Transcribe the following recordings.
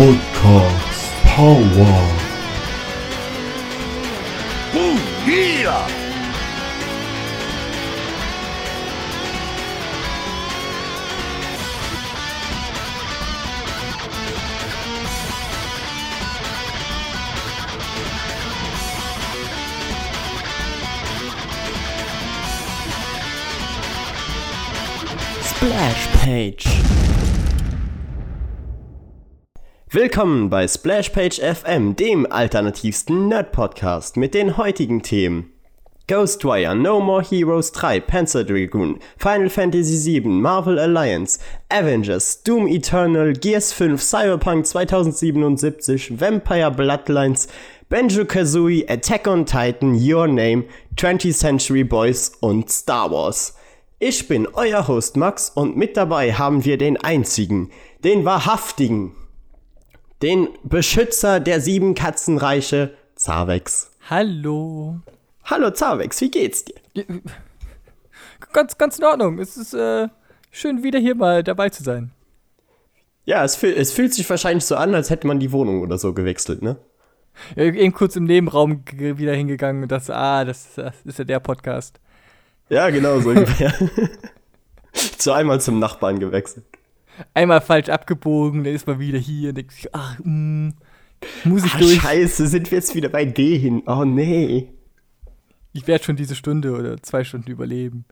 Podcast Power. Yeah! Splash Page. Willkommen bei Splash Page FM, dem alternativsten Nerd-Podcast mit den heutigen Themen. Ghostwire, No More Heroes 3, Panzer Dragoon, Final Fantasy VII, Marvel Alliance, Avengers, Doom Eternal, Gears 5, Cyberpunk 2077, Vampire Bloodlines, Banjo Kazooie, Attack on Titan, Your Name, 20th Century Boys und Star Wars. Ich bin euer Host Max und mit dabei haben wir den einzigen, den wahrhaftigen, den Beschützer der sieben Katzenreiche, Zavex. Hallo. Hallo Zavex, wie geht's dir? Ganz, ganz in Ordnung. Es ist äh, schön, wieder hier mal dabei zu sein. Ja, es, fühl, es fühlt sich wahrscheinlich so an, als hätte man die Wohnung oder so gewechselt, ne? Ja, eben kurz im Nebenraum wieder hingegangen und dachte, ah, das, das ist ja der Podcast. Ja, genau so ungefähr. zu einmal zum Nachbarn gewechselt. Einmal falsch abgebogen, dann ist man wieder hier denkt sich, ach, mm, muss ich Ah, durch. scheiße, sind wir jetzt wieder bei D hin. Oh nee. Ich werde schon diese Stunde oder zwei Stunden überleben.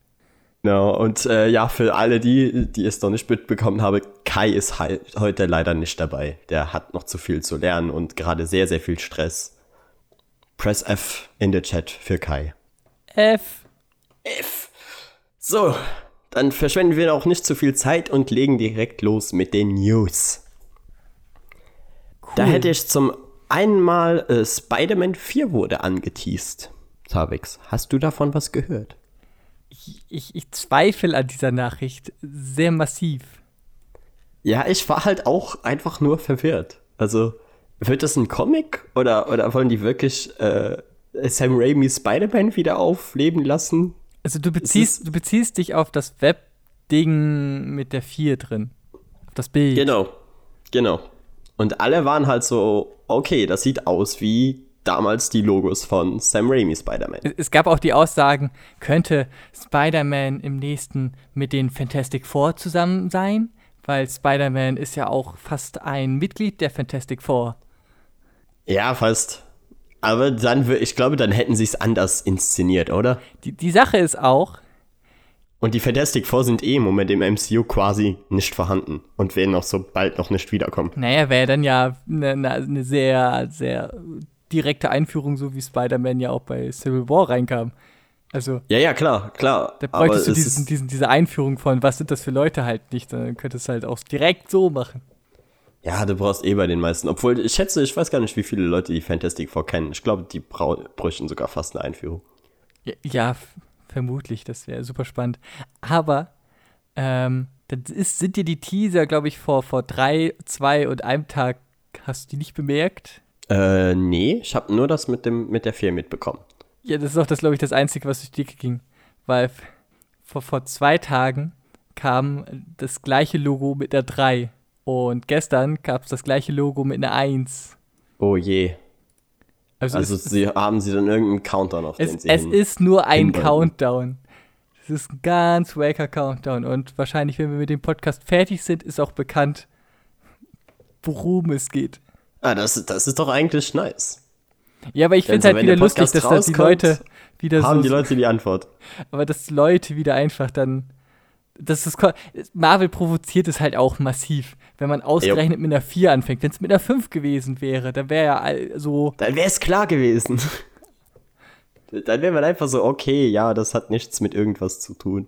Genau, und äh, ja, für alle die, die es noch nicht mitbekommen haben, Kai ist halt heute leider nicht dabei. Der hat noch zu viel zu lernen und gerade sehr, sehr viel Stress. Press F in der Chat für Kai. F. F. So, dann verschwenden wir auch nicht zu viel Zeit und legen direkt los mit den News. Da hätte ich zum einen mal äh, Spider-Man 4 wurde angeteased. Zavix, hast du davon was gehört? Ich, ich, ich zweifle an dieser Nachricht sehr massiv. Ja, ich war halt auch einfach nur verwirrt. Also, wird das ein Comic oder, oder wollen die wirklich äh, Sam Raimi Spider-Man wieder aufleben lassen? Also du beziehst, du beziehst dich auf das Web-Ding mit der 4 drin. Auf das Bild. Genau, genau. Und alle waren halt so, okay, das sieht aus wie damals die Logos von Sam Raimi Spider-Man. Es- Es gab auch die Aussagen, könnte Spider-Man im nächsten mit den Fantastic Four zusammen sein? Weil Spider-Man ist ja auch fast ein Mitglied der Fantastic Four. Ja, fast. Aber dann, ich glaube, dann hätten sie es anders inszeniert, oder? Die, die Sache ist auch, Und die Fantastic Four sind eh im Moment im MCU quasi nicht vorhanden und werden auch so bald noch nicht wiederkommen. naja, wäre dann ja eine ne, ne sehr, sehr direkte Einführung, so wie Spider-Man ja auch bei Civil War reinkam. Also, Ja, ja, klar, klar. da bräuchtest du es diesen, diesen, diese Einführung von, was sind das für Leute halt nicht, dann könntest du halt auch direkt so machen. Ja, du brauchst eh bei den meisten. Obwohl, ich schätze, ich weiß gar nicht, wie viele Leute die Fantastic Four kennen. Ich glaube, die bräuchten sogar fast eine Einführung. Ja, vermutlich, das wäre super spannend. Aber ähm, das ist, sind dir die Teaser, glaube ich, vor, vor drei, zwei und einem Tag, hast du die nicht bemerkt? Äh, nee, ich habe nur das mit, dem, mit der 4 mitbekommen. Ja, das ist auch das, glaube ich, das Einzige, was durch die Decke ging. Weil vor, vor zwei Tagen kam das gleiche Logo mit einer 3. Und gestern gab es das gleiche Logo mit einer 1. Oh je. Also, Also es, sie, haben sie dann irgendeinen Countdown auf es, den sie es hin- ist nur ein. Countdown. Es ist ein ganz waker Countdown. Und wahrscheinlich, wenn wir mit dem Podcast fertig sind, ist auch bekannt, worum es geht. Ah, das, das ist doch eigentlich nice. Ja, aber ich finde so, halt wieder der lustig, dass das die Leute wieder Haben so. die Leute die Antwort? aber dass Leute wieder einfach dann. Das ist, Marvel provoziert es halt auch massiv, wenn man ausgerechnet mit einer 4 anfängt. Wenn es mit einer 5 gewesen wäre, dann wäre ja so. Dann wäre es klar gewesen. Dann wäre man einfach so, okay, ja, das hat nichts mit irgendwas zu tun.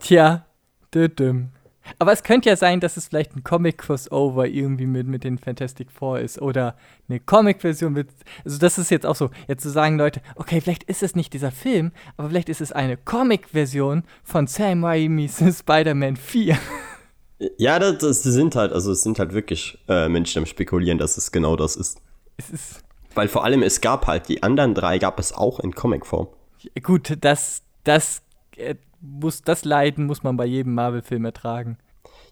Tja, düdüm. Aber es könnte ja sein, dass es vielleicht ein Comic-Crossover irgendwie mit, mit den Fantastic Four ist oder eine Comic-Version mit. Also, das ist jetzt auch so. Jetzt zu sagen, Leute, okay, vielleicht ist es nicht dieser Film, aber vielleicht ist es eine Comic-Version von Sam Raimi's Spider-Man 4. Ja, das, das sind halt, also es sind halt wirklich äh, Menschen am Spekulieren, dass es genau das ist. Es ist. Weil vor allem es gab halt, die anderen drei gab es auch in Comicform. Gut, das, das äh, muss, das Leiden muss man bei jedem Marvel-Film ertragen.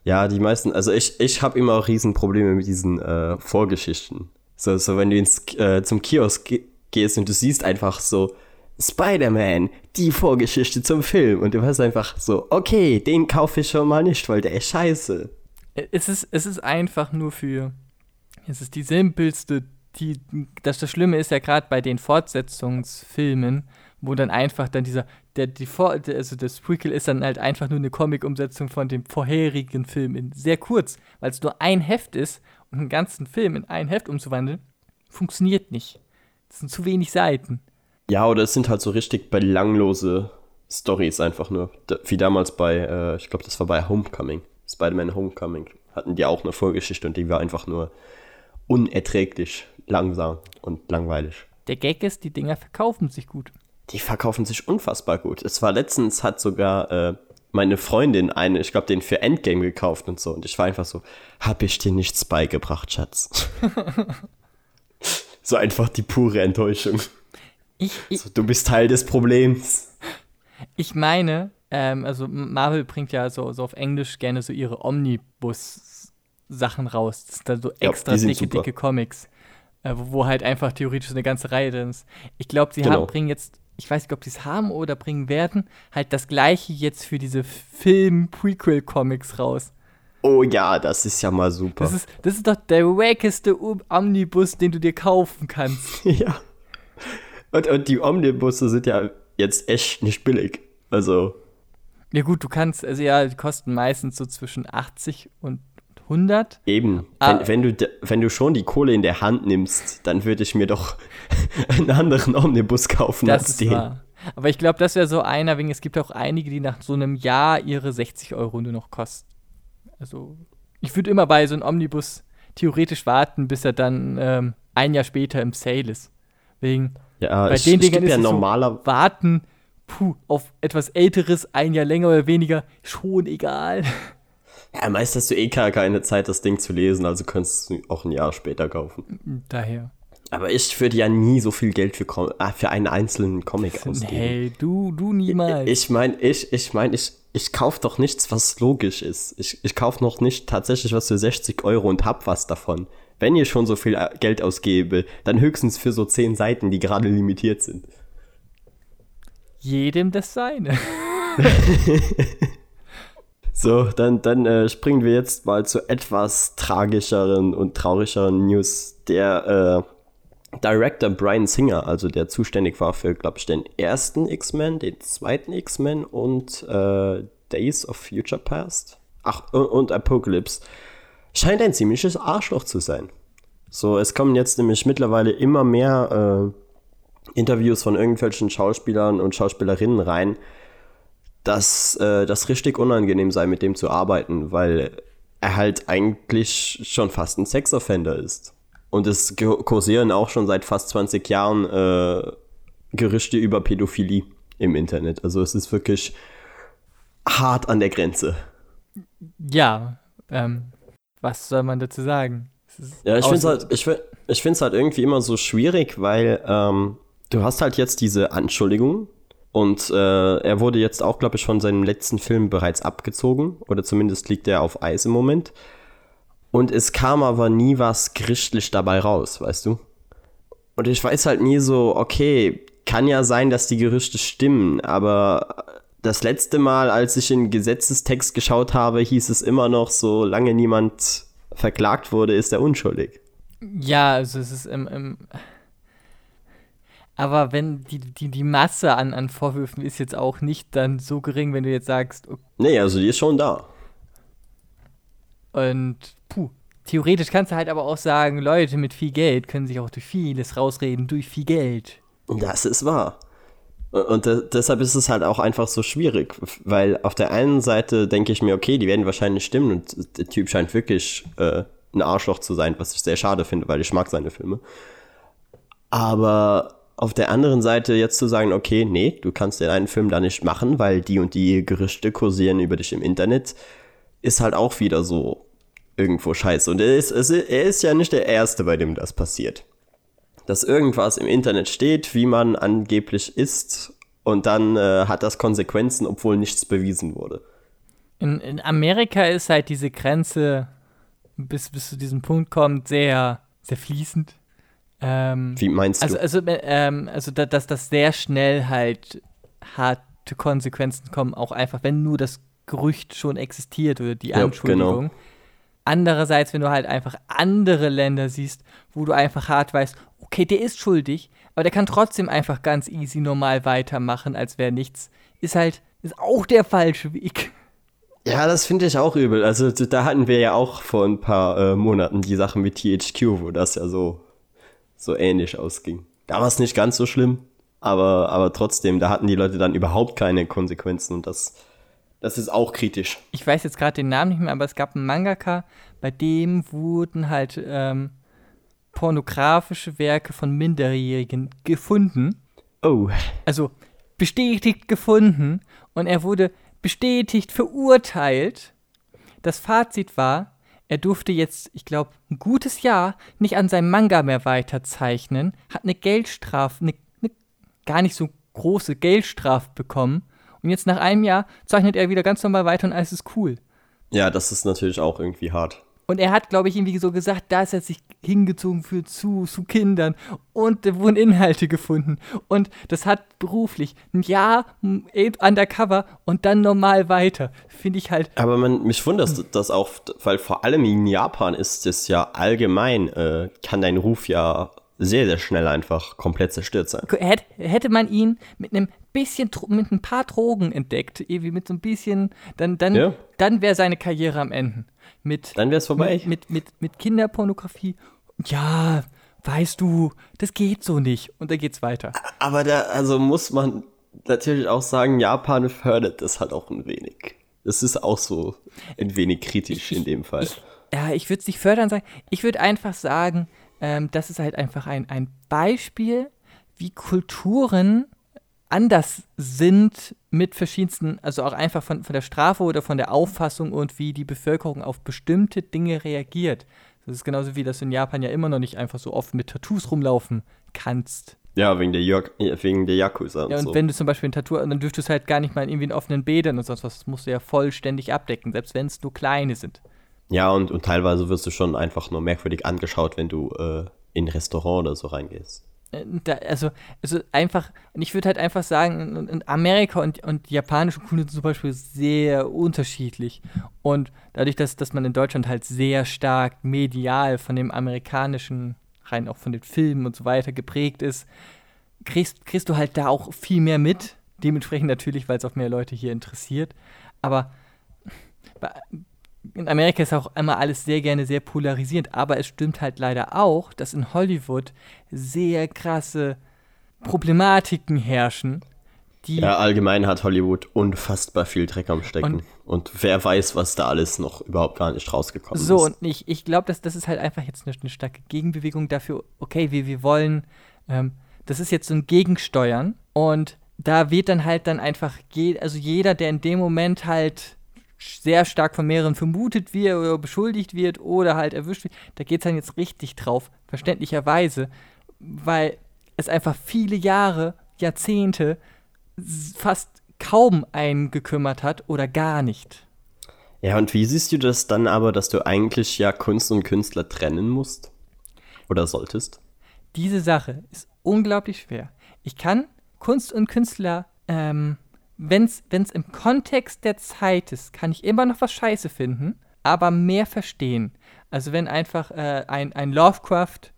Ja, die meisten, also ich, ich habe immer auch Riesenprobleme mit diesen äh, Vorgeschichten. So, so wenn du ins, äh, zum Kiosk ge gehst und du siehst einfach so Spider-Man, die Vorgeschichte zum Film und du hast einfach so, okay, den kaufe ich schon mal nicht, weil der ist scheiße. Es ist, es ist einfach nur für, es ist die simpelste, die, das, das Schlimme ist ja gerade bei den Fortsetzungsfilmen, wo dann einfach dann dieser, der, die Vor, also das Prequel ist dann halt einfach nur eine Comic-Umsetzung von dem vorherigen Film in sehr kurz, weil es nur ein Heft ist und einen ganzen Film in ein Heft umzuwandeln, funktioniert nicht. Das sind zu wenig Seiten. Ja, oder es sind halt so richtig belanglose Stories einfach nur. Wie damals bei, äh, ich glaube, das war bei Homecoming. Spider-Man Homecoming. Hatten die auch eine Vorgeschichte und die war einfach nur unerträglich langsam und langweilig. Der Gag ist, die Dinger verkaufen sich gut. Die verkaufen sich unfassbar gut. Es war letztens, hat sogar äh, meine Freundin eine, ich glaube, den für Endgame gekauft und so. Und ich war einfach so, hab ich dir nichts beigebracht, Schatz. so einfach die pure Enttäuschung. Ich, ich, so, du bist Teil des Problems. Ich meine, ähm, also Marvel bringt ja so, so auf Englisch gerne so ihre Omnibus-Sachen raus. Das sind dann so extra ja, dicke, super. dicke Comics, äh, wo, wo, halt einfach theoretisch eine ganze Reihe drin ist. Ich glaube, sie genau. haben, bringen jetzt ich weiß nicht, ob sie es haben oder bringen werden, halt das gleiche jetzt für diese Film-Prequel-Comics raus. Oh ja, das ist ja mal super. Das ist, das ist doch der wackeste Omnibus, den du dir kaufen kannst. ja. Und, und die Omnibusse sind ja jetzt echt nicht billig. Also. Ja, gut, du kannst, also ja, die kosten meistens so zwischen 80 und 100. Eben. Ah. Wenn, wenn, du, wenn du schon die Kohle in der Hand nimmst, dann würde ich mir doch einen anderen Omnibus kaufen das als den. Wahr. Aber ich glaube, das wäre so einer, wegen es gibt auch einige, die nach so einem Jahr ihre 60 Euro nur noch kosten. Also, ich würde immer bei so einem Omnibus theoretisch warten, bis er dann ähm, ein Jahr später im Sale ist. Wegen, ja, bei ich, den Dingen ist ja normaler so, warten, puh, auf etwas Älteres, ein Jahr länger oder weniger, schon egal. Ja, meist hast du eh keine Zeit, das Ding zu lesen, also könntest du auch ein Jahr später kaufen. Daher. Aber ich würde ja nie so viel Geld für, ah, für einen einzelnen Comic ausgeben. Hey, du, du niemals. Ich meine, ich, ich meine, ich, ich kaufe doch nichts, was logisch ist. Ich, ich kaufe noch nicht tatsächlich was für 60 Euro und hab was davon. Wenn ihr schon so viel äh, Geld ausgebe, dann höchstens für so 10 Seiten, die gerade limitiert sind. Jedem das seine. So, dann, dann äh, springen wir jetzt mal zu etwas tragischeren und traurigeren News. Der äh, Director Brian Singer, also der zuständig war für, glaube ich, den ersten X-Men, den zweiten X-Men und äh, Days of Future Past. Ach, und, und Apocalypse. Scheint ein ziemliches Arschloch zu sein. So, es kommen jetzt nämlich mittlerweile immer mehr äh, Interviews von irgendwelchen Schauspielern und Schauspielerinnen rein, dass äh, das richtig unangenehm sei, mit dem zu arbeiten, weil er halt eigentlich schon fast ein Sexoffender ist. Und es kursieren auch schon seit fast 20 Jahren äh, Gerüchte über Pädophilie im Internet. Also es ist wirklich hart an der Grenze. Ja, ähm, was soll man dazu sagen? Ja, ich finde es halt, ich, ich find's halt irgendwie immer so schwierig, weil ähm, du hast halt jetzt diese Anschuldigung und äh, er wurde jetzt auch, glaube ich, von seinem letzten Film bereits abgezogen. Oder zumindest liegt er auf Eis im Moment. Und es kam aber nie was gerichtlich dabei raus, weißt du? Und ich weiß halt nie so, okay, kann ja sein, dass die Gerüchte stimmen, aber das letzte Mal, als ich in Gesetzestext geschaut habe, hieß es immer noch, solange niemand verklagt wurde, ist er unschuldig. Ja, also es ist im, im aber wenn die, die, die Masse an, an Vorwürfen ist jetzt auch nicht dann so gering, wenn du jetzt sagst. Okay. Nee, also die ist schon da. Und puh, theoretisch kannst du halt aber auch sagen, Leute mit viel Geld können sich auch durch vieles rausreden, durch viel Geld. Das ist wahr. Und deshalb ist es halt auch einfach so schwierig, weil auf der einen Seite denke ich mir, okay, die werden wahrscheinlich stimmen und der Typ scheint wirklich äh, ein Arschloch zu sein, was ich sehr schade finde, weil ich mag seine Filme. Aber auf der anderen Seite jetzt zu sagen, okay, nee, du kannst dir einen Film da nicht machen, weil die und die Gerüchte kursieren über dich im Internet, ist halt auch wieder so irgendwo scheiße. Und er ist, er ist ja nicht der Erste, bei dem das passiert. Dass irgendwas im Internet steht, wie man angeblich ist, und dann äh, hat das Konsequenzen, obwohl nichts bewiesen wurde. In, in Amerika ist halt diese Grenze, bis, bis zu diesem Punkt kommt, sehr, sehr fließend. Ähm, Wie meinst also, du? also, ähm, also da- dass das sehr schnell halt harte Konsequenzen kommen, auch einfach, wenn nur das Gerücht schon existiert oder die Ja, genau. Anschuldigung. Andererseits, wenn du halt einfach andere Länder siehst, wo du einfach hart weißt, okay, der ist schuldig, aber der kann trotzdem einfach ganz easy normal weitermachen, als wäre nichts, ist halt, ist auch der falsche Weg. Ja, das finde ich auch übel. Also da hatten wir ja auch vor ein paar äh, Monaten die Sache mit THQ, wo das ja so, so ähnlich ausging. Da war es nicht ganz so schlimm, aber, aber trotzdem, da hatten die Leute dann überhaupt keine Konsequenzen und das, das ist auch kritisch. Ich weiß jetzt gerade den Namen nicht mehr, aber es gab einen Mangaka, bei dem wurden halt ähm, pornografische Werke von Minderjährigen gefunden. Oh, also bestätigt gefunden und er wurde bestätigt verurteilt. Das Fazit war, er durfte jetzt, ich glaube, ein gutes Jahr nicht an seinem Manga mehr weiterzeichnen, hat eine Geldstrafe, eine, eine gar nicht so große Geldstrafe bekommen und jetzt nach einem Jahr zeichnet er wieder ganz normal weiter und alles ist cool. ja, das ist natürlich auch irgendwie hart. Und er hat, glaube ich, irgendwie so gesagt, da ist er sich hingezogen für zu, zu Kindern. Und da wurden Inhalte gefunden. Und das hat beruflich ein Jahr undercover und dann normal weiter. Finde ich halt. Aber man, mich wundert das auch, weil vor allem in Japan ist es ja allgemein, äh, kann dein Ruf ja sehr, sehr schnell einfach komplett zerstört sein. Hätte, man ihn mit einem bisschen, mit ein paar Drogen entdeckt, irgendwie mit so ein bisschen, dann, dann, Ja. dann wäre seine Karriere am Ende. Mit, Dann wär's vorbei. Mit, mit, mit, mit Kinderpornografie. Ja, weißt du, das geht so nicht. Und dann geht's weiter. Aber da, also muss man natürlich auch sagen, Japan fördert das halt auch ein wenig. Das ist auch so ein wenig kritisch in dem Fall. Ich, ja, ich würde es nicht fördern sagen. Ich würde einfach sagen, ähm, das ist halt einfach ein, ein Beispiel, wie Kulturen anders sind mit verschiedensten, also auch einfach von, von der Strafe oder von der Auffassung und wie die Bevölkerung auf bestimmte Dinge reagiert. Das ist genauso wie, dass du in Japan ja immer noch nicht einfach so oft mit Tattoos rumlaufen kannst. ja, wegen der, Jak wegen der Yakuza und, Ja, und so. wenn du zum Beispiel ein Tattoo, dann dürftest du halt gar nicht mal in irgendwie in offenen Bädern und sonst was, das musst du ja vollständig abdecken, selbst wenn es nur kleine sind. ja, und, und teilweise wirst du schon einfach nur merkwürdig angeschaut, wenn du äh, in ein Restaurant oder so reingehst. Da, also, also einfach, ich würde halt einfach sagen, in, Amerika und, und die japanische sind zum Beispiel sehr unterschiedlich. Und dadurch, dass, dass man in Deutschland halt sehr stark medial von dem amerikanischen, rein auch von den Filmen und so weiter geprägt ist, kriegst, kriegst du halt da auch viel mehr mit. Dementsprechend natürlich, weil es auch mehr Leute hier interessiert. Aber in Amerika ist auch immer alles sehr gerne sehr polarisierend, aber es stimmt halt leider auch, dass in Hollywood sehr krasse Problematiken herrschen, die Ja, allgemein hat Hollywood unfassbar viel Dreck am Stecken. Und, wer weiß, was da alles noch überhaupt gar nicht rausgekommen so ist. und ich, ich glaube, dass das ist halt einfach jetzt eine, eine starke Gegenbewegung dafür, okay, wir, wir wollen, ähm, das ist jetzt so ein Gegensteuern und da wird dann halt dann einfach, je, also jeder, der in dem Moment halt sehr stark von mehreren vermutet wird oder beschuldigt wird oder halt erwischt wird, da geht es dann jetzt richtig drauf, verständlicherweise, weil es einfach viele Jahre, Jahrzehnte fast kaum einen gekümmert hat oder gar nicht. Ja, und wie siehst du das dann aber, dass du eigentlich ja Kunst und Künstler trennen musst? Oder solltest? Diese Sache ist unglaublich schwer. Ich kann Kunst und Künstler, ähm, wenn es im Kontext der Zeit ist, kann ich immer noch was scheiße finden, aber mehr verstehen. Also wenn einfach äh, ein, ein Lovecraft,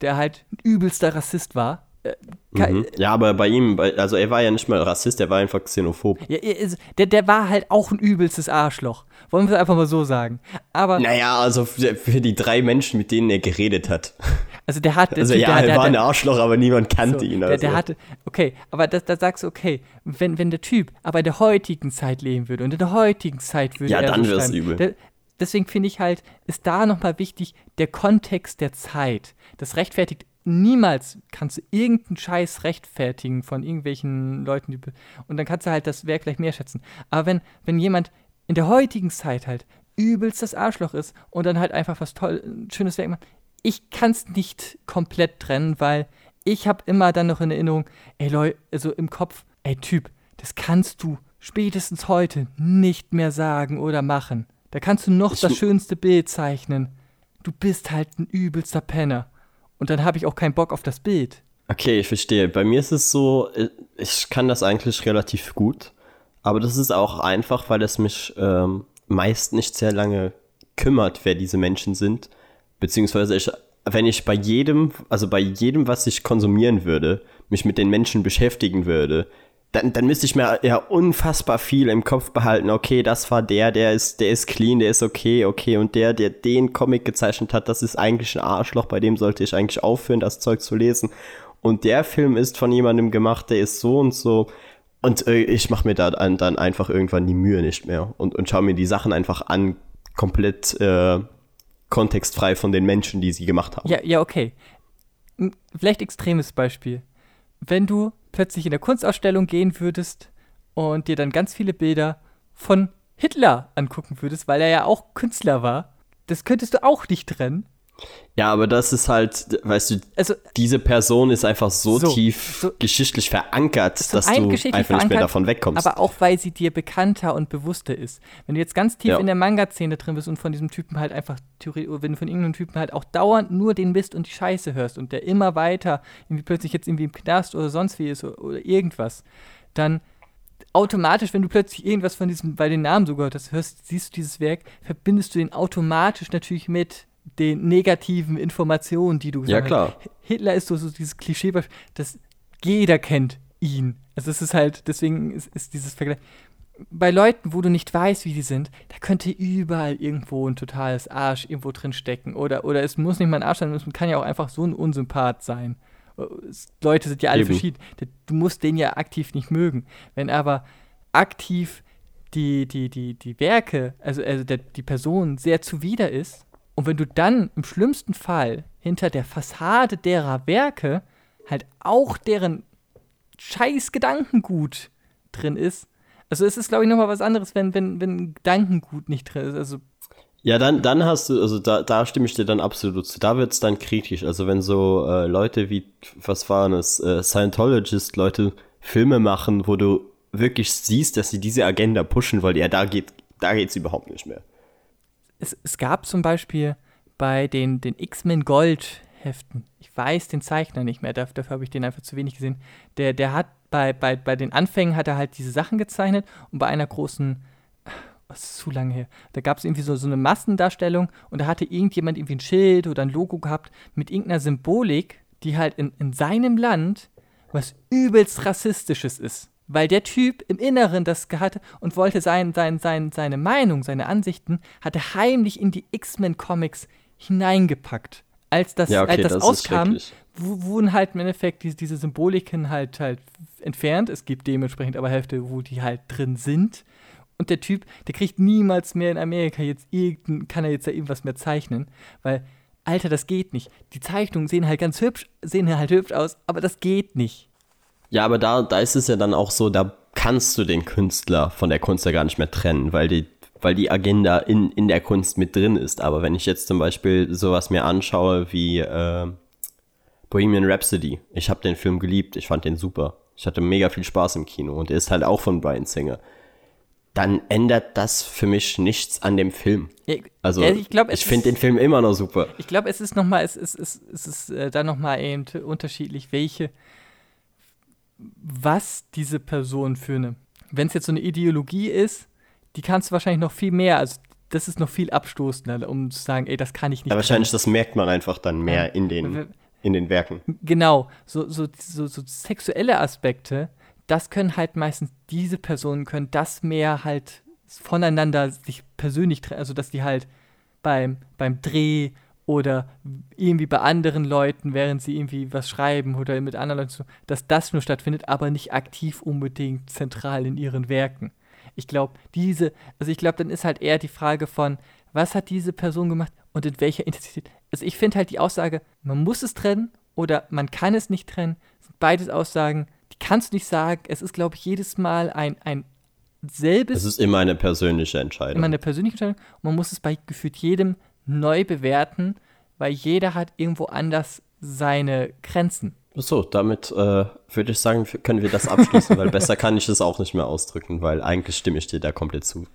der halt ein übelster Rassist war, äh, Mhm. Ja, aber bei ihm, also er war ja nicht mal Rassist, er war einfach xenophob. ja, der, der war halt auch ein übelstes Arschloch. Wollen wir es einfach mal so sagen. Aber, Naja, also für für die drei Menschen, mit denen er geredet hat. also der hat... der Also Typ, ja, der, er der, war der, ein Arschloch, aber niemand kannte So, ihn. der, Also. der hatte, okay, aber da, da sagst du, okay, wenn, wenn der Typ aber in der heutigen Zeit leben würde und in der heutigen Zeit würde Ja, er dann so wär's schreiben, übel. Der, deswegen finde ich halt, ist da nochmal wichtig, der Kontext der Zeit. Das rechtfertigt, niemals kannst du irgendeinen Scheiß rechtfertigen von irgendwelchen Leuten, die, und dann kannst du halt das Werk gleich mehr schätzen. Aber wenn, wenn jemand in der heutigen Zeit halt übelst das Arschloch ist und dann halt einfach was toll, schönes Werk macht, ich kann es nicht komplett trennen, weil ich habe immer dann noch in Erinnerung, ey Leute, also im Kopf, ey Typ, das kannst du spätestens heute nicht mehr sagen oder machen. Da kannst du noch Ich- das schönste Bild zeichnen. Du bist halt ein übelster Penner. Und dann habe ich auch keinen Bock auf das Bild. Okay, ich verstehe. Bei mir ist es so, äh, ich kann das eigentlich relativ gut, aber das ist auch einfach, weil es mich ähm, meist nicht sehr lange kümmert, wer diese Menschen sind. Beziehungsweise ich, wenn ich bei jedem, also bei jedem, was ich konsumieren würde, mich mit den Menschen beschäftigen würde, dann, dann müsste ich mir ja unfassbar viel im Kopf behalten. Okay, das war der, der ist, der ist clean, der ist okay, okay. Und der, der den Comic gezeichnet hat, das ist eigentlich ein Arschloch, bei dem sollte ich eigentlich aufhören, das Zeug zu lesen. Und der Film ist von jemandem gemacht, der ist so und so. Und äh, ich mache mir da dann, dann einfach irgendwann die Mühe nicht mehr und, und schaue mir die Sachen einfach an, komplett äh, kontextfrei von den Menschen, die sie gemacht haben. Ja, ja, okay. Ein Vielleicht extremes Beispiel. Wenn du plötzlich in der Kunstausstellung gehen würdest und dir dann ganz viele Bilder von Hitler angucken würdest, weil er ja auch Künstler war, das könntest du auch nicht trennen. Ja, aber das ist halt, weißt du, Also, diese Person ist einfach so, So, tief so- geschichtlich verankert, dass du einfach nicht mehr davon wegkommst. aber auch weil sie dir bekannter und bewusster ist. Wenn du jetzt ganz tief Ja. in der Manga-Szene drin bist und von diesem Typen halt einfach, wenn du von irgendeinem Typen halt auch dauernd nur den Mist und die Scheiße hörst und der immer weiter irgendwie plötzlich jetzt irgendwie im Knast oder sonst wie ist oder, oder irgendwas, dann automatisch, wenn du plötzlich irgendwas von diesem, bei den Namen so gehört hast, hörst, siehst du dieses Werk, verbindest du den automatisch natürlich mit den negativen Informationen, die du Ja, gesagt klar. hast. Hitler ist so, so dieses Klischee, das jeder kennt ihn. Also es ist halt, deswegen ist, ist dieses Vergleich. Bei Leuten, wo du nicht weißt, wie die sind, da könnte überall irgendwo ein totales Arsch irgendwo drin stecken. Oder, oder es muss nicht mal ein Arsch sein, es kann ja auch einfach so ein Unsympath sein. Leute sind ja alle Eben. verschieden. Du musst den ja aktiv nicht mögen. Wenn aber aktiv die, die, die, die Werke, also, also der, die Person sehr zuwider ist, und wenn du dann im schlimmsten Fall hinter der Fassade derer Werke halt auch deren scheiß Gedankengut drin ist, also es ist, glaube ich, nochmal was anderes, wenn, wenn, wenn Gedankengut nicht drin ist. Also Ja, dann, dann hast du, also da, da stimme ich dir dann absolut zu. Da wird es dann kritisch. Also wenn so äh, Leute wie, was waren es, äh, Scientologist, Leute Filme machen, wo du wirklich siehst, dass sie diese Agenda pushen, weil ja, da geht, da geht's überhaupt nicht mehr. Es, es gab zum Beispiel bei den, den X-Men Gold Heften, ich weiß den Zeichner nicht mehr, dafür, dafür habe ich den einfach zu wenig gesehen, der, der hat bei, bei, bei den Anfängen hat er halt diese Sachen gezeichnet und bei einer großen, was ist zu lange her, da gab es irgendwie so, so eine Massendarstellung und da hatte irgendjemand irgendwie ein Schild oder ein Logo gehabt mit irgendeiner Symbolik, die halt in, in seinem Land was übelst rassistisches ist. Weil der Typ im Inneren das hatte und wollte sein, sein, sein, seine Meinung, seine Ansichten, hatte heimlich in die X-Men-Comics hineingepackt. Als das, Ja, okay, als das, das auskam, wurden halt im Endeffekt diese, diese Symboliken halt halt entfernt. Es gibt dementsprechend aber Hälfte, wo die halt drin sind. Und der Typ, der kriegt niemals mehr in Amerika jetzt irgendein, kann er jetzt da irgendwas mehr zeichnen, weil, Alter, das geht nicht. Die Zeichnungen sehen halt ganz hübsch, sehen halt hübsch aus, aber das geht nicht. Ja, aber da, da ist es ja dann auch so, da kannst du den Künstler von der Kunst ja gar nicht mehr trennen, weil die, weil die Agenda in, in der Kunst mit drin ist. Aber wenn ich jetzt zum Beispiel sowas mir anschaue wie äh, Bohemian Rhapsody, ich habe den Film geliebt, ich fand den super. Ich hatte mega viel Spaß im Kino und er ist halt auch von Brian Singer. Dann ändert das für mich nichts an dem Film. Also ich ich finde den Film immer noch super. Ich glaube, es ist nochmal, es ist, es, es ist äh, da nochmal eben unterschiedlich, welche, was diese Person für eine, wenn es jetzt so eine Ideologie ist, die kannst du wahrscheinlich noch viel mehr, also das ist noch viel abstoßender, um zu sagen, ey, das kann ich nicht. Ja, wahrscheinlich, das merkt man einfach dann mehr in den, in den Werken. Genau, so, so, so, so sexuelle Aspekte, das können halt meistens, diese Personen können das mehr halt voneinander sich persönlich trennen, also dass die halt beim, beim Dreh oder irgendwie bei anderen Leuten, während sie irgendwie was schreiben oder mit anderen Leuten, dass das nur stattfindet, aber nicht aktiv unbedingt zentral in ihren Werken. Ich glaube, diese, also ich glaube, dann ist halt eher die Frage von, was hat diese Person gemacht und in welcher Intensität. Also ich finde halt die Aussage, man muss es trennen oder man kann es nicht trennen, sind beides Aussagen, die kannst du nicht sagen. Es ist, glaube ich, jedes Mal ein, ein selbes Es ist immer eine persönliche Entscheidung. immer eine persönliche Entscheidung und man muss es bei gefühlt jedem neu bewerten, weil jeder hat irgendwo anders seine Grenzen. So, damit äh, würde ich sagen, können wir das abschließen, weil besser kann ich es auch nicht mehr ausdrücken, weil eigentlich stimme ich dir da komplett zu.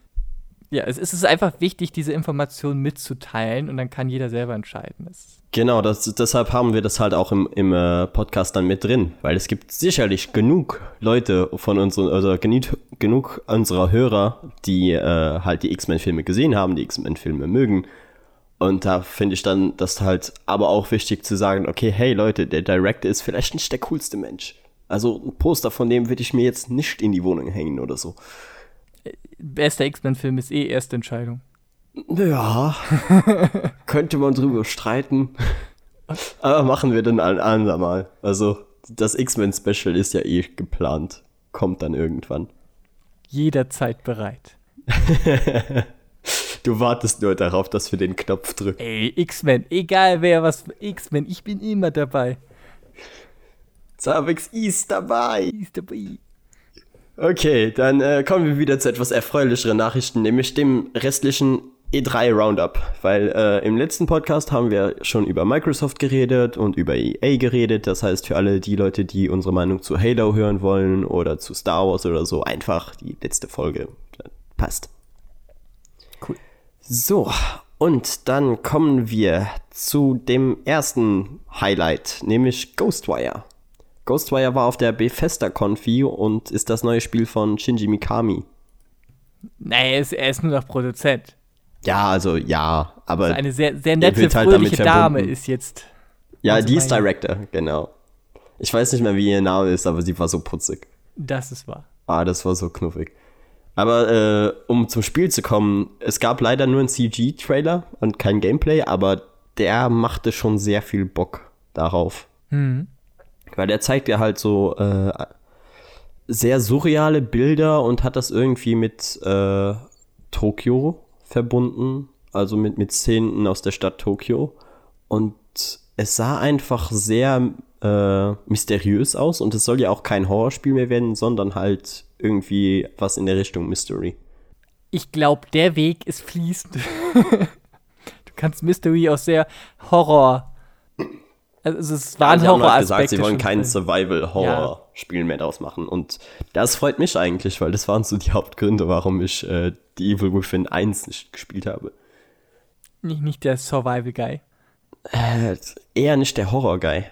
Ja, es ist einfach wichtig, diese Informationen mitzuteilen und dann kann jeder selber entscheiden. Genau, das, deshalb haben wir das halt auch im, im äh, Podcast dann mit drin, weil es gibt sicherlich genug Leute von unseren, also genug, genug unserer Hörer, die äh, halt die X-Men-Filme gesehen haben, die X-Men-Filme mögen und da finde ich dann das halt aber auch wichtig zu sagen, okay, hey Leute, der Director ist vielleicht nicht der coolste Mensch. Also ein Poster von dem würde ich mir jetzt nicht in die Wohnung hängen oder so. Bester X-Men-Film ist eh erste Entscheidung. Ja, könnte man drüber streiten. Aber machen wir dann ein andermal. Also das X-Men-Special ist ja eh geplant. Kommt dann irgendwann. Jederzeit bereit. Du wartest nur darauf, dass wir den Knopf drücken. Ey, X-Men, egal wer was, X-Men, ich bin immer dabei. Zavex ist dabei. Ist dabei. Okay, dann äh, kommen wir wieder zu etwas erfreulicheren Nachrichten, nämlich dem restlichen E3 Roundup. Weil äh, im letzten Podcast haben wir schon über Microsoft geredet und über EA geredet. Das heißt, für alle die Leute, die unsere Meinung zu Halo hören wollen oder zu Star Wars oder so, einfach die letzte Folge. Passt. So, und dann kommen wir zu dem ersten Highlight, nämlich Ghostwire. Ghostwire war auf der Bethesda Confi und ist das neue Spiel von Shinji Mikami. Nee, er ist, er ist nur noch Produzent. Ja, also ja, aber. Also eine sehr, sehr nette, halt fröhliche Dame ist jetzt. Ja, die ist Director, genau. Ich weiß nicht mehr, wie ihr Name ist, aber sie war so putzig. Das ist wahr. Ah, das war so knuffig. Aber äh, um zum Spiel zu kommen, es gab leider nur einen CG-Trailer und kein Gameplay, aber der machte schon sehr viel Bock darauf. Mhm. Weil der zeigt ja halt so äh, sehr surreale Bilder und hat das irgendwie mit äh, Tokio verbunden, also mit, mit Szenen aus der Stadt Tokio. Und es sah einfach sehr äh, mysteriös aus und es soll ja auch kein Horrorspiel mehr werden, sondern halt irgendwie was in der Richtung Mystery. Ich glaube, der Weg ist fließend. du kannst Mystery auch sehr Horror. Also es war ein Horror. Halt gesagt, sie wollen kein Survival-Horror-Spiel ja. mehr draus machen. Und das freut mich eigentlich, weil das waren so die Hauptgründe, warum ich äh, die Evil Within 1 nicht gespielt habe. Nicht, nicht der Survival-Guy. Äh, eher nicht der Horror-Guy.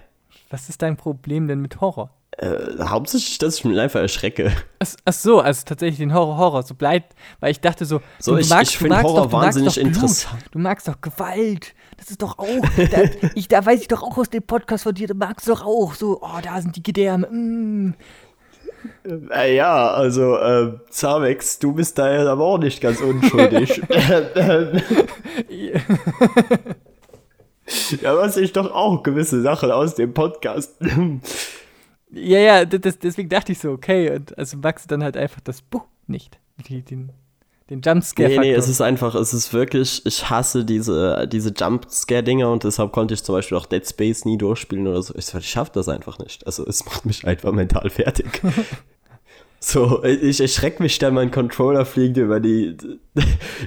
Was ist dein Problem denn mit Horror? Äh, hauptsächlich, dass ich mich einfach erschrecke. Ach, ach, so, also tatsächlich den Horror, Horror, so bleibt, weil ich dachte so, so du, ich, magst, ich finde Horror doch, wahnsinnig interessant. Du magst doch Gewalt, das ist doch auch, da, ich, da weiß ich doch auch aus dem Podcast von dir, du magst doch auch so, oh, da sind die Gedärme, mm. Äh, ja, also, äh, Zavex, du bist da ja aber auch nicht ganz unschuldig. ja, weiß ich doch auch gewisse Sachen aus dem Podcast. Ja, ja, das, deswegen dachte ich so, okay. Und also Max dann halt einfach das Buch nicht. Den, den Jumpscare. Nee, nee, es ist einfach, es ist wirklich, ich hasse diese, diese Jumpscare-Dinger und deshalb konnte ich zum Beispiel auch Dead Space nie durchspielen oder so. Ich, ich schaff das einfach nicht. Also es macht mich einfach mental fertig. so, ich erschrecke mich dann, mein Controller fliegt über die,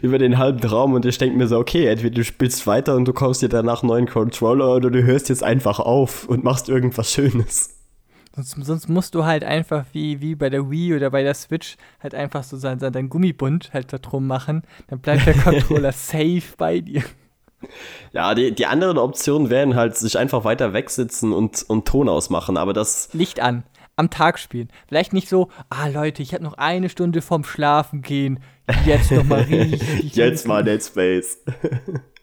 über den halben Raum und ich denke mir so, okay, entweder du spielst weiter und du kaufst dir danach einen neuen Controller oder du hörst jetzt einfach auf und machst irgendwas Schönes. Sonst, sonst, musst du halt einfach wie, wie bei der Wii oder bei der Switch halt einfach so sein, sein dein Gummibund halt da drum machen. Dann bleibt der Controller safe bei dir. Ja, die, die anderen Optionen wären halt sich einfach weiter wegsitzen und, und Ton ausmachen, aber das. Licht an, am Tag spielen. Vielleicht nicht so, ah Leute, ich hatte noch eine Stunde vorm Schlafen gehen. Jetzt noch mal richtig. Jetzt mal Dead Space.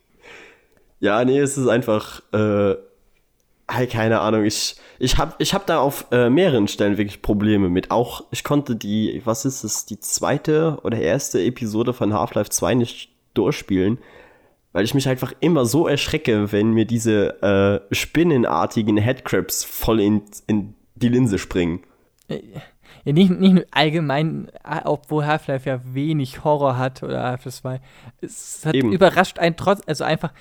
ja, nee, es ist einfach. Äh, keine Ahnung, ich, ich habe ich hab da auf äh, mehreren Stellen wirklich Probleme mit. Auch, ich konnte die, was ist es, die zweite oder erste Episode von Half-Life 2 nicht durchspielen, weil ich mich einfach immer so erschrecke, wenn mir diese äh, spinnenartigen Headcrabs voll in, in die Linse springen. Ja, nicht, nicht nur allgemein, obwohl Half-Life ja wenig Horror hat oder Half-Life 2. Es hat Eben. überrascht einen trotz, also einfach,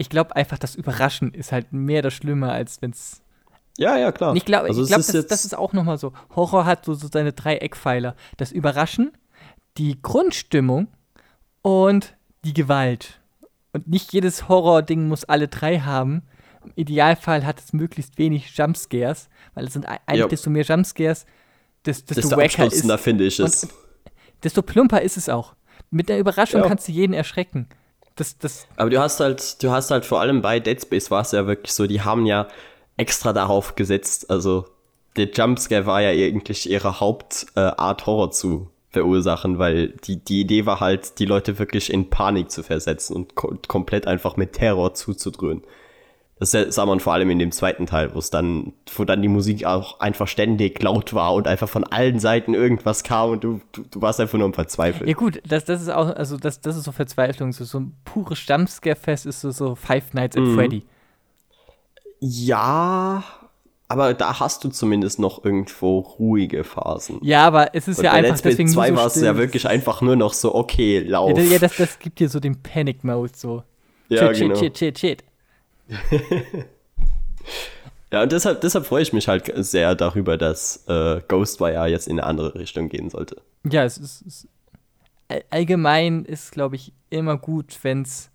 ich glaube einfach, das Überraschen ist halt mehr das Schlimme, als wenn es. Ja, ja, klar. ich glaube, also glaub, das, das, ist auch nochmal so. Horror hat so, so seine drei Eckpfeiler. Das Überraschen, die Grundstimmung und die Gewalt. Und nicht jedes Horror-Ding muss alle drei haben, Im Idealfall hat es möglichst wenig Jumpscares, weil es sind eigentlich Ja. desto mehr Jumpscares, des- desto, Desto wacker ist finde ich es. Und- desto plumper ist es auch. Mit der Überraschung Ja. kannst du jeden erschrecken. Das, das, Aber du hast halt, du hast halt vor allem bei Dead Space war es ja wirklich so, die haben ja extra darauf gesetzt, also der Jumpscare war ja eigentlich ihre Hauptart äh, Horror zu verursachen, weil die, die Idee war halt, die Leute wirklich in Panik zu versetzen und ko komplett einfach mit Terror zuzudröhnen. Das sah man vor allem in dem zweiten Teil, wo es dann, wo dann die Musik auch einfach ständig laut war und einfach von allen Seiten irgendwas kam und du, du, du warst einfach nur am Verzweifeln. ja gut, das, das ist auch, also das, das ist so Verzweiflung. So, so ein pures Jumpscare-Fest ist so, so Five Nights at Mhm. Freddy. Ja, aber da hast du zumindest noch irgendwo ruhige Phasen. Ja, aber es ist Und ja bei einfach Space deswegen 2 nur so war es ja wirklich einfach nur noch so, okay, lauf. Ja, ja das, das gibt dir so den Panic-Mode so. Ja, shit, genau. shit, shit, shit, shit. Ja, und deshalb, deshalb freue ich mich halt sehr darüber, dass äh, Ghostwire jetzt in eine andere Richtung gehen sollte. Ja, es ist. Es, all- allgemein ist, glaube ich, immer gut, wenn es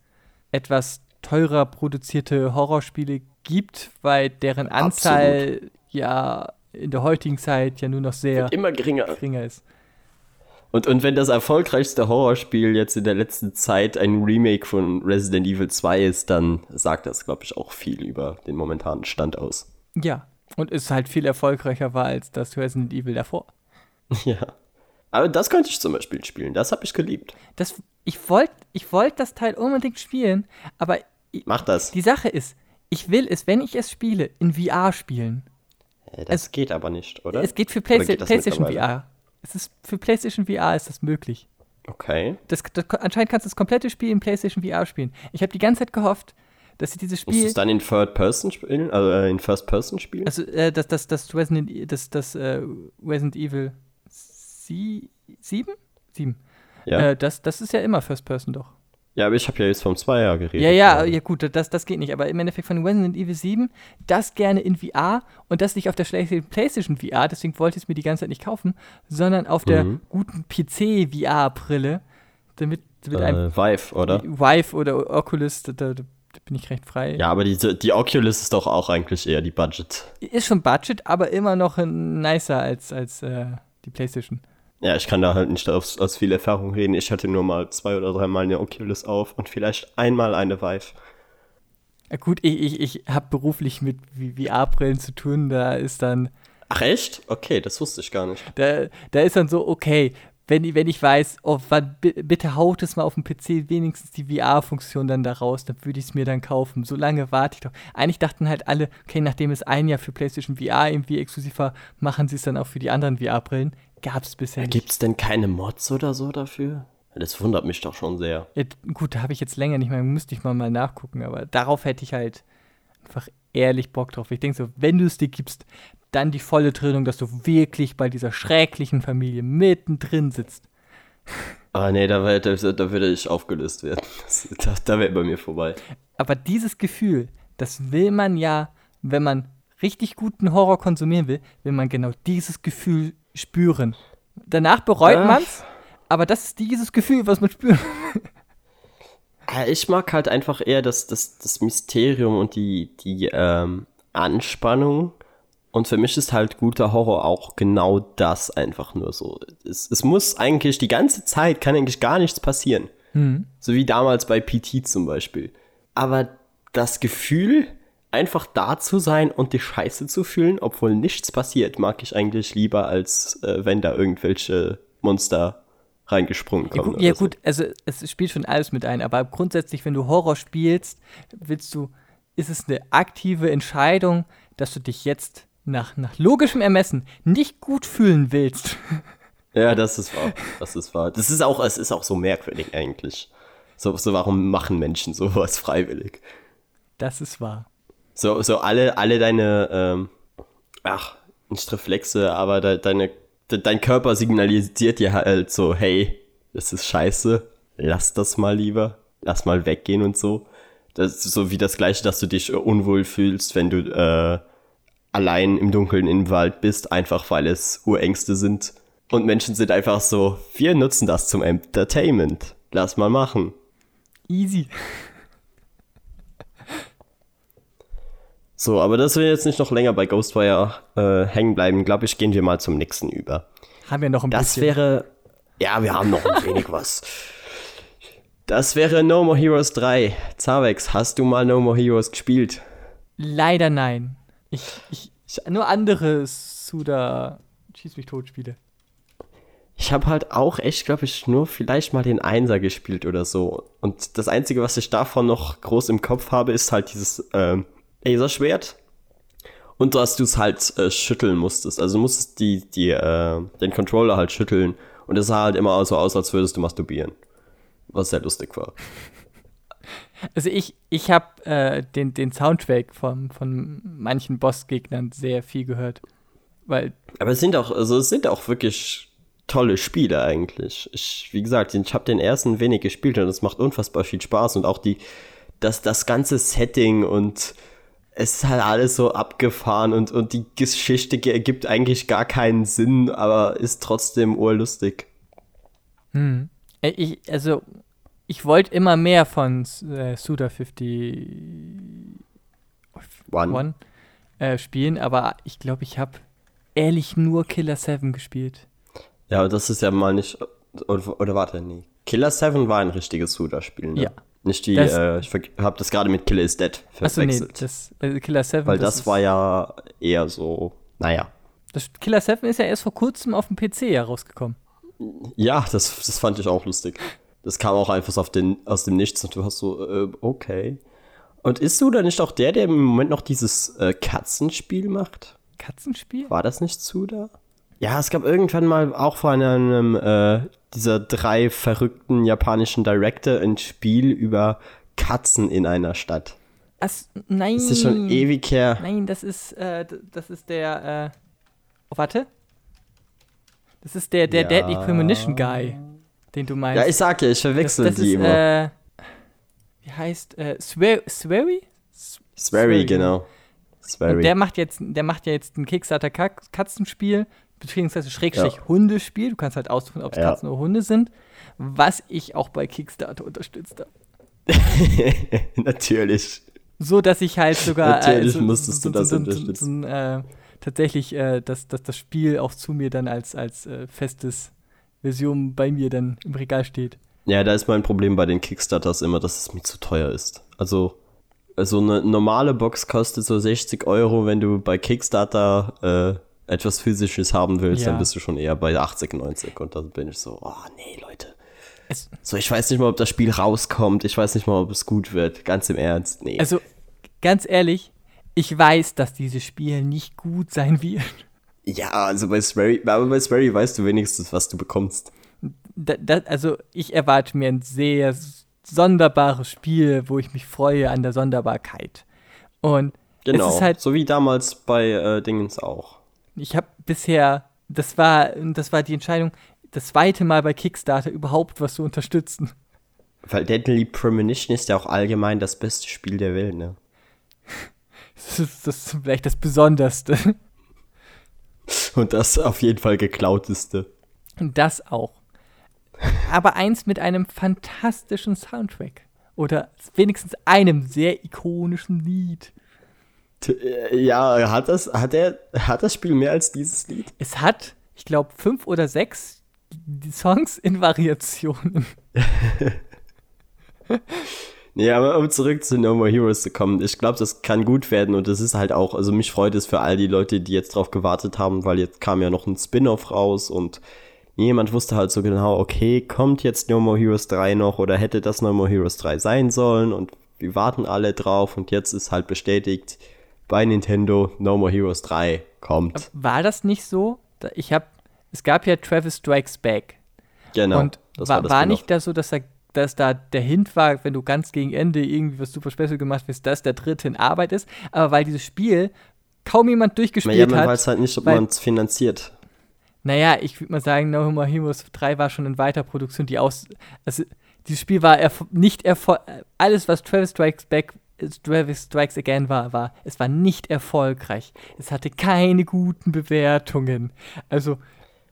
etwas teurer produzierte Horrorspiele gibt, weil deren Anzahl ja in der heutigen Zeit ja nur noch sehr Immer geringer. geringer ist. Und, und wenn das erfolgreichste Horrorspiel jetzt in der letzten Zeit ein Remake von Resident Evil 2 ist, dann sagt das, glaube ich, auch viel über den momentanen Stand aus. Ja. Und es halt viel erfolgreicher war als das Resident Evil davor. ja. Aber das könnte ich zum Beispiel spielen. Das habe ich geliebt. Das, ich wollte ich wollt das Teil unbedingt spielen, aber Mach das. die Sache ist, ich will es, wenn ich es spiele, in VR spielen. Das geht aber nicht, oder? Es geht für das PlayStation? VR. Es ist für PlayStation VR ist das möglich. Okay. Das, das, anscheinend kannst du das komplette Spiel in PlayStation VR spielen. Ich habe die ganze Zeit gehofft, dass sie dieses Musst du Spiel, es dann in Third Person spielen? Also äh, in First Person spielen? also äh, das, das, das Resident, E- das, das äh, Resident Evil sie, 7? 7. ja. Äh, das, das ist ja immer First Person doch. Ja, aber ich habe ja jetzt vom Zweier geredet. Ja, ja, ja gut, das, das geht nicht. Aber im Endeffekt von Resident Evil 7, das gerne in VR und das nicht auf der schlechten PlayStation VR, deswegen wollte ich es mir die ganze Zeit nicht kaufen, sondern auf der Mhm. guten PC-VR-Brille, damit mit einem Äh, Vive, oder? Vive oder Oculus, da, da, bin ich recht frei. Ja, aber die, die Oculus ist doch auch eigentlich eher die Budget. Ist schon Budget, aber immer noch nicer als, als äh, die PlayStation. Ja, ich kann da halt nicht aus, aus viel Erfahrung reden. Ich hatte nur mal zwei oder dreimal eine Oculus auf und vielleicht einmal eine Vive. Ja, gut, ich, ich, ich habe beruflich mit VR-Brillen zu tun, da ist dann Ach echt? Okay, das wusste ich gar nicht. Da, da ist dann so, okay, wenn, ich- wenn ich weiß, oh, wann, bi- bitte haut es mal auf dem PC wenigstens die VR-Funktion dann da raus, dann würde ich es mir dann kaufen. So lange warte ich doch. Eigentlich dachten halt alle, okay, nachdem es ein Jahr für PlayStation VR irgendwie exklusiv war, machen sie es dann auch für die anderen VR-Brillen. Gab es bisher nicht. Gibt es denn keine Mods oder so dafür? Das wundert mich doch schon sehr. Ja, gut, da habe ich jetzt länger nicht mehr, müsste ich mal, mal nachgucken, aber darauf hätte ich halt einfach ehrlich Bock drauf. Ich denke so, wenn du es dir gibst, dann die volle Trennung, dass du wirklich bei dieser schrecklichen Familie mittendrin sitzt. Ah nee, da, wär- da, da würde ich aufgelöst werden. Das, da da wäre bei mir vorbei. Aber dieses Gefühl, das will man ja, wenn man richtig guten Horror konsumieren will, will man genau dieses Gefühl spüren. Danach bereut Ja. man's, aber das ist dieses Gefühl, was man spürt. Äh, Ich mag halt einfach eher das, das, das Mysterium und die, die ähm, Anspannung. Und für mich ist halt guter Horror auch genau das einfach nur so. Es, es muss eigentlich die ganze Zeit, kann eigentlich gar nichts passieren. So wie damals bei PT zum Beispiel. Aber das Gefühl, einfach da zu sein und die Scheiße zu fühlen, obwohl nichts passiert, mag ich eigentlich lieber, als äh, wenn da irgendwelche Monster reingesprungen Ja, kommen. gut, ja so. gut, also es spielt schon alles mit ein, aber grundsätzlich, wenn du Horror spielst, willst du, ist es eine aktive Entscheidung, dass du dich jetzt nach, nach logischem Ermessen nicht gut fühlen willst. Ja, das ist wahr. Das ist wahr. Das ist auch, es ist auch so merkwürdig eigentlich. So, so warum machen Menschen sowas freiwillig? Das ist wahr. So, so alle, alle deine, ähm, ach, nicht Reflexe, aber de, deine, de, dein Körper signalisiert dir halt so, hey, das ist scheiße, lass das mal lieber, lass mal weggehen und so. Das ist so wie das gleiche, dass du dich unwohl fühlst, wenn du äh, allein im Dunkeln im Wald bist, einfach weil es Urängste sind. Und Menschen sind einfach so, wir nutzen das zum Entertainment. Lass mal machen. Easy. So, aber dass wir jetzt nicht noch länger bei Ghostwire äh, hängen bleiben, glaube ich, gehen wir mal zum nächsten über. Haben wir noch ein Das bisschen. wäre. Ja, wir haben noch ein wenig was. Das wäre No More Heroes 3. Zavex, hast du mal No More Heroes gespielt? Leider nein. Ich, ich, nur andere Suda Schieß mich tot Spiele. Ich habe halt auch echt, glaube ich, nur vielleicht mal den Einser gespielt oder so. Und das Einzige, was ich davon noch groß im Kopf habe, ist halt dieses ähm, Laserschwert. Und dass du es halt äh, schütteln musstest. Also du musstest die, die, äh, den Controller halt schütteln. Und es sah halt immer so aus, als würdest du masturbieren. Was sehr lustig war. Also ich, ich habe äh, den, den Soundtrack von, von manchen Bossgegnern sehr viel gehört. Weil Aber es sind auch, also es sind auch wirklich tolle Spiele eigentlich. Ich, wie gesagt, ich habe den ersten wenig gespielt und es macht unfassbar viel Spaß und auch die, das, das ganze Setting und es ist halt alles so abgefahren und, und die Geschichte ergibt eigentlich gar keinen Sinn, aber ist trotzdem urlustig. Hm. Ich, also, ich wollte immer mehr von äh, Suda 51 One. äh, spielen, aber ich glaube, ich habe ehrlich nur Killer 7 gespielt. Ja, aber das ist ja mal nicht. Oder, oder warte, nee. Killer 7 war ein richtiges Suda-Spiel, ne? Ja. Nicht die, Das- äh, ich habe das gerade mit Killer is Dead Achso, nee, verwechselt. das äh, Killer 7. weil das, ist- war ja eher so, naja. Das Killer 7 ist ja erst vor kurzem auf dem PC herausgekommen. Ja, das, das fand ich auch lustig. Das kam auch einfach so auf den, aus dem Nichts und du hast so, äh, okay. Und ist Suda nicht auch der, der im Moment noch dieses äh, Katzenspiel macht? Katzenspiel? War das nicht Suda? Ja, es gab irgendwann mal auch von einem äh, dieser drei verrückten japanischen Director ein Spiel über Katzen in einer Stadt. As, nein. Das ist schon ewig her. Nein, das ist, äh, das ist der, äh, oh, warte. Das ist der, der Ja. Deadly Premonition Guy, den du meinst. Ja, ich sag ja, ich das, verwechsel das die ist, immer. äh, wie heißt, äh, Swear, Swery? S- Swery, genau. Und Swery. der macht jetzt, der macht ja jetzt ein Kickstarter-Katzenspiel, beziehungsweise Schrägstrich Ja. Hundespiel. Du kannst halt aussuchen, ob es Ja. Katzen oder Hunde sind, was ich auch bei Kickstarter unterstützt habe. Natürlich. So, dass ich halt sogar Natürlich so, musstest du das so, unterstützen. So, äh, tatsächlich, äh, dass, dass das Spiel auch zu mir dann als, als äh, festes Version bei mir dann im Regal steht. Ja, da ist mein Problem bei den Kickstarters immer, dass es mir zu teuer ist. Also, so eine normale Box kostet so 60 Euro, wenn du bei Kickstarter äh, etwas Physisches haben willst, Ja. dann bist du schon eher bei 80, 90 und dann bin ich so, oh nee, Leute. Es, So, ich weiß nicht mal, ob das Spiel rauskommt, ich weiß nicht mal, ob es gut wird, ganz im Ernst, nee. also, ganz ehrlich, ich weiß, dass dieses Spiel nicht gut sein wird. ja, also bei Swery, aber bei Swery weißt du wenigstens, was du bekommst. Da, da, also, ich erwarte mir ein sehr sonderbares Spiel, wo ich mich freue an der Sonderbarkeit. Und Genau, es ist halt so wie damals bei äh, Dingens auch. Ich habe bisher, das war, das war die Entscheidung, das zweite Mal bei Kickstarter überhaupt was zu unterstützen. Weil Deadly Premonition ist ja auch allgemein das beste Spiel der Welt, ne? Das ist, das ist vielleicht das Besonderste. Und das auf jeden Fall geklauteste. Und das auch. Aber eins mit einem fantastischen Soundtrack. Oder wenigstens einem sehr ikonischen Lied. Äh, Ja, hat das, hat er, hat das Spiel mehr als dieses Lied? Es hat, ich glaube, fünf oder sechs Songs in Variationen. Nee, aber um zurück zu No More Heroes zu kommen, ich glaube, das kann gut werden und das ist halt auch, also mich freut es für all die Leute, die jetzt drauf gewartet haben, weil jetzt kam ja noch ein Spin-off raus und niemand wusste halt so genau, okay, kommt jetzt No More Heroes 3 noch oder hätte das No More Heroes 3 sein sollen und wir warten alle drauf und jetzt ist halt bestätigt bei Nintendo, No More Heroes 3 kommt. War das nicht so? Da- Ich habe, es gab ja Travis Strikes Back. Genau. Und das war, das war Spin-off. nicht das so, dass, da, dass da der Hint war, wenn du ganz gegen Ende irgendwie was super special gemacht hast, dass der dritte in Arbeit ist, aber weil dieses Spiel kaum jemand durchgespielt Ja, man hat. weiß halt nicht, ob man es finanziert. Naja, ich würde mal sagen, No More Heroes 3 war schon in Weiterproduktion, die aus. Also, dieses Spiel war erfo- nicht erfolg. Alles, was Travis Strikes Back. Travis Strikes Again war, war, es war nicht erfolgreich. Es hatte keine guten Bewertungen. Also,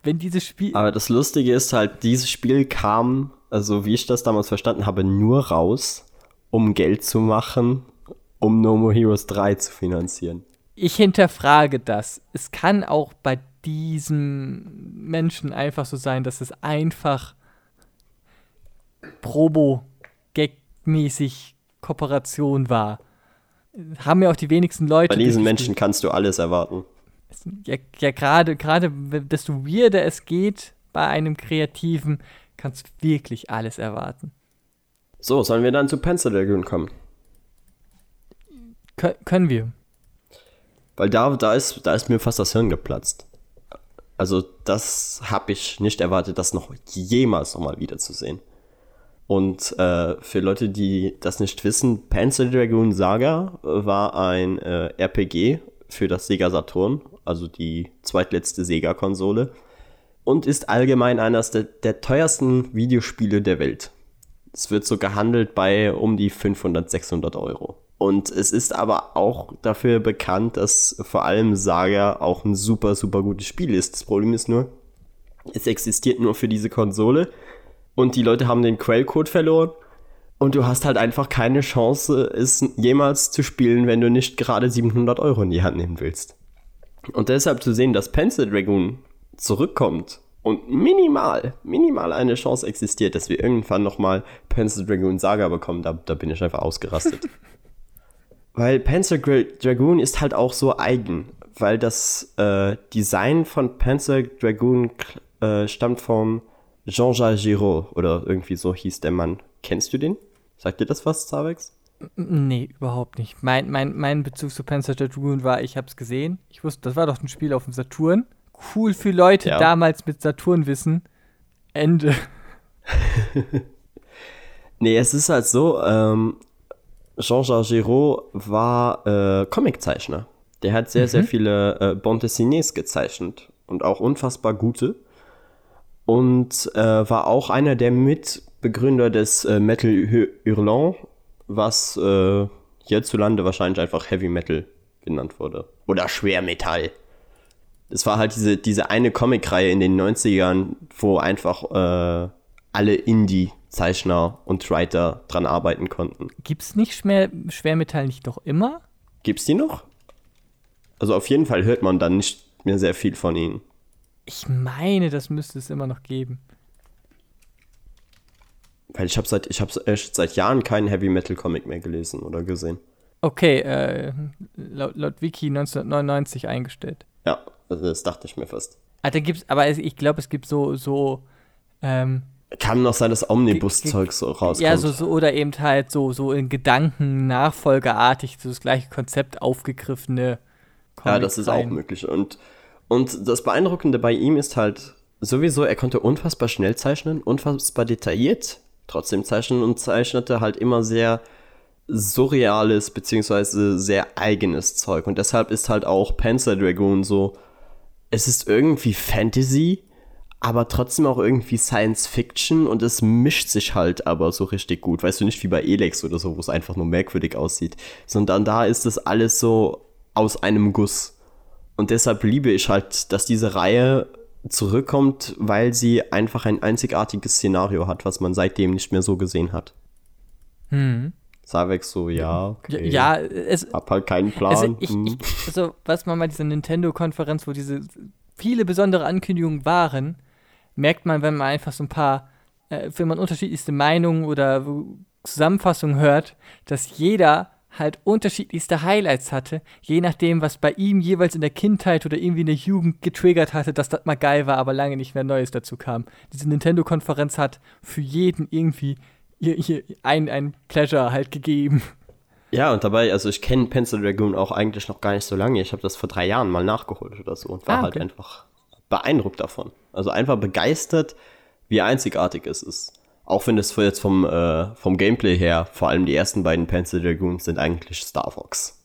wenn dieses Spiel. Aber das Lustige ist halt, dieses Spiel kam, also wie ich das damals verstanden habe, nur raus, um Geld zu machen um No More Heroes 3 zu finanzieren. Ich hinterfrage das. Es kann auch bei diesem Menschen einfach so sein, dass es einfach Probo-Gag-mäßig Kooperation war. Haben ja auch die wenigsten Leute. Bei diesen Menschen kannst du alles erwarten. Ja, ja gerade, gerade, desto weirder es geht bei einem Kreativen, kannst du wirklich alles erwarten. So, sollen wir dann zu Pencil Dragoon kommen? Kön können wir. Weil da, da, ist, da ist mir fast das Hirn geplatzt. Also, das habe ich nicht erwartet, das noch jemals nochmal wiederzusehen. Und äh, für Leute, die das nicht wissen, Pencil Dragoon Saga war ein äh, RPG für das Sega Saturn, also die zweitletzte Sega-Konsole, und ist allgemein eines der, der teuersten Videospiele der Welt. Es wird so gehandelt bei um die 500, 600 Euro. Und es ist aber auch dafür bekannt, dass vor allem Saga auch ein super, super gutes Spiel ist. Das Problem ist nur, es existiert nur für diese Konsole und die Leute haben den Quellcode verloren und du hast halt einfach keine Chance, es jemals zu spielen, wenn du nicht gerade 700 Euro in die Hand nehmen willst. Und deshalb zu sehen, dass Pencil Dragoon zurückkommt und minimal, minimal eine Chance existiert, dass wir irgendwann nochmal Pencil Dragoon Saga bekommen, da, da bin ich einfach ausgerastet. weil Pencil Dragoon ist halt auch so eigen, weil das äh, Design von Pencil Dragoon äh, stammt von Jean-Jacques Giraud oder irgendwie so hieß der Mann. Kennst du den? Sagt dir das was, Zavex? Nee, überhaupt nicht. Mein, mein, mein Bezug zu Panzer Dragoon war, ich hab's gesehen. Ich wusste, das war doch ein Spiel auf dem Saturn. Cool für Leute ja. damals mit Saturn-Wissen. Ende. nee, es ist halt so, ähm, Jean-Jacques Giraud war äh, Comiczeichner. Der hat sehr, mhm. sehr viele äh, Bande Dessinés gezeichnet und auch unfassbar gute und äh, war auch einer der Mitbegründer des äh, Metal Hurlant, was äh, hierzulande wahrscheinlich einfach Heavy Metal genannt wurde. Oder Schwermetall. Es war halt diese, diese eine Comicreihe in den 90ern, wo einfach äh, alle Indie-Zeichner und Writer dran arbeiten konnten. Gibt's nicht Schwer Schwermetall nicht noch immer? Gibt's die noch? Also auf jeden Fall hört man dann nicht mehr sehr viel von ihnen. Ich meine, das müsste es immer noch geben. Weil ich habe seit ich echt seit Jahren keinen Heavy Metal Comic mehr gelesen oder gesehen. Okay, äh, laut, laut Wiki 1999 eingestellt. Ja, also das dachte ich mir fast. Alter, gibt's, aber ich glaube, es gibt so so ähm, kann noch sein, dass Omnibus-Zeug so rauskommt. Ja, so, so, oder eben halt so, so in Gedanken nachfolgeartig so das gleiche Konzept aufgegriffene Comics Ja, das ist rein. auch möglich. Und und das Beeindruckende bei ihm ist halt sowieso, er konnte unfassbar schnell zeichnen, unfassbar detailliert trotzdem zeichnen und zeichnete halt immer sehr surreales beziehungsweise sehr eigenes Zeug. Und deshalb ist halt auch Panzer Dragoon so, es ist irgendwie Fantasy, aber trotzdem auch irgendwie Science Fiction und es mischt sich halt aber so richtig gut. Weißt du, nicht wie bei Elex oder so, wo es einfach nur merkwürdig aussieht, sondern da ist das alles so aus einem Guss. Und deshalb liebe ich halt, dass diese Reihe zurückkommt, weil sie einfach ein einzigartiges Szenario hat, was man seitdem nicht mehr so gesehen hat. Hm. Savex so, ja, okay. Ja, es, hab halt keinen Plan. Also, ich, hm. ich, also was man bei dieser Nintendo-Konferenz, wo diese viele besondere Ankündigungen waren, merkt man, wenn man einfach so ein paar, äh, wenn man unterschiedlichste Meinungen oder Zusammenfassungen hört, dass jeder halt unterschiedlichste Highlights hatte, je nachdem, was bei ihm jeweils in der Kindheit oder irgendwie in der Jugend getriggert hatte, dass das mal geil war, aber lange nicht mehr Neues dazu kam. Diese Nintendo-Konferenz hat für jeden irgendwie ein, ein Pleasure halt gegeben. Ja, und dabei, also ich kenne Pencil Dragoon auch eigentlich noch gar nicht so lange. Ich habe das vor drei Jahren mal nachgeholt oder so und war ah, halt okay. halt einfach beeindruckt davon. Also einfach begeistert, wie einzigartig es ist. Auch wenn es jetzt vom, äh, vom Gameplay her, vor allem die ersten beiden Pencil Dragoons sind eigentlich Star Fox.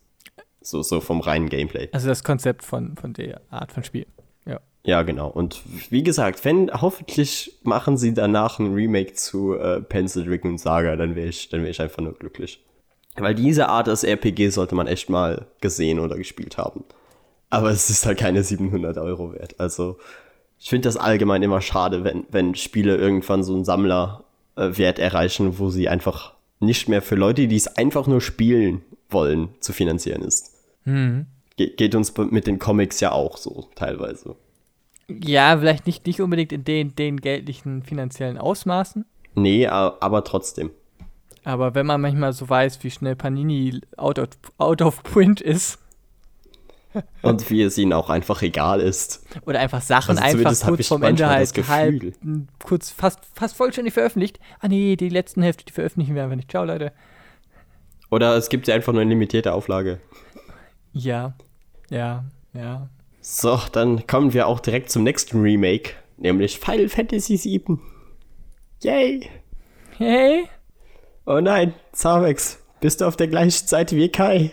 So, so vom reinen Gameplay. Also das Konzept von, von der Art von Spiel. Ja. Ja, genau. Und wie gesagt, wenn hoffentlich machen sie danach ein Remake zu äh, Pencil Dragoon Saga, dann wäre ich, wär ich einfach nur glücklich. Weil diese Art des RPG sollte man echt mal gesehen oder gespielt haben. Aber es ist halt keine 700 Euro wert. Also ich finde das allgemein immer schade, wenn, wenn Spiele irgendwann so einen Sammler Wert erreichen, wo sie einfach nicht mehr für Leute, die es einfach nur spielen, wollen, zu finanzieren ist. Hm. Ge geht uns mit den Comics ja auch so, teilweise. Ja, vielleicht nicht, nicht unbedingt in den, den geldlichen finanziellen Ausmaßen. Nee, aber trotzdem. Aber wenn man manchmal so weiß, wie schnell Panini out of, out of print ist Und wie es ihnen auch einfach egal ist. oder einfach Sachen Also einfach kurz vorm Ende halt halb, kurz fast, fast vollständig veröffentlicht. Ah nee, die letzten Hälfte, die veröffentlichen wir einfach nicht. Ciao, Leute. Oder es gibt ja einfach nur eine limitierte Auflage. Ja, ja, ja. So, dann kommen wir auch direkt zum nächsten Remake, nämlich Final Fantasy VII. Yay! Hey, Oh nein, Zavex, bist du auf der gleichen Seite wie Kai?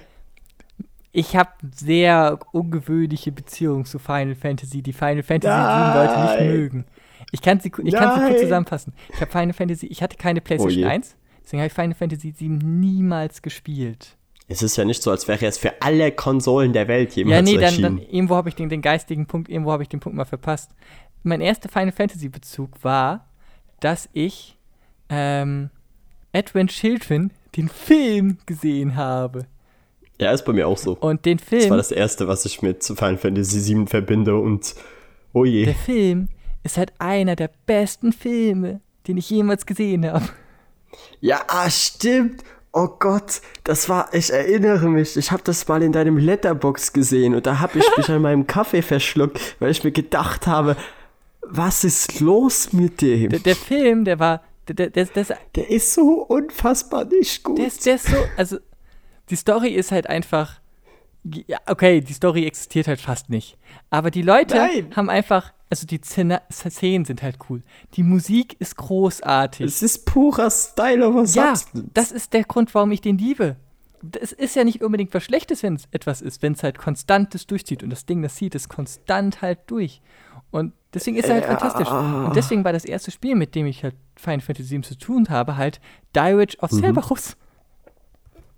Ich habe sehr ungewöhnliche Beziehungen zu Final Fantasy, die Final Fantasy 7 Leute nicht Nein. mögen. Ich kann sie, ich kann sie kurz Nein. zusammenfassen. Ich habe Final Fantasy, ich hatte keine PlayStation je. 1, deswegen habe ich Final Fantasy 7 niemals gespielt. Es ist ja nicht so, als wäre es für alle Konsolen der Welt jemals Ja, nee, dann, erschienen. dann irgendwo habe ich den, den geistigen Punkt, irgendwo habe ich den Punkt mal verpasst. Mein erster Final Fantasy Bezug war, dass ich ähm, Advent Children, den Film, gesehen habe. Ja, ist bei mir auch so. Und den Das Film, war das erste, was ich mit Final Fantasy VII verbinde und oh je. der Film ist halt einer der besten Filme, den ich jemals gesehen habe. Ja, ah, stimmt. Oh Gott, das war, ich erinnere mich, ich habe das mal in deinem Letterbox gesehen und da habe ich mich an meinem Kaffee verschluckt, weil ich mir gedacht habe, was ist los mit dem? Der, der Film, der war, der, der, der, der, ist- Der ist so unfassbar nicht gut. der, ist, der ist so, also die Story ist halt einfach, ja, okay, die Story existiert halt fast nicht. Aber die Leute Nein. haben einfach, also die Szene- Szenen sind halt cool. Die Musik ist großartig. es ist purer Style over ja, Substance. das ist der Grund, warum ich den liebe. Es ist ja nicht unbedingt was Schlechtes, wenn es etwas ist, wenn es halt konstantes durchzieht. Und das Ding, das zieht es konstant halt durch. Und deswegen ist er halt Ja. fantastisch. Und deswegen war das erste Spiel, mit dem ich halt Final Fantasy 7 zu tun habe, halt Dirge of Cerberus.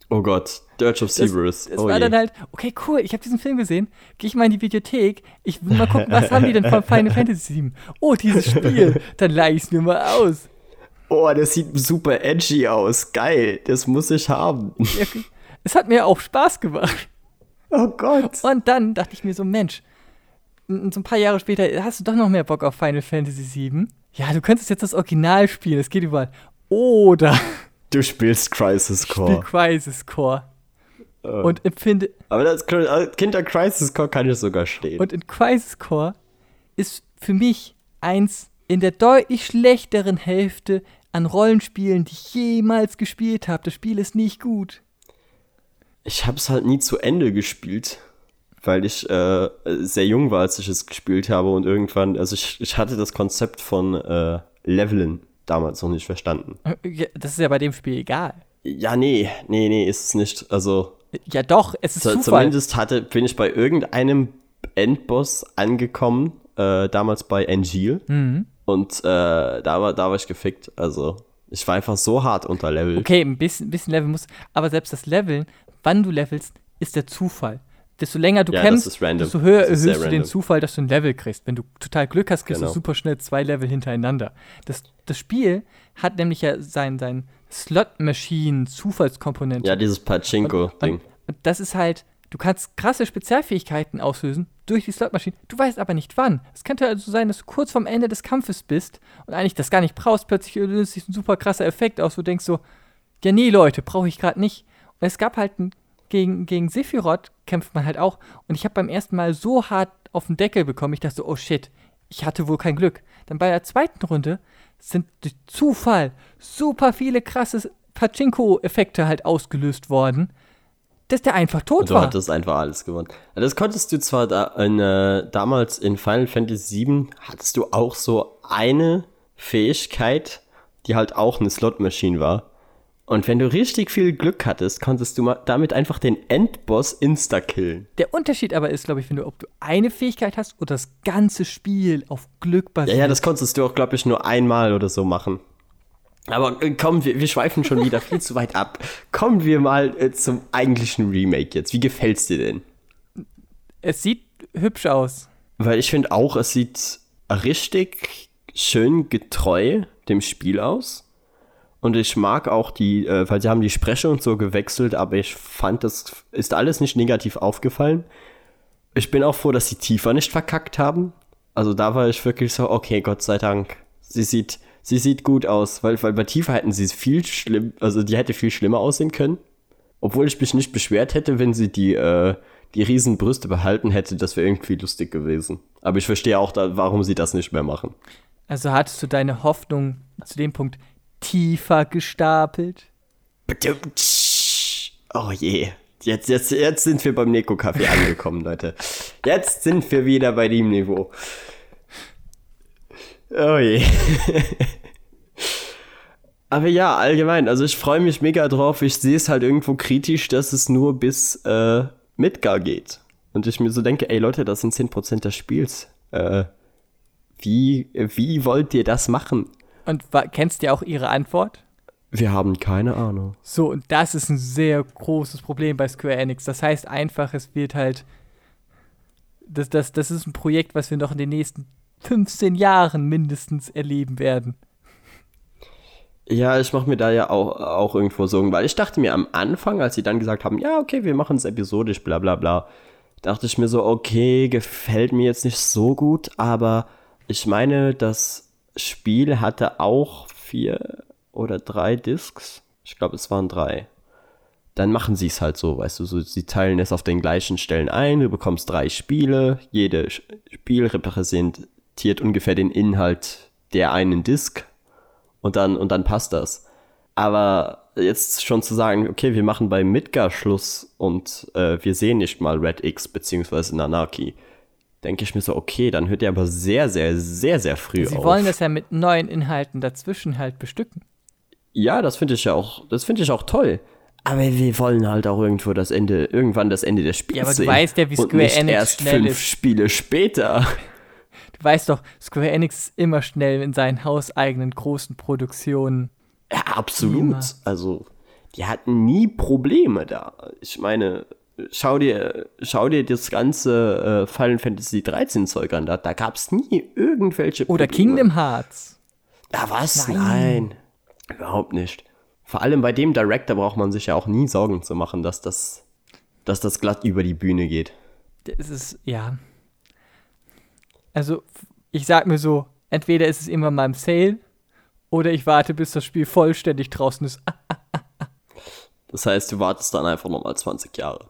Oh Gott, Dirge of Das, Cerberus. es oh war je. dann halt, okay, cool, ich habe diesen Film gesehen, gehe ich mal in die Videothek, ich will mal gucken, was haben die denn von Final Fantasy 7? Oh, dieses Spiel, dann leih ich es mir mal aus. oh, das sieht super edgy aus. Geil, das muss ich haben. Okay. Es hat mir auch Spaß gemacht. Oh Gott. Und dann dachte ich mir so, Mensch, so ein paar Jahre später hast du doch noch mehr Bock auf Final Fantasy 7. Ja, du könntest jetzt das Original spielen, es geht überall. Oder Du spielst Crisis Spiel Core. Crisis Core. Äh. Und empfinde, Aber das Kinder Crisis Core kann ich sogar stehen. Und in Crisis Core ist für mich eins in der deutlich schlechteren Hälfte an Rollenspielen, die ich jemals gespielt habe. Das Spiel ist nicht gut. Ich habe es halt nie zu Ende gespielt, weil ich äh, sehr jung war, als ich es gespielt habe und irgendwann, also ich, ich hatte das Konzept von äh, Leveln damals noch nicht verstanden. Das ist ja bei dem Spiel egal. Ja, nee, nee, nee, ist es nicht. Also Ja doch, es ist zu, Zufall. zumindest hatte, bin ich bei irgendeinem Endboss angekommen, äh, damals bei Angel. Mhm. Und äh, da, war, da war ich gefickt. Also ich war einfach so hart unter Level. Okay, ein bisschen, ein bisschen Level muss, aber selbst das Leveln, wann du levelst, ist der Zufall. Desto länger du Ja, kämpfst, desto höher erhöhst du den. Zufall, dass du ein Level kriegst. Wenn du total Glück hast, kriegst Genau. du super schnell zwei Level hintereinander. Das, das Spiel hat nämlich ja sein, sein Slot-Machine-Zufallskomponente. Ja, dieses Pachinko-Ding. Das ist halt, du kannst krasse Spezialfähigkeiten auslösen durch die Slotmaschine. Du weißt aber nicht wann. Es könnte also sein, dass du kurz vorm Ende des Kampfes bist und eigentlich das gar nicht brauchst. Plötzlich löst sich ein super krasser Effekt aus, du denkst so, ja nee Leute, brauche ich gerade nicht. Und es gab halt ein, gegen, gegen Sephiroth kämpft man halt auch. Und ich habe beim ersten Mal so hart auf den Deckel bekommen, ich dachte so, oh shit, ich hatte wohl kein Glück. Dann bei der zweiten Runde sind durch Zufall super viele krasse Pachinko-Effekte halt ausgelöst worden, dass der einfach tot Du war. hattest einfach alles gewonnen. Ja, Das konntest du zwar da in, äh, damals in Final Fantasy VII, hattest du auch so eine Fähigkeit, die halt auch eine Slot-Machine war. Und wenn du richtig viel Glück hattest, konntest du damit einfach den Endboss insta-killen. Der Unterschied aber ist, glaube ich, wenn du, ob du eine Fähigkeit hast oder das ganze Spiel auf Glück Ja, basiert. ja, das konntest du auch, glaube ich, nur einmal oder so machen. Aber äh, komm, wir, wir schweifen schon wieder viel zu weit ab. Kommen wir mal äh, zum eigentlichen Remake jetzt. Wie gefällt's dir denn? es sieht hübsch aus. Weil ich finde auch, es sieht richtig schön getreu dem Spiel aus. Und ich mag auch die, äh, weil sie haben die Sprecher und so gewechselt, aber ich fand, das ist alles nicht negativ aufgefallen. Ich bin auch froh, dass sie tiefer nicht verkackt haben. Also da war ich wirklich so, okay, Gott sei Dank. Sie sieht, sie sieht gut aus, weil, weil bei Tiefer hätten sie es viel schlimm, also die hätte viel schlimmer aussehen können. Obwohl ich mich nicht beschwert hätte, wenn sie die, äh, die riesen Brüste behalten hätte, das wäre irgendwie lustig gewesen. Aber ich verstehe auch, da, warum sie das nicht mehr machen. Also hattest du deine Hoffnung zu dem Punkt tiefer gestapelt? Oh je. Jetzt, jetzt, jetzt sind wir beim Neko-Café angekommen, Leute. Jetzt sind wir wieder bei dem Niveau. Oh je. Aber ja, allgemein, also ich freue mich mega drauf. Ich sehe es halt irgendwo kritisch, dass es nur bis äh, Midgar geht. Und ich mir so denke, ey Leute, das sind 10% des Spiels. Äh, wie, wie wollt ihr das machen? Und kennst du auch ihre Antwort? Wir haben keine Ahnung. So, und das ist ein sehr großes Problem bei Square Enix. Das heißt einfach, es wird halt. Das, das, das ist ein Projekt, was wir noch in den nächsten 15 Jahren mindestens erleben werden. Ja, ich mache mir da ja auch, auch irgendwo Sorgen, weil ich dachte mir am Anfang, als sie dann gesagt haben, ja, okay, wir machen es episodisch, bla bla bla, dachte ich mir so, okay, gefällt mir jetzt nicht so gut, aber ich meine, das Spiel hatte auch vier oder drei Discs. Ich glaube, es waren drei. Dann machen sie es halt so, weißt du, so, sie teilen es auf den gleichen Stellen ein, du bekommst drei Spiele, jede Spiel repräsentiert ungefähr den Inhalt der einen Disc und dann, und dann passt das. Aber jetzt schon zu sagen, okay, wir machen bei Midgar Schluss und äh, wir sehen nicht mal Red X beziehungsweise Nanaki, denke ich mir so, okay, dann hört er aber sehr, sehr, sehr, sehr früh Sie auf. Sie wollen das ja mit neuen Inhalten dazwischen halt bestücken. Ja, das finde ich ja auch, das finde ich auch toll. Aber wir wollen halt auch irgendwo das Ende, irgendwann das Ende des Spiels Ja, aber sehen. du weißt ja, wie Square und nicht Enix erst schnell fünf ist. Spiele später. Du weißt doch, Square Enix ist immer schnell in seinen hauseigenen großen Produktionen. Ja, absolut. Immer. Also, die hatten nie Probleme da. Ich meine, schau dir, schau dir das ganze äh, Final Fantasy 13 Zeug an. Da, da gab es nie irgendwelche Probleme. Oder Kingdom Hearts. Ja, was? Nein. Nein. Überhaupt nicht. Vor allem bei dem Director braucht man sich ja auch nie Sorgen zu machen, dass das, dass das glatt über die Bühne geht. Das ist, ja. Also, ich sag mir so, entweder ist es immer mal im Sale oder ich warte, bis das Spiel vollständig draußen ist. Das heißt, du wartest dann einfach nochmal 20 Jahre.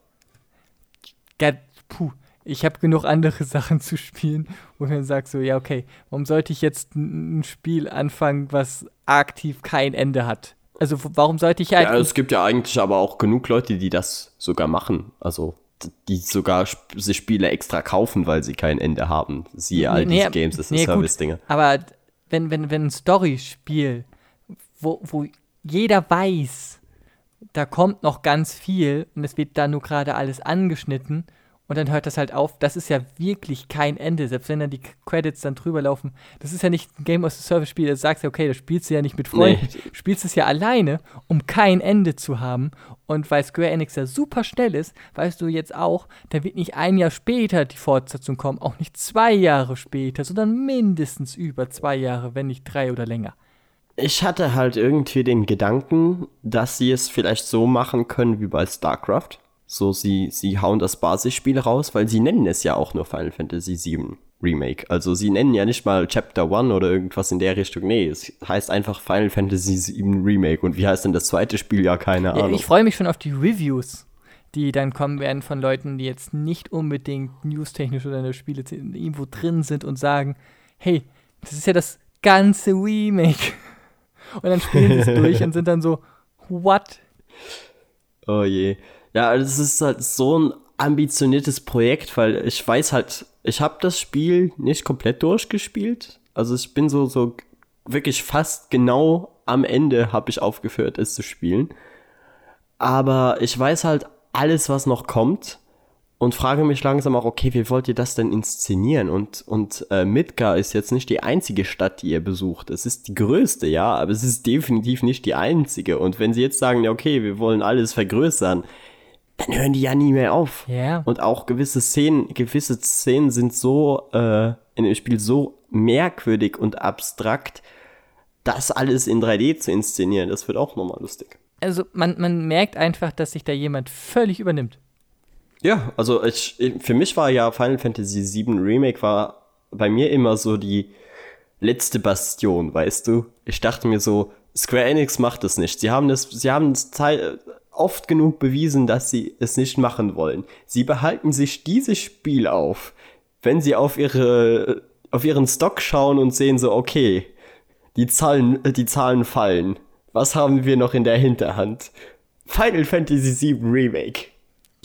Ja, puh, ich habe genug andere Sachen zu spielen, wo ich dann sage so, ja, okay, warum sollte ich jetzt ein Spiel anfangen, was aktiv kein Ende hat? Also warum sollte ich halt Ja, es gibt ja eigentlich aber auch genug Leute, die das sogar machen. Also, die sogar sp sich Spiele extra kaufen, weil sie kein Ende haben. Siehe all diese Games as a nee, gut, Service-Dinge. Aber wenn, wenn, wenn ein Story-Spiel, wo, wo jeder weiß, da kommt noch ganz viel und es wird da nur gerade alles angeschnitten und dann hört das halt auf, das ist ja wirklich kein Ende, selbst wenn dann die Credits dann drüber laufen. Das ist ja nicht ein Game as a Service Spiel, da sagst du, okay, das spielst du ja nicht mit Freunden, Nee. du spielst es ja alleine, um kein Ende zu haben. Und weil Square Enix ja super schnell ist, weißt du jetzt auch, da wird nicht ein Jahr später die Fortsetzung kommen, auch nicht zwei Jahre später, sondern mindestens über zwei Jahre, wenn nicht drei oder länger. Ich hatte halt irgendwie den Gedanken, dass sie es vielleicht so machen können wie bei StarCraft. So, sie, sie hauen das Basisspiel raus, weil sie nennen es ja auch nur Final Fantasy VII Remake. Also sie nennen ja nicht mal Chapter 1 oder irgendwas in der Richtung. Nee, es heißt einfach Final Fantasy VII Remake. Und wie heißt denn das zweite Spiel? Ja, keine Ja, Ahnung. ich freue mich schon auf die Reviews, die dann kommen werden von Leuten, die jetzt nicht unbedingt newstechnisch oder in der Spiele irgendwo drin sind und sagen, hey, das ist ja das ganze Remake. Und dann spielen sie es durch und sind dann so, what? Oh je. Ja, es ist halt so ein ambitioniertes Projekt, weil ich weiß halt, ich habe das Spiel nicht komplett durchgespielt. Also ich bin so, so wirklich fast genau am Ende habe ich aufgehört, es zu spielen. Aber ich weiß halt alles, was noch kommt und frage mich langsam auch, okay, wie wollt ihr das denn inszenieren? Und, und äh, Midgar ist jetzt nicht die einzige Stadt, die ihr besucht. Es ist die größte, ja, aber es ist definitiv nicht die einzige. Und wenn sie jetzt sagen, ja, okay, wir wollen alles vergrößern, dann hören die ja nie mehr auf. Ja. Und auch gewisse Szenen, gewisse Szenen sind so äh, in dem Spiel so merkwürdig und abstrakt, das alles in 3D zu inszenieren, das wird auch nochmal lustig. Also man, man merkt einfach, dass sich da jemand völlig übernimmt. Ja, also ich, für mich war ja Final Fantasy VII Remake war bei mir immer so die letzte Bastion, weißt du? Ich dachte mir so, Square Enix macht das nicht. Sie haben das, sie haben es oft genug bewiesen, dass sie es nicht machen wollen. Sie behalten sich dieses Spiel auf, wenn sie auf ihre, auf ihren Stock schauen und sehen so, okay, die Zahlen, die Zahlen fallen. Was haben wir noch in der Hinterhand? Final Fantasy VII Remake.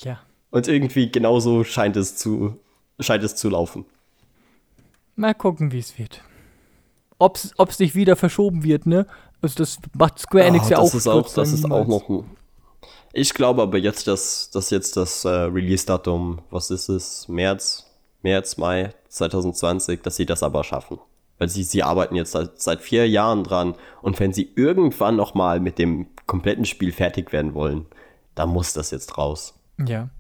Ja. Und irgendwie genauso scheint es zu, scheint es zu laufen. Mal gucken, wie es wird. Ob es nicht wieder verschoben wird, ne? Also das macht Square Enix oh, ja das auch. Ist auch das ist auch noch ein. Ich glaube aber jetzt, dass, dass jetzt das äh, Release-Datum, was ist es? März, März, Mai 2020, dass sie das aber schaffen. Weil sie, sie arbeiten jetzt seit, seit vier Jahren dran und wenn sie irgendwann nochmal mit dem kompletten Spiel fertig werden wollen, dann muss das jetzt raus. Ja.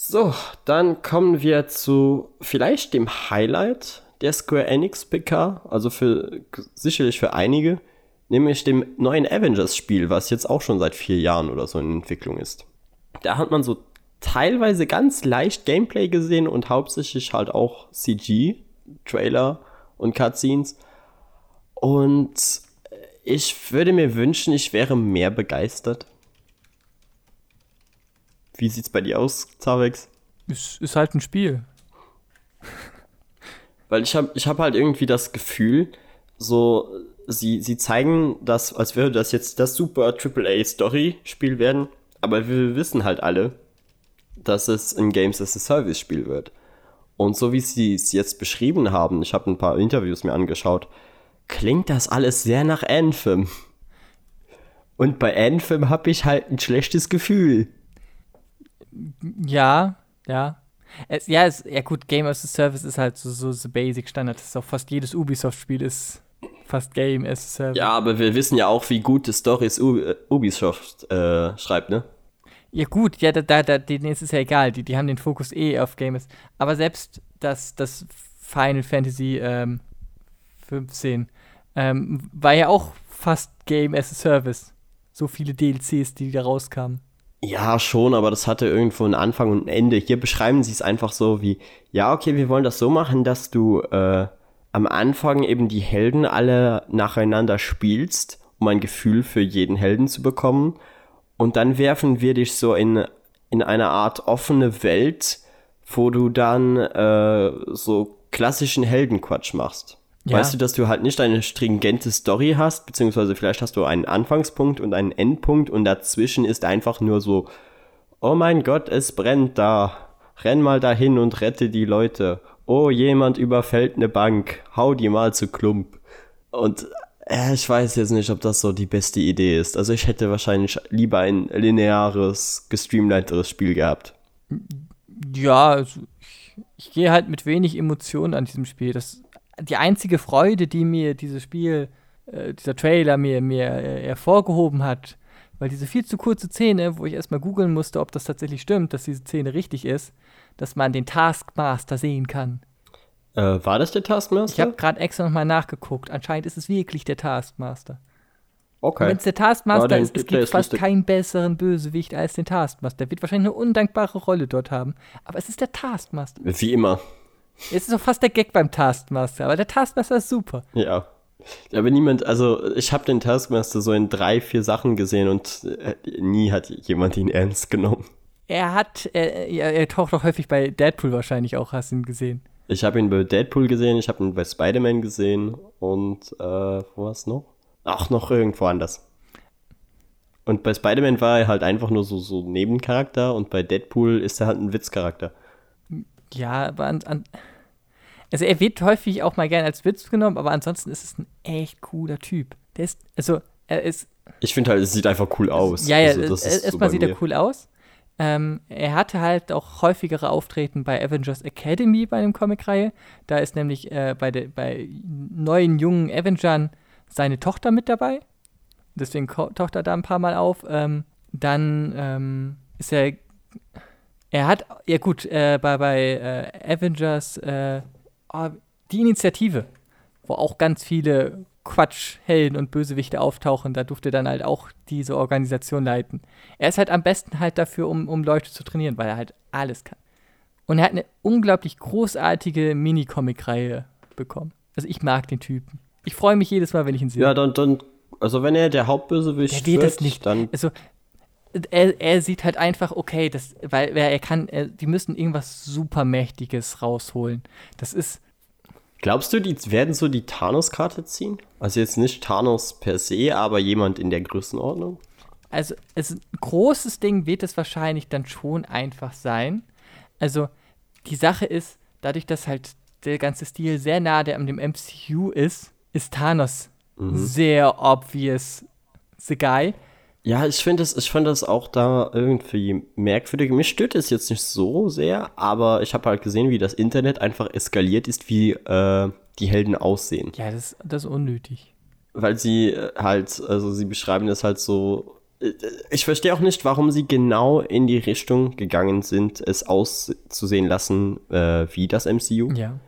So, dann kommen wir zu vielleicht dem Highlight der Square Enix PK, also für sicherlich für einige, nämlich dem neuen Avengers-Spiel, was jetzt auch schon seit vier Jahren oder so in Entwicklung ist. Da hat man so teilweise ganz leicht Gameplay gesehen und hauptsächlich halt auch CG, und Cutscenes. Und ich würde mir wünschen, ich wäre mehr begeistert. Wie sieht's bei dir aus, Zavex? Ist, ist halt ein Spiel. Weil ich habe ich hab halt irgendwie das Gefühl, so, sie, sie zeigen das, als würde das jetzt das super AAA-Story-Spiel werden, aber wir wissen halt alle, dass es ein Games as a Service-Spiel wird. Und so wie sie es jetzt beschrieben haben, ich habe ein paar Interviews mir angeschaut, klingt das alles sehr nach Anthem. Und bei Anthem habe ich halt ein schlechtes Gefühl. Ja, ja. Es, ja, es, ja gut, Game as a Service ist halt so, so, so Basic Standard. Das ist auch fast jedes Ubisoft-Spiel ist fast Game as a Service. Ja, aber wir wissen ja auch, wie gute Stories äh, Ubisoft äh, schreibt, ne? Ja gut, ja, da, da, da, denen ist es ja egal. Die, die haben den Fokus eh auf Games. Aber selbst das, das Final Fantasy ähm, 15 ähm, war ja auch fast Game as a Service. So viele DLCs, die da rauskamen. Ja, schon, aber das hatte irgendwo einen Anfang und ein Ende. Hier beschreiben sie es einfach so wie, ja, okay, wir wollen das so machen, dass du äh, am Anfang eben die Helden alle nacheinander spielst, um ein Gefühl für jeden Helden zu bekommen. Und dann werfen wir dich so in, in eine Art offene Welt, wo du dann äh, so klassischen Heldenquatsch machst. Ja. Weißt du, dass du halt nicht eine stringente Story hast, beziehungsweise vielleicht hast du einen Anfangspunkt und einen Endpunkt und dazwischen ist einfach nur so, oh mein Gott, es brennt da. Renn mal dahin und rette die Leute. Oh, jemand überfällt eine Bank. Hau die mal zu Klump. Und äh, ich weiß jetzt nicht, ob das so die beste Idee ist. Also ich hätte wahrscheinlich lieber ein lineares, gestreamliteres Spiel gehabt. Ja, also ich, ich gehe halt mit wenig Emotionen an diesem Spiel. Das die einzige Freude, die mir dieses Spiel, äh, dieser Trailer mir, mir äh, hervorgehoben hat, weil diese viel zu kurze Szene, wo ich erstmal googeln musste, ob das tatsächlich stimmt, dass diese Szene richtig ist, dass man den Taskmaster sehen kann. Äh, war das der Taskmaster? Ich habe gerade extra nochmal nachgeguckt. Anscheinend ist es wirklich der Taskmaster. Okay. Wenn es der Taskmaster ja, ist, es gibt fast lustig. keinen besseren Bösewicht als den Taskmaster. Der wird wahrscheinlich eine undankbare Rolle dort haben. Aber es ist der Taskmaster. Wie immer. Es ist doch fast der Gag beim Taskmaster, aber der Taskmaster ist super. Ja. Aber niemand, also ich habe den Taskmaster so in drei, vier Sachen gesehen und äh, nie hat jemand ihn ernst genommen. Er hat, er, er taucht auch häufig bei Deadpool wahrscheinlich auch, hast du ihn gesehen. Ich habe ihn bei Deadpool gesehen, ich habe ihn bei Spider-Man gesehen und äh, wo war es noch? Ach, noch irgendwo anders. Und bei Spider-Man war er halt einfach nur so, so Nebencharakter und bei Deadpool ist er halt ein Witzcharakter. Ja, aber an, an, also er wird häufig auch mal gerne als Witz genommen, aber ansonsten ist es ein echt cooler Typ. Der ist, also er ist. Ich finde halt, es sieht einfach cool aus. Ja, ja, also, erstmal so sieht er cool aus. Ähm, er hatte halt auch häufigere Auftreten bei Avengers Academy bei dem Comicreihe. Da ist nämlich äh, bei, de, bei neuen jungen Avengers seine Tochter mit dabei. Deswegen taucht er da ein paar Mal auf. Ähm, dann ähm, ist er er hat, ja gut, äh, bei, bei äh, Avengers äh, oh, die Initiative, wo auch ganz viele Quatschhelden und Bösewichte auftauchen, da durfte er dann halt auch diese Organisation leiten. Er ist halt am besten halt dafür, um, um Leute zu trainieren, weil er halt alles kann. Und er hat eine unglaublich großartige Mini-Comic-Reihe bekommen. Also ich mag den Typen. Ich freue mich jedes Mal, wenn ich ihn sehe. Ja, dann, dann, also wenn er der Hauptbösewicht der wird, das nicht. dann Also er, er sieht halt einfach, okay, das, weil er kann, er, die müssen irgendwas supermächtiges rausholen. Das ist, Glaubst du, die werden so die Thanos-Karte ziehen? Also jetzt nicht Thanos per se, aber jemand in der Größenordnung? also es, ein großes Ding wird es wahrscheinlich dann schon einfach sein. Also die Sache ist, dadurch, dass halt der ganze Stil sehr nah der an dem MCU ist, ist Thanos sehr obvious the guy. Ja, ich finde das, ich find das auch da irgendwie merkwürdig. Mich stört es jetzt nicht so sehr, aber ich habe halt gesehen, wie das Internet einfach eskaliert ist, wie äh, die Helden aussehen. Ja, das, das ist unnötig. Weil sie äh, halt, also sie beschreiben das halt so. äh, Ich verstehe auch nicht, warum sie genau in die Richtung gegangen sind, es auszusehen lassen äh, wie das MCU. Ja.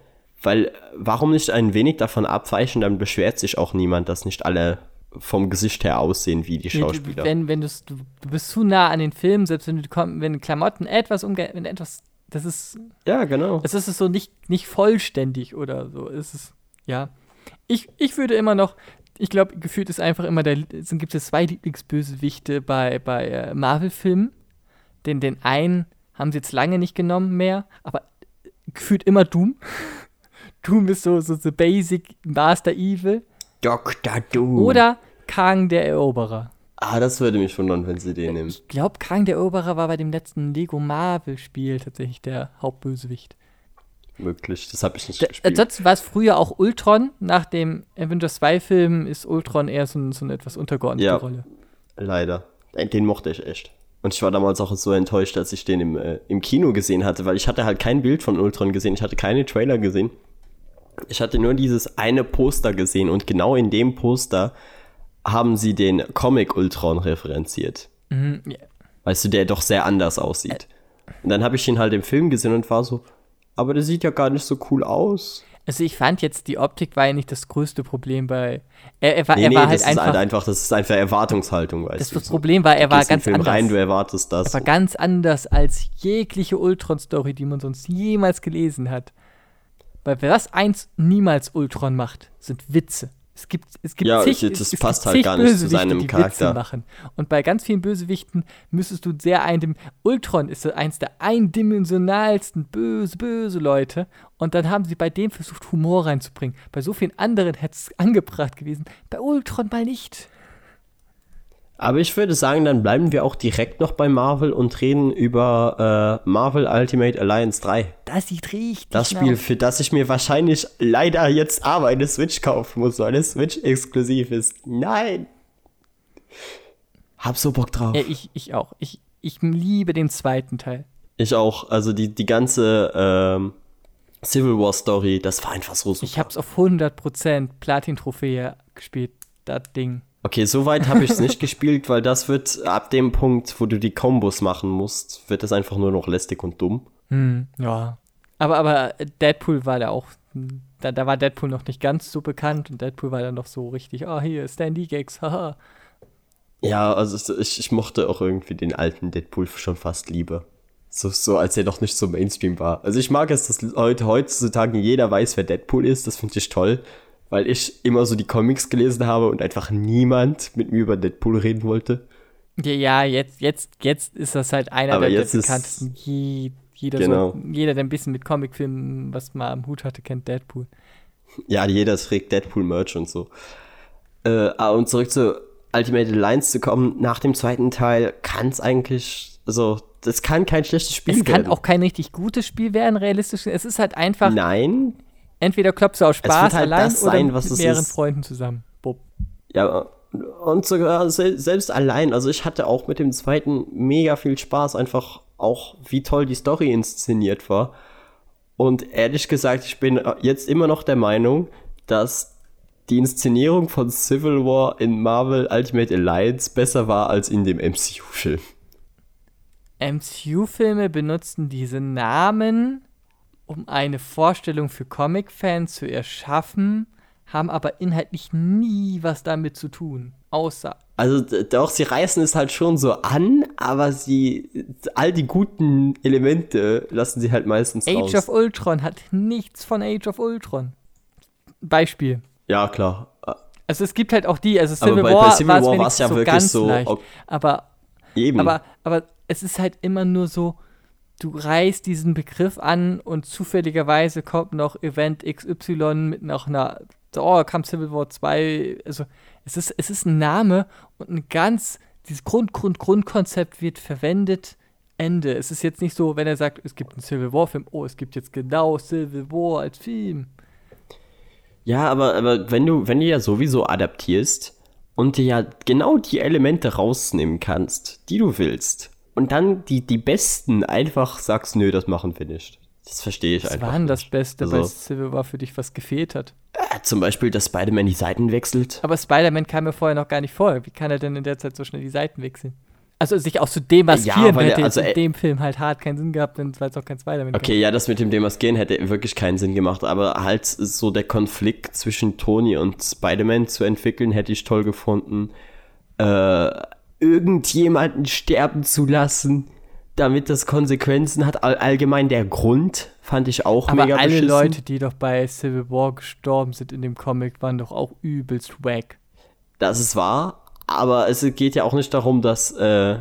Weil, warum nicht ein wenig davon abweichen, dann beschwert sich auch niemand, dass nicht alle vom Gesicht her aussehen wie die Schauspieler. Wenn, wenn du, du bist zu nah an den Film, selbst wenn du wenn Klamotten etwas umge wenn etwas, das ist, ja, genau. es ist so nicht, nicht vollständig oder so. Es ist, ja. Ich, ich würde immer noch, ich glaube, gefühlt ist einfach immer der, es gibt es zwei Lieblingsbösewichte bei, bei äh, Marvel-Filmen. Den, den einen haben sie jetzt lange nicht genommen mehr, aber gefühlt immer Doom. Doom ist so, so the basic Master Evil. Dr. Doom. Oder Kang der Eroberer. Ah, das würde mich wundern, wenn sie den nehmen. Ich glaube, Kang der Eroberer war bei dem letzten Lego Marvel-Spiel tatsächlich der Hauptbösewicht. Wirklich, das habe ich nicht Der, gespielt. ansonsten war es früher auch Ultron. Nach dem Avengers 2-Film ist Ultron eher so, ein- so eine etwas untergeordnete Ja. Rolle. Leider. Den, den mochte ich echt. Und ich war damals auch so enttäuscht, als ich den im, äh, im Kino gesehen hatte, weil ich hatte halt kein Bild von Ultron gesehen, ich hatte keine Trailer gesehen. Ich hatte nur dieses eine Poster gesehen und genau in dem Poster haben sie den Comic Ultron referenziert. Mhm, ja. Weißt du, der doch sehr anders aussieht. Und dann habe ich ihn halt im Film gesehen und war so, aber der sieht ja gar nicht so cool aus. Also ich fand jetzt, die Optik war ja nicht das größte Problem bei. Er, er war, Nee, er nee, war das halt ist einfach. halt einfach, das ist einfach Erwartungshaltung, weißt das, du. das Problem war, er Du war ganz Film anders. rein, du erwartest das. Er war ganz anders als jegliche Ultron-Story, die man sonst jemals gelesen hat. Weil was eins niemals Ultron macht, sind Witze. Es gibt, es gibt Ja, zig, es- das es passt gibt halt gar nicht zu seinem Charakter. Witze machen. Und bei ganz vielen Bösewichten müsstest du sehr einem. Ultron ist eins der eindimensionalsten böse, böse Leute. Und dann haben sie bei dem versucht, Humor reinzubringen. Bei so vielen anderen hätte es angebracht gewesen. Bei Ultron mal nicht. Aber ich würde sagen, dann bleiben wir auch direkt noch bei Marvel und reden über äh, Marvel Ultimate Alliance 3. Das sieht richtig Das Spiel, aus. für das ich mir wahrscheinlich leider jetzt aber eine Switch kaufen muss, weil es Switch exklusiv ist. Nein! Hab so Bock drauf. Ja, ich, ich auch. Ich, ich liebe den zweiten Teil. Ich auch. Also die, die ganze ähm, Civil War Story, das war einfach so super. Ich hab's auf 100% Platin-Trophäe gespielt, das Ding. Okay, so weit habe ich es nicht gespielt, weil das wird ab dem Punkt, wo du die Kombos machen musst, wird das einfach nur noch lästig und dumm. Hm, ja. Aber, aber Deadpool war da auch, da, da war Deadpool noch nicht ganz so bekannt und Deadpool war dann noch so richtig, ah, hier, Standy Gags, haha. Ja, also ich, ich mochte auch irgendwie den alten Deadpool schon fast lieber. So, so als er noch nicht so Mainstream war. Also ich mag es, dass heute heutzutage jeder weiß, wer Deadpool ist. Das finde ich toll, weil ich immer so die Comics gelesen habe und einfach niemand mit mir über Deadpool reden wollte. Ja, jetzt, jetzt, jetzt ist das halt einer Aber der, ist- bekanntesten. Je, jeder, Genau. so, jeder, der ein bisschen mit Comicfilmen was mal am Hut hatte, kennt Deadpool. Ja, jeder trägt Deadpool-Merch und so. Äh, ah, und zurück zu Ultimate Alliance zu kommen, nach dem zweiten Teil kann es eigentlich, also, das kann kein schlechtes Spiel Es kann werden. auch kein richtig gutes Spiel werden, realistisch. Es ist halt einfach, Nein, entweder klopfst du aus Spaß halt allein das oder sein, was mit mehreren ist. Freunden zusammen. Bob. Ja, und sogar sel selbst allein, also ich hatte auch mit dem zweiten mega viel Spaß, einfach auch wie toll die Story inszeniert war. Und ehrlich gesagt, ich bin jetzt immer noch der Meinung, dass die Inszenierung von Civil War in Marvel Ultimate Alliance besser war als in dem MCU-Film. MCU-Filme benutzen diese Namen, um eine Vorstellung für Comic-Fans zu erschaffen, haben aber inhaltlich nie was damit zu tun. Außer. Also doch, sie reißen es halt schon so an, aber sie all die guten Elemente lassen sie halt meistens Age raus. of Ultron hat nichts von Age of Ultron. Beispiel. Ja, klar. Also es gibt halt auch die, also Aber Civil bei- War, bei Civil war es War war's ja so wirklich so, leicht. Aber, Eben. aber, aber es ist halt immer nur so, du reißt diesen Begriff an und zufälligerweise kommt noch Event XY mit noch einer, oh, kam Civil War 2, also es ist, es ist ein Name und ein ganz, dieses Grund, Grund, Grundkonzept wird verwendet, Ende. Es ist jetzt nicht so, wenn er sagt, es gibt einen Civil War Film, oh, es gibt jetzt genau Civil War als Film. Ja, aber, aber wenn du, wenn du ja sowieso adaptierst und dir ja genau die Elemente rausnehmen kannst, die du willst, und dann die, die besten einfach sagst, nö, das machen wir nicht. Das verstehe ich Was einfach. war denn das. Beste Also, bei Civil War für dich, was gefehlt hat? äh, zum Beispiel, dass Spider-Man die Seiten wechselt. Aber Spider-Man kam mir vorher noch gar nicht vor. Wie kann er denn in der Zeit so schnell die Seiten wechseln? Also sich auch zu demaskieren, Ja, weil hätte also, in dem Film halt hart keinen Sinn gehabt, wenn es auch kein Spider-Man Okay, ja, das mit dem Demaskieren hätte wirklich keinen Sinn gemacht, aber halt so der Konflikt zwischen Tony und Spider-Man zu entwickeln, hätte ich toll gefunden. Äh, irgendjemanden sterben zu lassen, damit das Konsequenzen hat. All, allgemein der Grund fand ich auch Aber mega alle beschissen. Leute, die doch bei Civil War gestorben sind in dem Comic, waren doch auch übelst wack. Das ist wahr, aber es geht ja auch nicht darum, dass äh,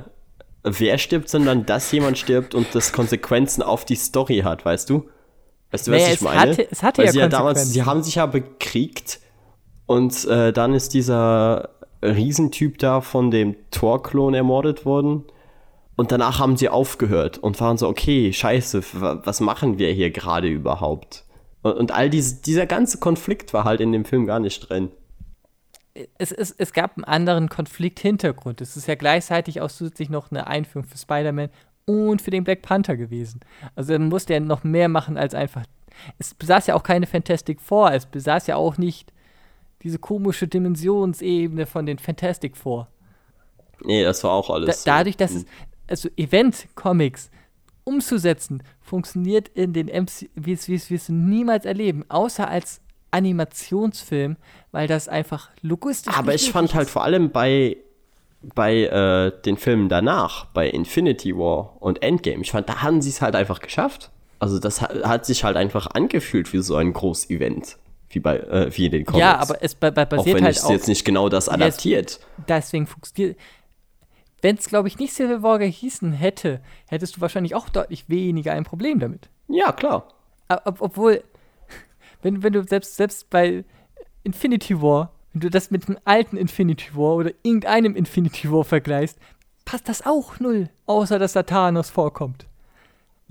wer stirbt, sondern dass jemand stirbt und das Konsequenzen auf die Story hat, weißt du? Weißt du, was Naja, ich meine? hatte- es hatte Weil ja sie ja damals, sie haben sich ja bekriegt und äh, dann ist dieser Riesentyp da von dem Thor-Klon ermordet worden. Und danach haben sie aufgehört und waren so, okay, scheiße, wa- was machen wir hier gerade überhaupt? Und, und all diese, dieser ganze Konflikt war halt in dem Film gar nicht drin. Es, es, es gab einen anderen Konflikthintergrund. Es ist ja gleichzeitig auch zusätzlich noch eine Einführung für Spider-Man und für den Black Panther gewesen. Also er musste ja noch mehr machen als einfach. Es besaß ja auch keine Fantastic Four. Es besaß ja auch nicht diese komische Dimensionsebene von den Fantastic Four. Nee, das war auch Da, alles. so. dadurch, dass es, also Event-Comics umzusetzen, funktioniert in den MC, wie es, wie es, niemals erleben, außer als Animationsfilm, weil das einfach logistisch Aber ich fand halt ist. vor allem bei, bei äh, den Filmen danach, bei Infinity War und Endgame, ich fand, da haben sie es halt einfach geschafft. Also das hat, hat sich halt einfach angefühlt wie so ein Groß-Event, wie bei äh, wie in den Comics. Ja, aber es ba ba auch basiert wenn halt es auch, jetzt nicht genau das adaptiert. deswegen funktioniert. Wenn es, glaube ich, nicht Civil War gehießen hätte, hättest du wahrscheinlich auch deutlich weniger ein Problem damit. Ja, klar. Ob, ob- obwohl, wenn, wenn du selbst, selbst bei Infinity War, wenn du das mit dem alten Infinity War oder irgendeinem Infinity War vergleichst, passt das auch null, außer dass da Thanos vorkommt.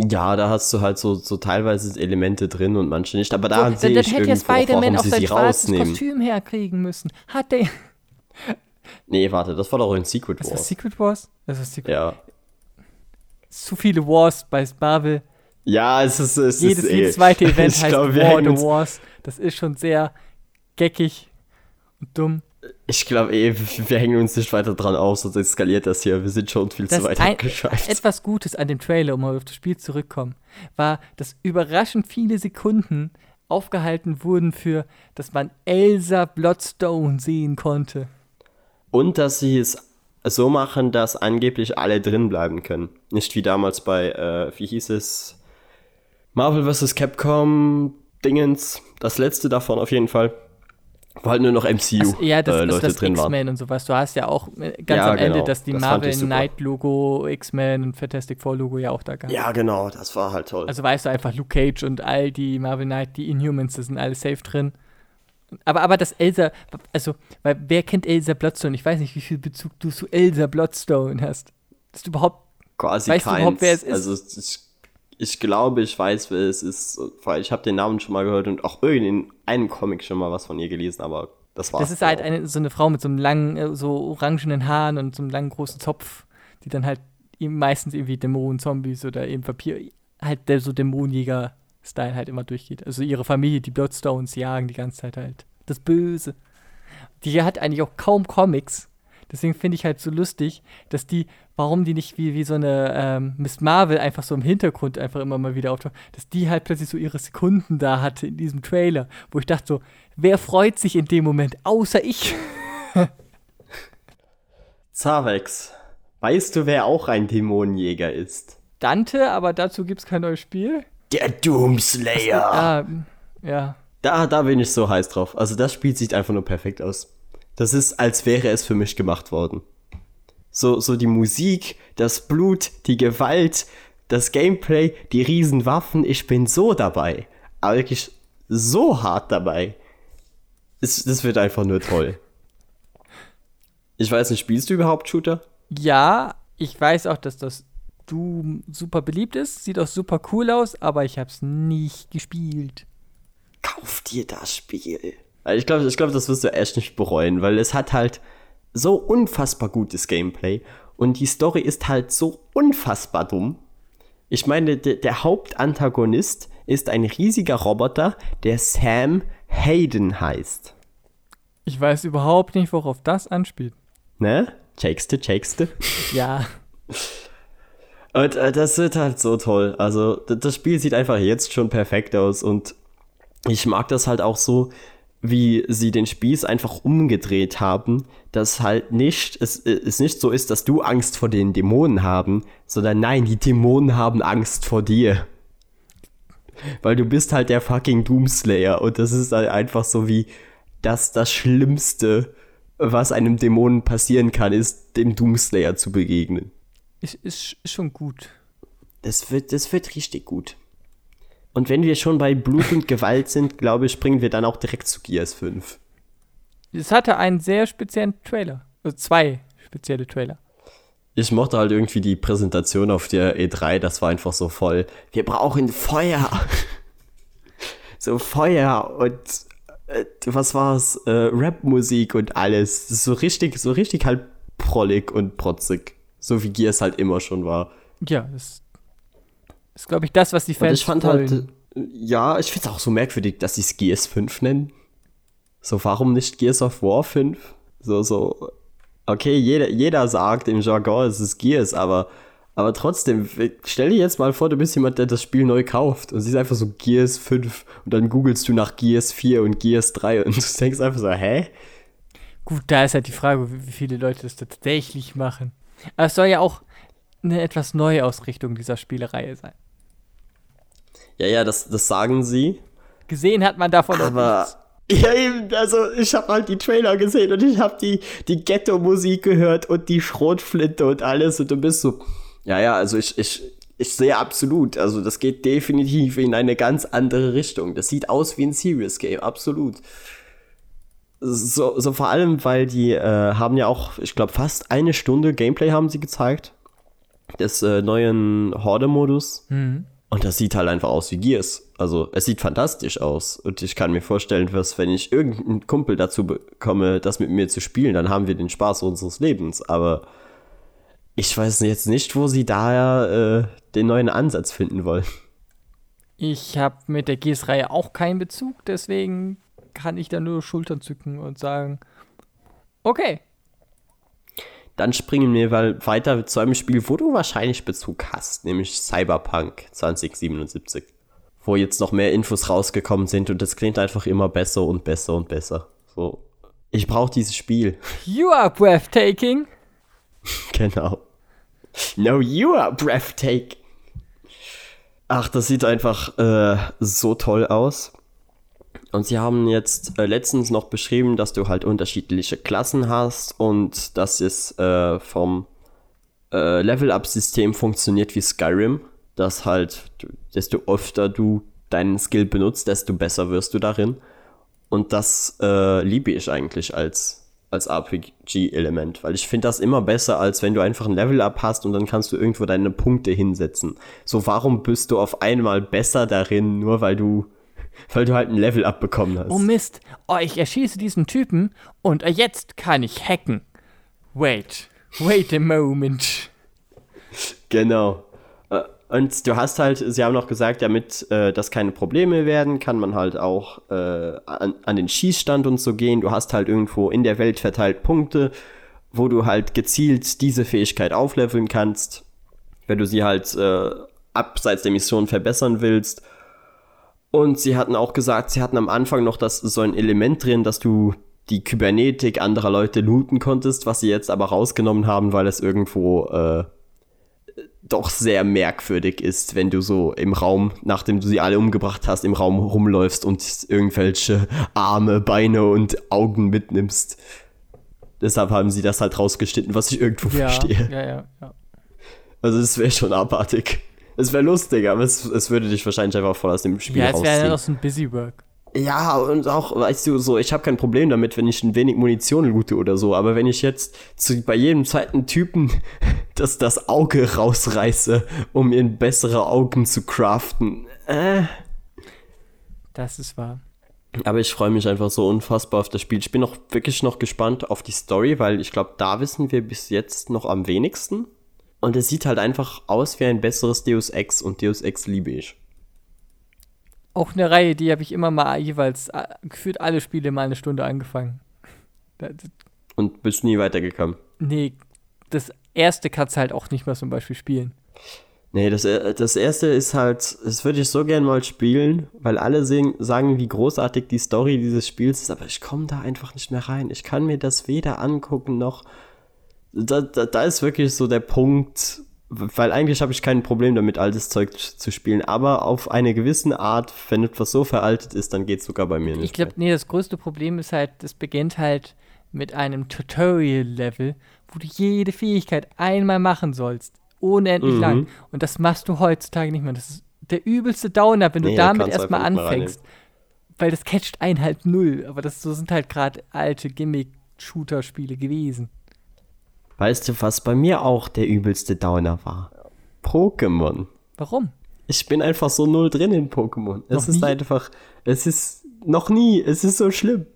Ja, da hast du halt so, so teilweise Elemente drin und manche nicht. Aber So, da dann, sehe ich hätte ja irgendwo auch, Spider-Man sie sein schwarzes rausnehmen. Kostüm herkriegen müssen. Hat der. Nee, warte, das war doch in Secret Was war Wars. Secret Wars? Das ist Secret Ja. Zu viele Wars bei Marvel. Ja, es ist. Es Jedes, ist eh, jedes zweite Event heißt glaub, War the Wars. Das ist schon sehr geckig und dumm. Ich glaube eh, wir hängen uns nicht weiter dran auf, sonst eskaliert das hier. Wir sind schon viel Das zu weit abgeschweift. etwas Gutes an dem Trailer, um mal auf das Spiel zurückzukommen, war, dass überraschend viele Sekunden aufgehalten wurden für, dass man Elsa Bloodstone sehen konnte. Und dass sie es so machen, dass angeblich alle drin bleiben können. Nicht wie damals bei, äh, wie hieß es? Marvel vs. Capcom Dingens. Das letzte davon auf jeden Fall. Wo halt nur noch MCU Also, ja, das äh, ist Leute das drin waren. X-Men und sowas. Du hast ja auch äh, ganz Ja, am Ende, genau. dass die Das Marvel. Knight Logo, X-Men und Fantastic Four Logo ja auch da gab. Ja, genau, das war halt toll. Also weißt du einfach, Luke Cage und all die Marvel Knight, die Inhumans, das sind alle safe drin. Aber, aber das Elsa, also, weil wer kennt Elsa Bloodstone? Ich weiß nicht, wie viel Bezug du zu Elsa Bloodstone hast. Dass du überhaupt, Quasi weißt du keins. überhaupt, wer es ist? Also ich, ich glaube, ich weiß, wer es ist, weil ich habe den Namen schon mal gehört und auch irgendwie in einem Comic schon mal was von ihr gelesen, aber das war's. das ist halt eine, so eine Frau mit so einem langen, äh, so orangenen Haaren und so einem langen großen Zopf, die dann halt meistens irgendwie Dämonen, Zombies oder eben Vampir, halt der so Dämonenjäger-Style halt immer durchgeht. Also ihre Familie, die Bloodstones, jagen die ganze Zeit halt. Das Böse. Die hat eigentlich auch kaum Comics. Deswegen finde ich halt so lustig, dass die, warum die nicht wie, wie so eine ähm, Miss Marvel einfach so im Hintergrund einfach immer mal wieder auftaucht, dass die halt plötzlich so ihre Sekunden da hatte in diesem Trailer, wo ich dachte so, wer freut sich in dem Moment, außer ich? Zavex, weißt du, wer auch ein Dämonenjäger ist? Dante, aber dazu gibt es kein neues Spiel. Der Doomslayer. Ah, ja. Da, da bin ich so heiß drauf. Also das Spiel sieht einfach nur perfekt aus. Das ist, als wäre es für mich gemacht worden. So, so die Musik, das Blut, die Gewalt, das Gameplay, die Riesenwaffen, ich bin so dabei. Aber wirklich so hart dabei. Es, das wird einfach nur toll. Ich weiß nicht, spielst du überhaupt Shooter? Ja, ich weiß auch, dass das Doom super beliebt ist. Sieht auch super cool aus, aber ich habe es nicht gespielt. Kauf dir das Spiel. Ich glaube, ich glaub, das wirst du echt nicht bereuen, weil es hat halt so unfassbar gutes Gameplay und die Story ist halt so unfassbar dumm. Ich meine, der, der Hauptantagonist ist ein riesiger Roboter, der Sam Hayden heißt. Ich weiß überhaupt nicht, worauf das anspielt. Ne? Checkste, checkste. Ja. Und äh, das wird halt so toll. Also, das Spiel sieht einfach jetzt schon perfekt aus und ich mag das halt auch so, wie sie den Spieß einfach umgedreht haben, dass halt nicht, es, es nicht so ist, dass du Angst vor den Dämonen haben, sondern nein, die Dämonen haben Angst vor dir. Weil du bist halt der fucking Doomslayer und das ist halt einfach so wie das, das Schlimmste, was einem Dämonen passieren kann, ist dem Doomslayer zu begegnen. Ist, ist, ist schon gut. Das wird, das wird richtig gut. Und wenn wir schon bei Blut und Gewalt sind, glaube ich, springen wir dann auch direkt zu Gears 5. Es hatte einen sehr speziellen Trailer. Also zwei spezielle Trailer. Ich mochte halt irgendwie die Präsentation auf der E3, das war einfach so voll. Wir brauchen Feuer. so Feuer und äh, was war's? Äh, Rap-Musik und alles. So richtig, so richtig halt prollig und protzig. So wie Gears halt immer schon war. Ja, das ist, glaube ich, das, was die Fans Und ich fand wollen. halt, ja, ich finde es auch so merkwürdig, dass sie es Gears 5 nennen. So, warum nicht Gears of War 5? So, so, okay, jeder, jeder sagt im Jargon, es ist Gears, aber, aber trotzdem, stell dir jetzt mal vor, du bist jemand, der das Spiel neu kauft und siehst einfach so Gears 5 und dann googelst du nach Gears 4 und Gears 3 und du denkst einfach so, hä? Gut, da ist halt die Frage, wie wie viele Leute das tatsächlich machen. Aber es soll ja auch eine etwas neue Ausrichtung dieser Spielereihe sein. Ja, ja, das, das sagen sie, Gesehen hat man davon Aber nichts. ja, eben, also ich habe halt die Trailer gesehen und ich habe die, die Ghetto-Musik gehört und die Schrotflinte und alles und du bist so, ja, ja, also ich, ich, ich sehe absolut, also das geht definitiv in eine ganz andere Richtung. Das sieht aus wie ein Serious Game, absolut. So, so vor allem, weil die äh, haben ja auch, ich glaube, fast eine Stunde Gameplay haben sie gezeigt. Des äh, neuen Horde-Modus. Und das sieht halt einfach aus wie Gears. Also es sieht fantastisch aus. Und ich kann mir vorstellen, dass wenn ich irgendeinen Kumpel dazu bekomme, das mit mir zu spielen, dann haben wir den Spaß unseres Lebens. Aber ich weiß jetzt nicht, wo sie da äh, den neuen Ansatz finden wollen. Ich habe mit der Gears-Reihe auch keinen Bezug, deswegen kann ich da nur Schultern zücken und sagen, okay, Dann springen wir mal weiter zu einem Spiel, wo du wahrscheinlich Bezug hast, nämlich Cyberpunk 2077. Wo jetzt noch mehr Infos rausgekommen sind und es klingt einfach immer besser und besser und besser. So, ich brauche dieses Spiel. you are breathtaking. Genau. No, you are breathtaking. Ach, das sieht einfach äh, so toll aus. Und sie haben jetzt äh, letztens noch beschrieben, dass du halt unterschiedliche Klassen hast und dass es äh, vom äh, Level-Up-System funktioniert wie Skyrim. Dass halt, desto öfter du deinen Skill benutzt, desto besser wirst du darin. Und das äh, liebe ich eigentlich als, als RPG-Element, weil ich finde das immer besser, als wenn du einfach ein Level-Up hast und dann kannst du irgendwo deine Punkte hinsetzen. So, warum bist du auf einmal besser darin, nur weil du, weil du halt ein Level-Up bekommen hast? Oh Mist, oh, ich erschieße diesen Typen und jetzt kann ich hacken. Wait, wait a moment. Genau. Äh, Und du hast halt, sie haben noch gesagt, damit äh, das keine Probleme werden, kann man halt auch äh, an, an den Schießstand und so gehen. Du hast halt irgendwo in der Welt verteilt Punkte wo du halt gezielt diese Fähigkeit aufleveln kannst, wenn du sie halt äh, abseits der Mission verbessern willst. Und sie hatten auch gesagt, sie hatten am Anfang noch das, so ein Element drin, dass du die Kybernetik anderer Leute looten konntest, was sie jetzt aber rausgenommen haben, weil es irgendwo äh, doch sehr merkwürdig ist, wenn du so im Raum, nachdem du sie alle umgebracht hast, im Raum rumläufst und irgendwelche Arme, Beine und Augen mitnimmst. Deshalb haben sie das halt rausgeschnitten, was ich irgendwo Ja, verstehe. ja, ja, ja. Also es wäre schon abartig. Es wäre lustig, aber es, es würde dich wahrscheinlich einfach voll aus dem Spiel Ja, es wäre ja rausziehen. noch so ein Busy Work. Ja, und auch, weißt du, so, ich habe kein Problem damit, wenn ich ein wenig Munition loote oder so, aber wenn ich jetzt zu, bei jedem zweiten Typen das, das Auge rausreiße, um mir bessere Augen zu craften, äh. Das ist wahr. Aber ich freue mich einfach so unfassbar auf das Spiel. Ich bin auch wirklich noch gespannt auf die Story, weil ich glaube, da wissen wir bis jetzt noch am wenigsten. Und es sieht halt einfach aus wie ein besseres Deus Ex und Deus Ex liebe ich. Auch eine Reihe, die habe ich immer mal jeweils äh, gefühlt alle Spiele mal eine Stunde angefangen. Und bist nie weitergekommen. Nee, das erste kannst du halt auch nicht mehr zum Beispiel spielen. Nee, das, äh, das erste ist halt, das würde ich so gern mal spielen, weil alle sehen, sagen, wie großartig die Story dieses Spiels ist, aber ich komme da einfach nicht mehr rein. Ich kann mir das weder angucken noch. Da, da, da ist wirklich so der Punkt, weil eigentlich habe ich kein Problem damit, altes Zeug zu spielen, aber auf eine gewisse Art, wenn etwas so veraltet ist, dann geht es sogar bei mir nicht. Ich glaube, nee, das größte Problem ist halt, das beginnt halt mit einem Tutorial-Level, wo du jede Fähigkeit einmal machen sollst. Unendlich Mhm. lang. Und das machst du heutzutage nicht mehr. Das ist der übelste Downer, wenn du Nee, da damit du erstmal anfängst. Weil das catcht einen halt null. Aber das so sind halt gerade alte Gimmick-Shooter-Spiele gewesen. Weißt du, was bei mir auch der übelste Downer war? Pokémon. Warum? Ich bin einfach so null drin in Pokémon. Es Noch ist nie? einfach, es ist noch nie, es ist so schlimm.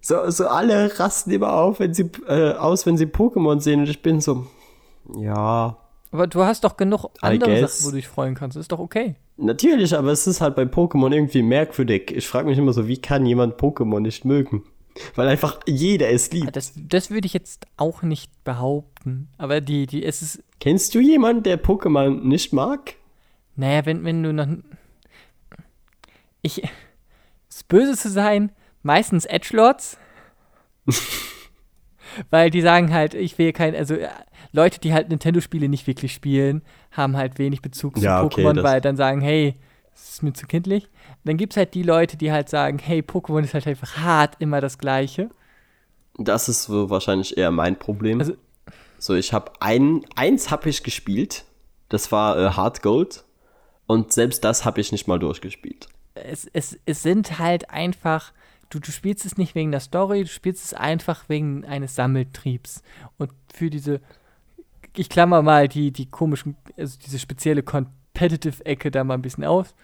So, so alle rasten immer auf, wenn sie, äh, aus, wenn sie Pokémon sehen und ich bin so, ja, Aber du hast doch genug andere. Sachen, wo du dich freuen kannst. ist doch okay. natürlich, aber es ist halt bei Pokémon irgendwie merkwürdig. Ich frage mich immer so, wie kann jemand Pokémon nicht mögen? Weil einfach jeder es liebt. Das, das würde ich jetzt auch nicht behaupten. Aber die, die, es ist, Kennst du jemanden, der Pokémon nicht mag? Naja, wenn, wenn du noch. Ich. Ist böse zu sein, meistens Edgelords. Weil die sagen halt, ich will kein. Also äh, Leute, die halt Nintendo-Spiele nicht wirklich spielen, haben halt wenig Bezug zu Ja, Pokémon, das- weil dann sagen, hey, das ist mir zu kindlich. Dann gibt es halt die Leute, die halt sagen, hey, Pokémon ist halt einfach hart immer das Gleiche. Das ist so wahrscheinlich eher mein Problem. Also- so, ich habe ein, eins habe ich gespielt. Das war äh, Hard Gold. Und selbst das habe ich nicht mal durchgespielt. es, es, es sind halt einfach, du, du spielst es nicht wegen der Story, du spielst es einfach wegen eines Sammeltriebs. Und für diese, ich klammer mal die, die komischen, also diese spezielle Competitive-Ecke da mal ein bisschen aus.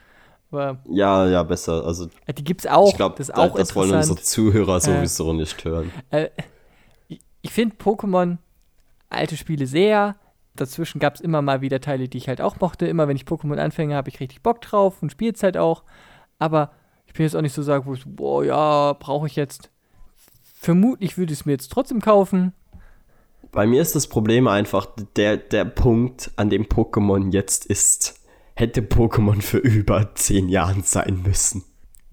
Aber Ja, ja, besser. Also äh, die gibt's auch, ich glaube, das auch das wollen unsere. Zuhörer sowieso nicht hören. Äh, ich ich finde Pokémon alte Spiele sehr. Dazwischen gab es immer mal wieder Teile, die ich halt auch mochte. Immer wenn ich Pokémon anfange, habe ich richtig Bock drauf und spiele es halt auch. Aber ich bin jetzt auch nicht so sagen, wo ich boah, ja, brauche ich jetzt. Vermutlich würde ich es mir jetzt trotzdem kaufen. Bei mir ist das Problem einfach, der, der Punkt, an dem Pokémon jetzt ist, hätte Pokémon für über zehn Jahren sein müssen.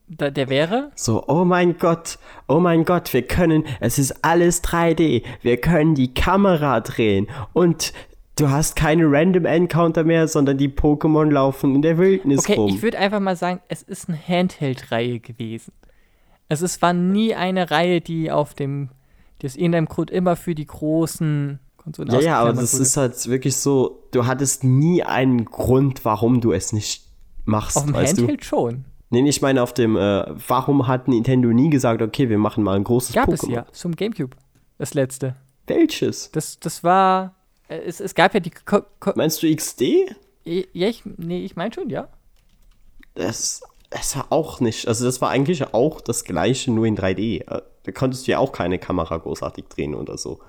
Da, der wäre. So, oh mein Gott, oh mein Gott, wir können, es ist alles 3D, wir können die Kamera drehen und du hast keine Random Encounter mehr, sondern die Pokémon laufen in der Wildnis Okay, rum. ich würde einfach mal sagen, es ist eine Handheld-Reihe gewesen. Es war nie eine Reihe, die auf dem, die aus irgendeinem Grund immer für die großen Konsolen Ja, ja, aber das wurde. ist halt wirklich so, du hattest nie einen Grund, warum du es nicht machst, Auf dem Handheld schon. du? Nee, ich meine auf dem, äh, warum hat Nintendo nie gesagt, okay, wir machen mal ein großes Gab Pokémon? es ja, zum Gamecube. Das letzte. Welches? Das, das war. äh, Es, es gab ja die. Ko Ko Meinst du XD? ja, ich, nee, ich meine schon, ja. Das, das war auch nicht, also das war eigentlich auch das gleiche, nur in 3D. Äh, Da konntest du ja auch keine Kamera großartig drehen oder so.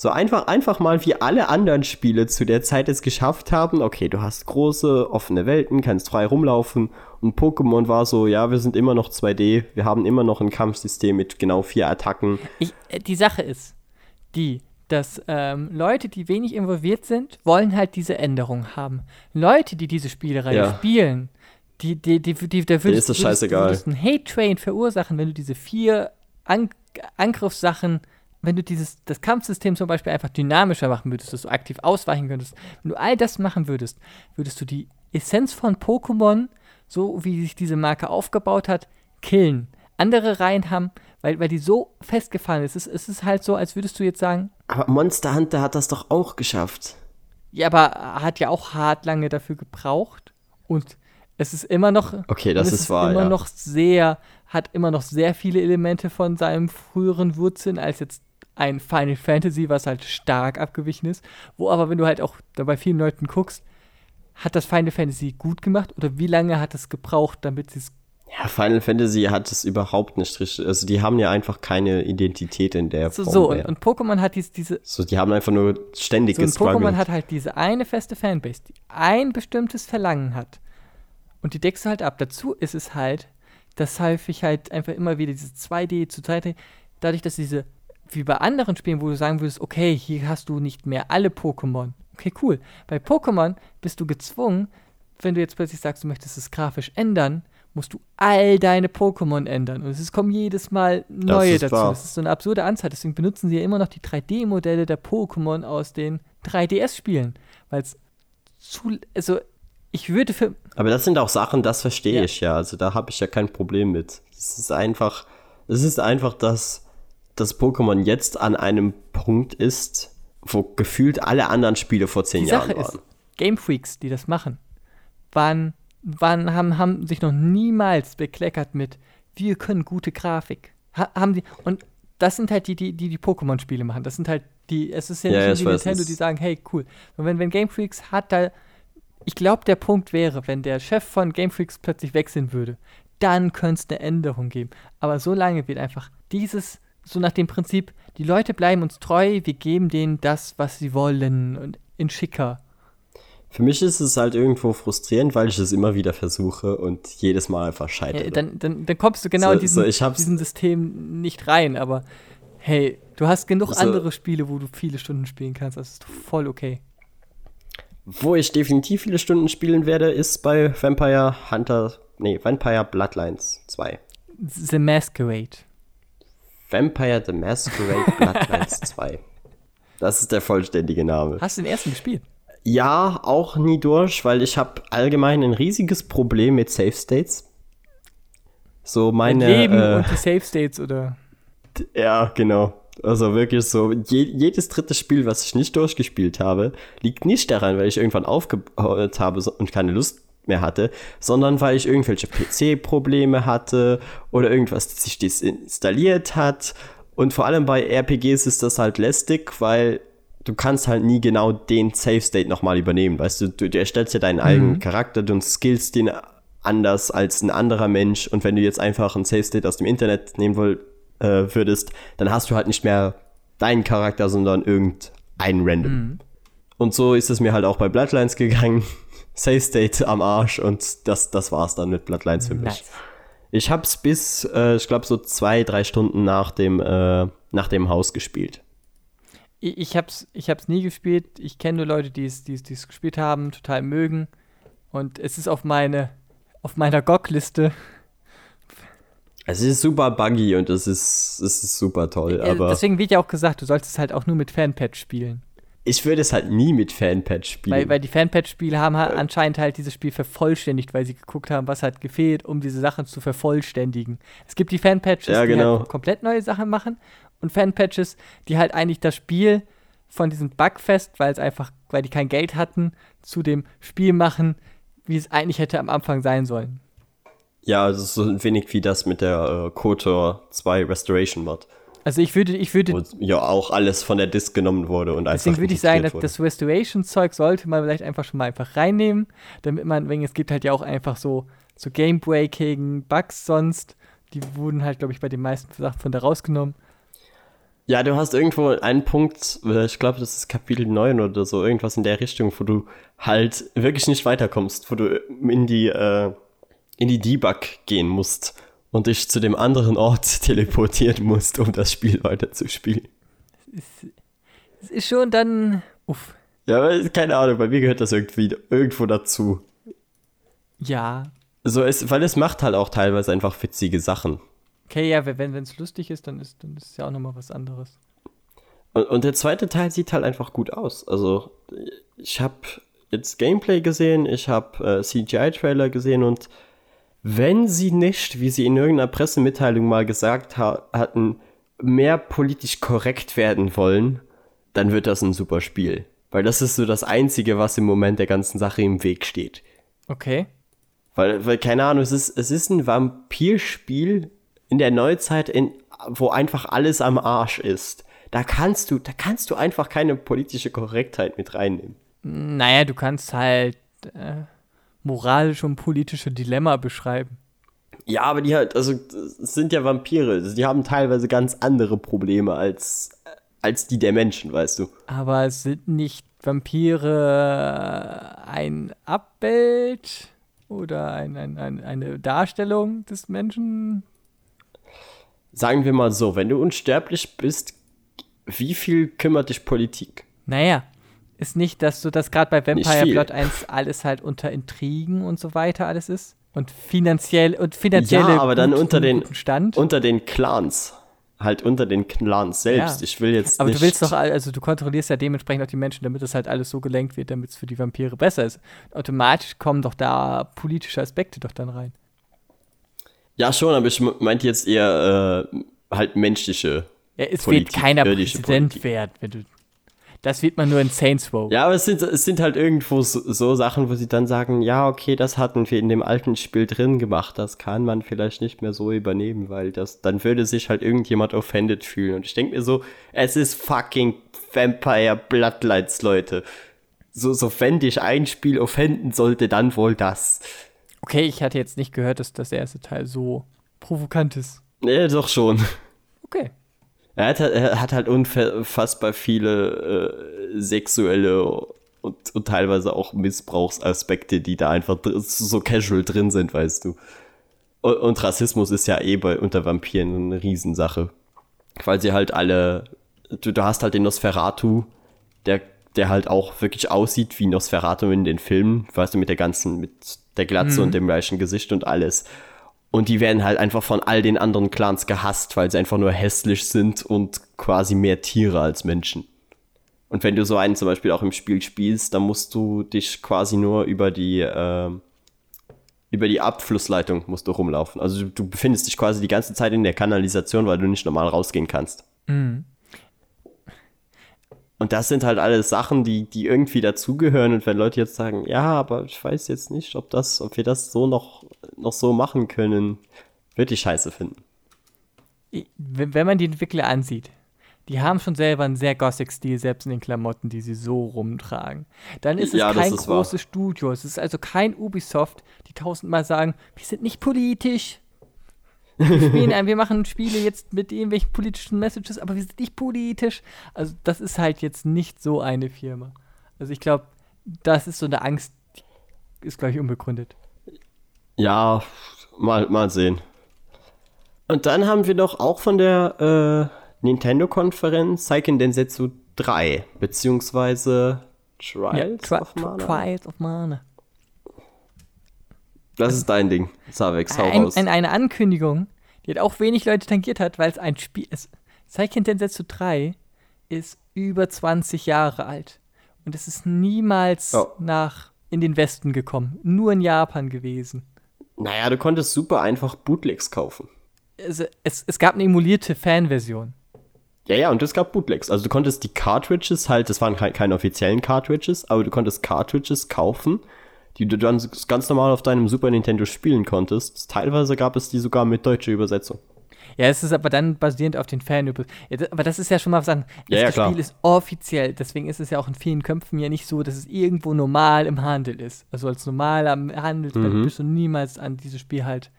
So einfach, einfach mal wie alle anderen Spiele zu der Zeit es geschafft haben. Okay, du hast große, offene Welten, kannst frei rumlaufen. Und Pokémon war so, ja, wir sind immer noch 2D, wir haben immer noch ein Kampfsystem mit genau vier Attacken. Ich, äh, die Sache ist, die dass ähm, Leute, die wenig involviert sind, wollen halt diese Änderung haben. Leute, die diese Spielerei Ja. spielen, die, die, die, die, da würdest, ist das würdest, scheißegal. würdest einen Hate-Train verursachen, wenn du diese vier An Angriffssachen, wenn du dieses, das Kampfsystem zum Beispiel einfach dynamischer machen würdest, dass du aktiv ausweichen könntest. Wenn du all das machen würdest, würdest du die Essenz von Pokémon, so wie sich diese Marke aufgebaut hat, killen. Andere Reihen haben, weil, weil die so festgefahren ist. Es, ist. es ist halt so, als würdest du jetzt sagen, Aber Monster Hunter hat das doch auch geschafft. ja, aber er hat ja auch hart lange dafür gebraucht. Und es ist immer noch. Okay, das es ist wahr, immer ja. noch sehr, hat immer noch sehr viele Elemente von seinem früheren Wurzeln als jetzt ein Final Fantasy, was halt stark abgewichen ist. Wo aber, wenn du halt auch bei vielen Leuten guckst, hat das Final Fantasy gut gemacht oder wie lange hat es gebraucht, damit sie es Ja, Final Fantasy hat es überhaupt nicht richtig. Also die haben ja einfach keine Identität in der so, Form so und, und Pokémon hat dies, diese so, die haben einfach nur ständig so Pokémon hat halt diese eine feste Fanbase, die ein bestimmtes Verlangen hat. Und die deckst du halt ab. Dazu ist es halt, dass häufig halt einfach immer wieder diese 2D zu 3D, dadurch, dass diese, wie bei anderen Spielen, wo du sagen würdest, okay, hier hast du nicht mehr alle Pokémon. Okay, cool. Bei Pokémon bist du gezwungen, wenn du jetzt plötzlich sagst, du möchtest es grafisch ändern, musst du all deine Pokémon ändern. Und es kommen jedes Mal neue dazu. wahr. Das ist so eine absurde Anzahl. Deswegen benutzen sie ja immer noch die 3D-Modelle der Pokémon aus den 3DS-Spielen. Weil es zu. Also, ich würde für. Aber das sind auch Sachen, das verstehe Ja. ich ja. Also da habe ich ja kein Problem mit. Es ist einfach, es ist einfach, dass das Pokémon jetzt an einem Punkt ist, wo gefühlt alle anderen Spiele vor zehn Die Jahren Sache waren. ist, Game Freaks, die das machen, waren, waren, haben, haben sich noch niemals bekleckert mit, wir können gute Grafik. Ha, haben die, und das sind halt die, die die, die Pokémon-Spiele machen. Das sind halt die, es ist ja nicht ja, die Nintendo, die sagen, hey, cool. Und wenn, wenn Game Freaks hat da, ich glaube, der Punkt wäre, wenn der Chef von Game Freaks plötzlich wechseln würde, dann könnte es eine Änderung geben. Aber so lange wird einfach dieses, so nach dem Prinzip, die Leute bleiben uns treu, wir geben denen das, was sie wollen und in schicker. Für mich ist es halt irgendwo frustrierend, weil ich es immer wieder versuche und jedes Mal einfach scheitere. Ja, dann, dann, dann kommst du genau So- in diesen, so, diesen System nicht rein, aber hey, du hast genug So- andere Spiele, wo du viele Stunden spielen kannst, das ist voll okay. Wo ich definitiv viele Stunden spielen werde, ist bei Vampire Hunter, nee, Vampire Bloodlines 2. The Masquerade. Vampire the Masquerade Bloodlines 2. Das ist der vollständige Name. Hast du den ersten gespielt? Ja, auch nie durch, weil ich habe allgemein ein riesiges Problem mit Safe States. So meine. Dein Leben äh, und die Save States oder Ja, genau. Also wirklich so, je, jedes dritte Spiel, was ich nicht durchgespielt habe, liegt nicht daran, weil ich irgendwann aufgehört habe und keine Lust mehr hatte, sondern weil ich irgendwelche PC-Probleme hatte oder irgendwas das sich desinstalliert hat. Und vor allem bei RPGs ist das halt lästig, weil du kannst halt nie genau den Save State nochmal übernehmen. Weißt du, du, du erstellst ja deinen eigenen Charakter, du skillst den anders als ein anderer Mensch. Und wenn du jetzt einfach einen Save State aus dem Internet nehmen woll, äh, würdest, dann hast du halt nicht mehr deinen Charakter, sondern irgendeinen Random. Und so ist es mir halt auch bei Bloodlines gegangen. Save State am Arsch und das, das war's dann mit Bloodlines für mich. Nice. Ich hab's bis, äh, ich glaube, so zwei, drei Stunden nach dem, äh, nach dem Haus gespielt. Ich, ich hab's, ich hab's nie gespielt. Ich kenne nur Leute, die es, gespielt haben, total mögen. Und es ist auf meine, auf meiner GOG-Liste. Es ist super buggy und es ist, es ist super toll, Äh, aber Deswegen wird ja auch gesagt, du sollst es halt auch nur mit Fanpatch spielen. Ich würde es halt nie mit Fanpatch spielen. Weil, weil die Fanpatch-Spiele haben halt anscheinend halt dieses Spiel vervollständigt, weil sie geguckt haben, was hat gefehlt, um diese Sachen zu vervollständigen. Es gibt die Fanpatches, Ja, die genau. halt komplett neue Sachen machen und Fanpatches, die halt eigentlich das Spiel von diesem Bugfest, weil es einfach, weil die kein Geld hatten, zu dem Spiel machen, wie es eigentlich hätte am Anfang sein sollen. ja, es ist so ein wenig wie das mit der äh, KOTOR 2 Restoration Mod. Also ich würde, ich würde Wo ja auch alles von der Disk genommen wurde und einfach Deswegen würde ich sagen, dass integriert das Restoration-Zeug sollte man vielleicht einfach schon mal einfach reinnehmen, damit man, wenn es gibt halt ja auch einfach so, so Game-Breaking, Bugs sonst, die wurden halt, glaube ich, bei den meisten Sachen von da rausgenommen. Ja, du hast irgendwo einen Punkt, äh, ich glaube, das ist Kapitel 9 oder so, irgendwas in der Richtung, wo du halt wirklich nicht weiterkommst, wo du in die, äh, in die Debug gehen musst und dich zu dem anderen Ort teleportieren musst, um das Spiel weiterzuspielen. Es ist schon dann. Uff. Ja, aber keine Ahnung, bei mir gehört das irgendwie irgendwo dazu. Ja. So, es, weil es macht halt auch teilweise einfach witzige Sachen. Okay, ja, wenn es lustig ist, dann ist, dann ist es ja auch nochmal was anderes. Und, und der zweite Teil sieht halt einfach gut aus. Also, ich habe jetzt Gameplay gesehen, ich habe äh, CGI-Trailer gesehen und wenn sie nicht, wie sie in irgendeiner Pressemitteilung mal gesagt ha hatten, mehr politisch korrekt werden wollen, dann wird das ein super Spiel. Weil das ist so das Einzige, was im Moment der ganzen Sache im Weg steht. Okay. Weil, weil keine Ahnung, es ist, es ist ein Vampirspiel in der Neuzeit, in, wo einfach alles am Arsch ist. Da kannst du, da kannst du einfach keine politische Korrektheit mit reinnehmen. Naja, du kannst halt äh, moralische und politische Dilemma beschreiben. Ja, aber die halt, also es sind ja Vampire. Also die haben teilweise ganz andere Probleme als, als die der Menschen, weißt du. Aber sind nicht Vampire ein Abbild oder ein, ein, ein, eine Darstellung des Menschen? Sagen wir mal so, wenn du unsterblich bist, wie viel kümmert dich Politik? Naja, ist nicht, dass du das gerade bei Vampire. Plot 1 alles halt unter Intrigen und so weiter alles ist? Und finanziell und finanzielle Ja, aber dann guten- unter den, Stand? unter den Clans. Halt unter den Clans selbst. Ja. Ich will jetzt aber du willst doch, also du kontrollierst ja dementsprechend auch die Menschen, damit das halt alles so gelenkt wird, damit es für die Vampire besser ist. Automatisch kommen doch da politische Aspekte doch dann rein. Ja, schon, aber ich meinte jetzt eher äh, halt menschliche. Ja, es Politik, wird keiner Präsident werden, wenn du. Das wird man nur in Saints Row. Ja, aber es sind, es sind halt irgendwo so, so Sachen, wo sie dann sagen, ja, okay, das hatten wir in dem alten Spiel drin gemacht, das kann man vielleicht nicht mehr so übernehmen, weil das, dann würde sich halt irgendjemand offended fühlen. Und ich denke mir so, es ist fucking Vampire Bloodlines, Leute. So, so wenn dich ein Spiel offenden sollte, dann wohl das. Okay, ich hatte jetzt nicht gehört, dass das erste Teil so provokant ist. Nee, doch schon. Okay. Er hat, er hat halt unfassbar viele äh, sexuelle und, und teilweise auch Missbrauchsaspekte, die da einfach so casual drin sind, weißt du. Und, und Rassismus ist ja eh bei unter Vampiren eine Riesensache. Weil sie halt alle. Du, du hast halt den Nosferatu, der, der halt auch wirklich aussieht wie Nosferatu in den Filmen, weißt du, mit der ganzen, mit der Glatze und dem reichen Gesicht und alles. Und die werden halt einfach von all den anderen Clans gehasst, weil sie einfach nur hässlich sind und quasi mehr Tiere als Menschen. Und wenn du so einen zum Beispiel auch im Spiel spielst, dann musst du dich quasi nur über die, ähm, über die Abflussleitung musst du rumlaufen. Also du, befindest dich quasi die ganze Zeit in der Kanalisation, weil du nicht normal rausgehen kannst. Und das sind halt alles Sachen, die, die irgendwie dazugehören. Und wenn Leute jetzt sagen, ja, aber ich weiß jetzt nicht, ob das, ob wir das so noch, noch so machen können, würde ich scheiße finden. Wenn man die Entwickler ansieht, die haben schon selber einen sehr Gothic-Stil, selbst in den Klamotten, die sie so rumtragen. Dann ist es Ja, kein ist wahr. großes Studio. Es ist also kein Ubisoft, die tausendmal sagen, wir sind nicht politisch. Wir, spielen, ein- wir machen Spiele jetzt mit irgendwelchen politischen Messages, aber wir sind nicht politisch. Also das ist halt jetzt nicht so eine Firma. Also ich glaube, das ist so eine Angst, die ist, glaube ich, unbegründet. Ja, mal, mal sehen. Und dann haben wir noch auch von der äh, Nintendo-Konferenz Seiken Densetsu 3, beziehungsweise Trials Tri- of Mana. Trials of Mana. Das ist dein Ding, Savex, hau ein, raus. ein, eine Ankündigung, die hat auch wenig Leute tangiert hat, weil es ein Spiel ist. Seiken Densetsu 3 ist über 20 Jahre alt. Und es ist niemals Oh. nach in den Westen gekommen. Nur in Japan gewesen. naja, du konntest super einfach Bootlegs kaufen. Also, es, es gab eine emulierte Fanversion. Ja, ja, und es gab Bootlegs. Also du konntest die Cartridges halt, das waren ke- keine offiziellen Cartridges, aber du konntest Cartridges kaufen, die du dann ganz normal auf deinem Super Nintendo spielen konntest. Teilweise gab es die sogar mit deutscher Übersetzung. Ja, es ist aber dann basierend auf den Fan. Ja, aber das ist ja schon mal was an. Ja, ja, das klar. Spiel ist offiziell. Deswegen ist es ja auch in vielen Köpfen ja nicht so, dass es irgendwo normal im Handel ist. Also als normaler Handelsmensch Mhm. bist du niemals an dieses Spiel halt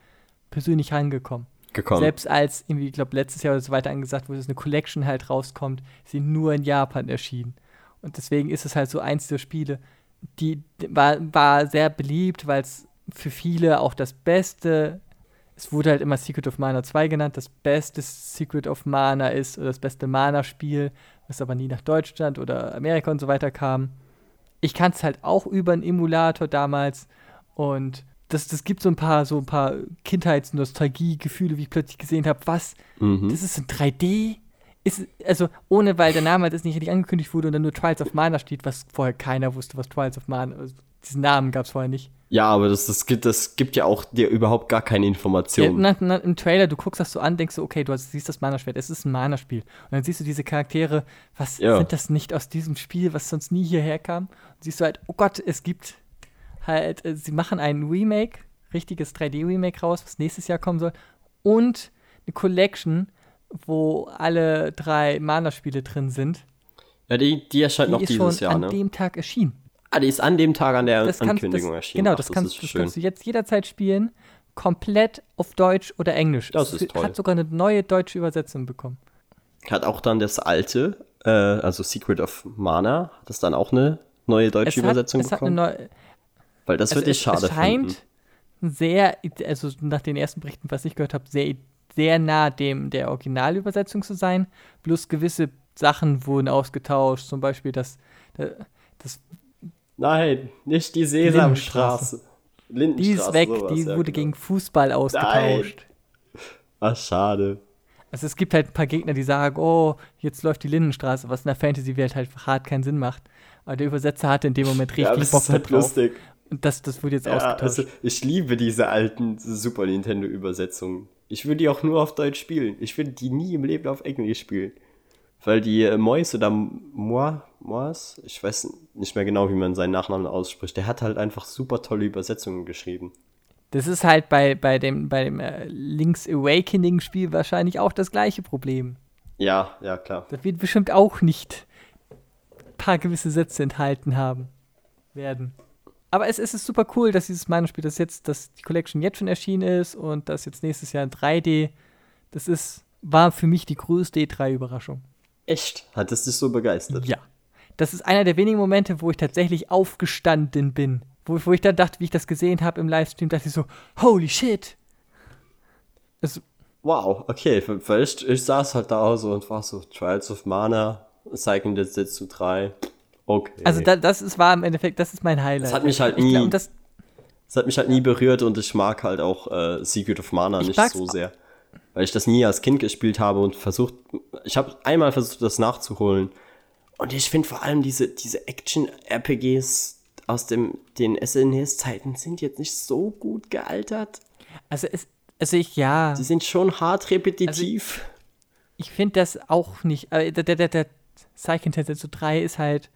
persönlich rangekommen. Gekommen. Selbst als irgendwie, ich glaube, letztes Jahr oder so weiter angesagt wurde, dass eine Collection halt rauskommt, sie nur in Japan erschienen. Und deswegen ist es halt so eins der Spiele, die war, war sehr beliebt, weil es für viele auch das beste, es wurde halt immer Secret of Mana 2 genannt, das beste Secret of Mana ist oder das beste Mana-Spiel, was aber nie nach Deutschland oder Amerika und so weiter kam. Ich kannte es halt auch über einen Emulator damals und das, das gibt so ein paar, so ein paar Kindheitsnostalgie-Gefühle, wie ich plötzlich gesehen habe, was, Mhm. das ist in 3D? Ist, also ohne, weil der Name halt jetzt nicht richtig angekündigt wurde und dann nur Trials of Mana steht, was vorher keiner wusste, was Trials of Mana ist. Diesen Namen gab es vorher nicht. Ja, aber das, das, gibt, das gibt ja auch dir überhaupt gar keine Ja, Informationen. na, na, Im Trailer, du guckst das so an, denkst du, okay, du hast, siehst das Mana-Schwert, es ist ein Mana-Spiel. Und dann siehst du diese Charaktere, was Ja. sind das nicht aus diesem Spiel, was sonst nie hierher kam? Und siehst du halt, oh Gott, es gibt halt, äh, sie machen ein Remake, richtiges 3D-Remake raus, was nächstes Jahr kommen soll. Und eine Collection, wo alle drei Mana-Spiele drin sind. Ja, die, die erscheint Die noch ist dieses schon Jahr, an ne? dem Tag erschienen. Ah, die ist an dem Tag an der Das kannst, Ankündigung das, erschienen. Genau, Ach, das, kannst, ist das kannst du jetzt jederzeit spielen, komplett auf Deutsch oder Englisch. Das ist toll. hat sogar eine neue deutsche Übersetzung bekommen. Hat auch dann das alte, äh, also Secret of Mana, hat das dann auch eine neue deutsche Es Übersetzung hat eine bekommen? neue, Weil das es, würde ich schade es scheint finden. sehr, also nach den ersten Berichten, was ich gehört habe, sehr, sehr nah dem der Originalübersetzung zu sein. Bloß gewisse Sachen wurden ausgetauscht, zum Beispiel das, das Nein, nicht die Sesamstraße. Lindenstraße. die ist weg, sowas, die ja, wurde genau. gegen Fußball ausgetauscht. Ach, schade. Also es gibt halt ein paar Gegner, die sagen, oh, jetzt läuft die Lindenstraße, was in der Fantasy-Welt halt hart keinen Sinn macht. Aber der Übersetzer hatte in dem Moment richtig ja, das Bock ist halt drauf. lustig. Und das, das wurde jetzt Ja, ausgetauscht. also ich liebe diese alten Super Nintendo-Übersetzungen. Ich würde die auch nur auf Deutsch spielen. Ich würde die nie im Leben auf Englisch spielen. Weil die äh, Mois oder Moi, Mois, ich weiß nicht mehr genau, wie man seinen Nachnamen ausspricht, der hat halt einfach super tolle Übersetzungen geschrieben. Das ist halt bei, bei dem, bei dem äh, Link's Awakening-Spiel wahrscheinlich auch das gleiche Problem. Ja, ja, klar. Das wird bestimmt auch nicht ein paar gewisse Sätze enthalten haben werden. Aber es, es ist super cool, dass dieses Mana-Spiel, das jetzt, dass die Collection jetzt schon erschienen ist und das jetzt nächstes Jahr in 3D, das ist, war für mich die größte E3-Überraschung. Echt? Hat es dich so begeistert? Ja. Das ist einer der wenigen Momente, wo ich tatsächlich aufgestanden bin. Wo, wo ich dann dachte, wie ich das gesehen habe im Livestream, dachte ich so, holy shit. Es, Wow, okay. Ich, ich saß halt da so und war so, Trials of Mana, Cycling Dead Setsu 3. Okay. also da, das ist, war im Endeffekt, das ist mein Highlight. Das hat mich halt ich nie- glaub, das, Das hat mich halt nie berührt und ich mag halt auch äh, Secret of Mana Ich nicht so sehr. Weil ich das nie als Kind gespielt habe und versucht, ich habe einmal versucht, das nachzuholen. Und ich finde vor allem diese, diese Action-RPGs aus dem, den SNES-Zeiten sind jetzt nicht so gut gealtert. also, es, also ich, ja. Die sind schon hart repetitiv. ich finde das auch nicht. äh, Der, der, der, Psyche Tetsu 3 ist halt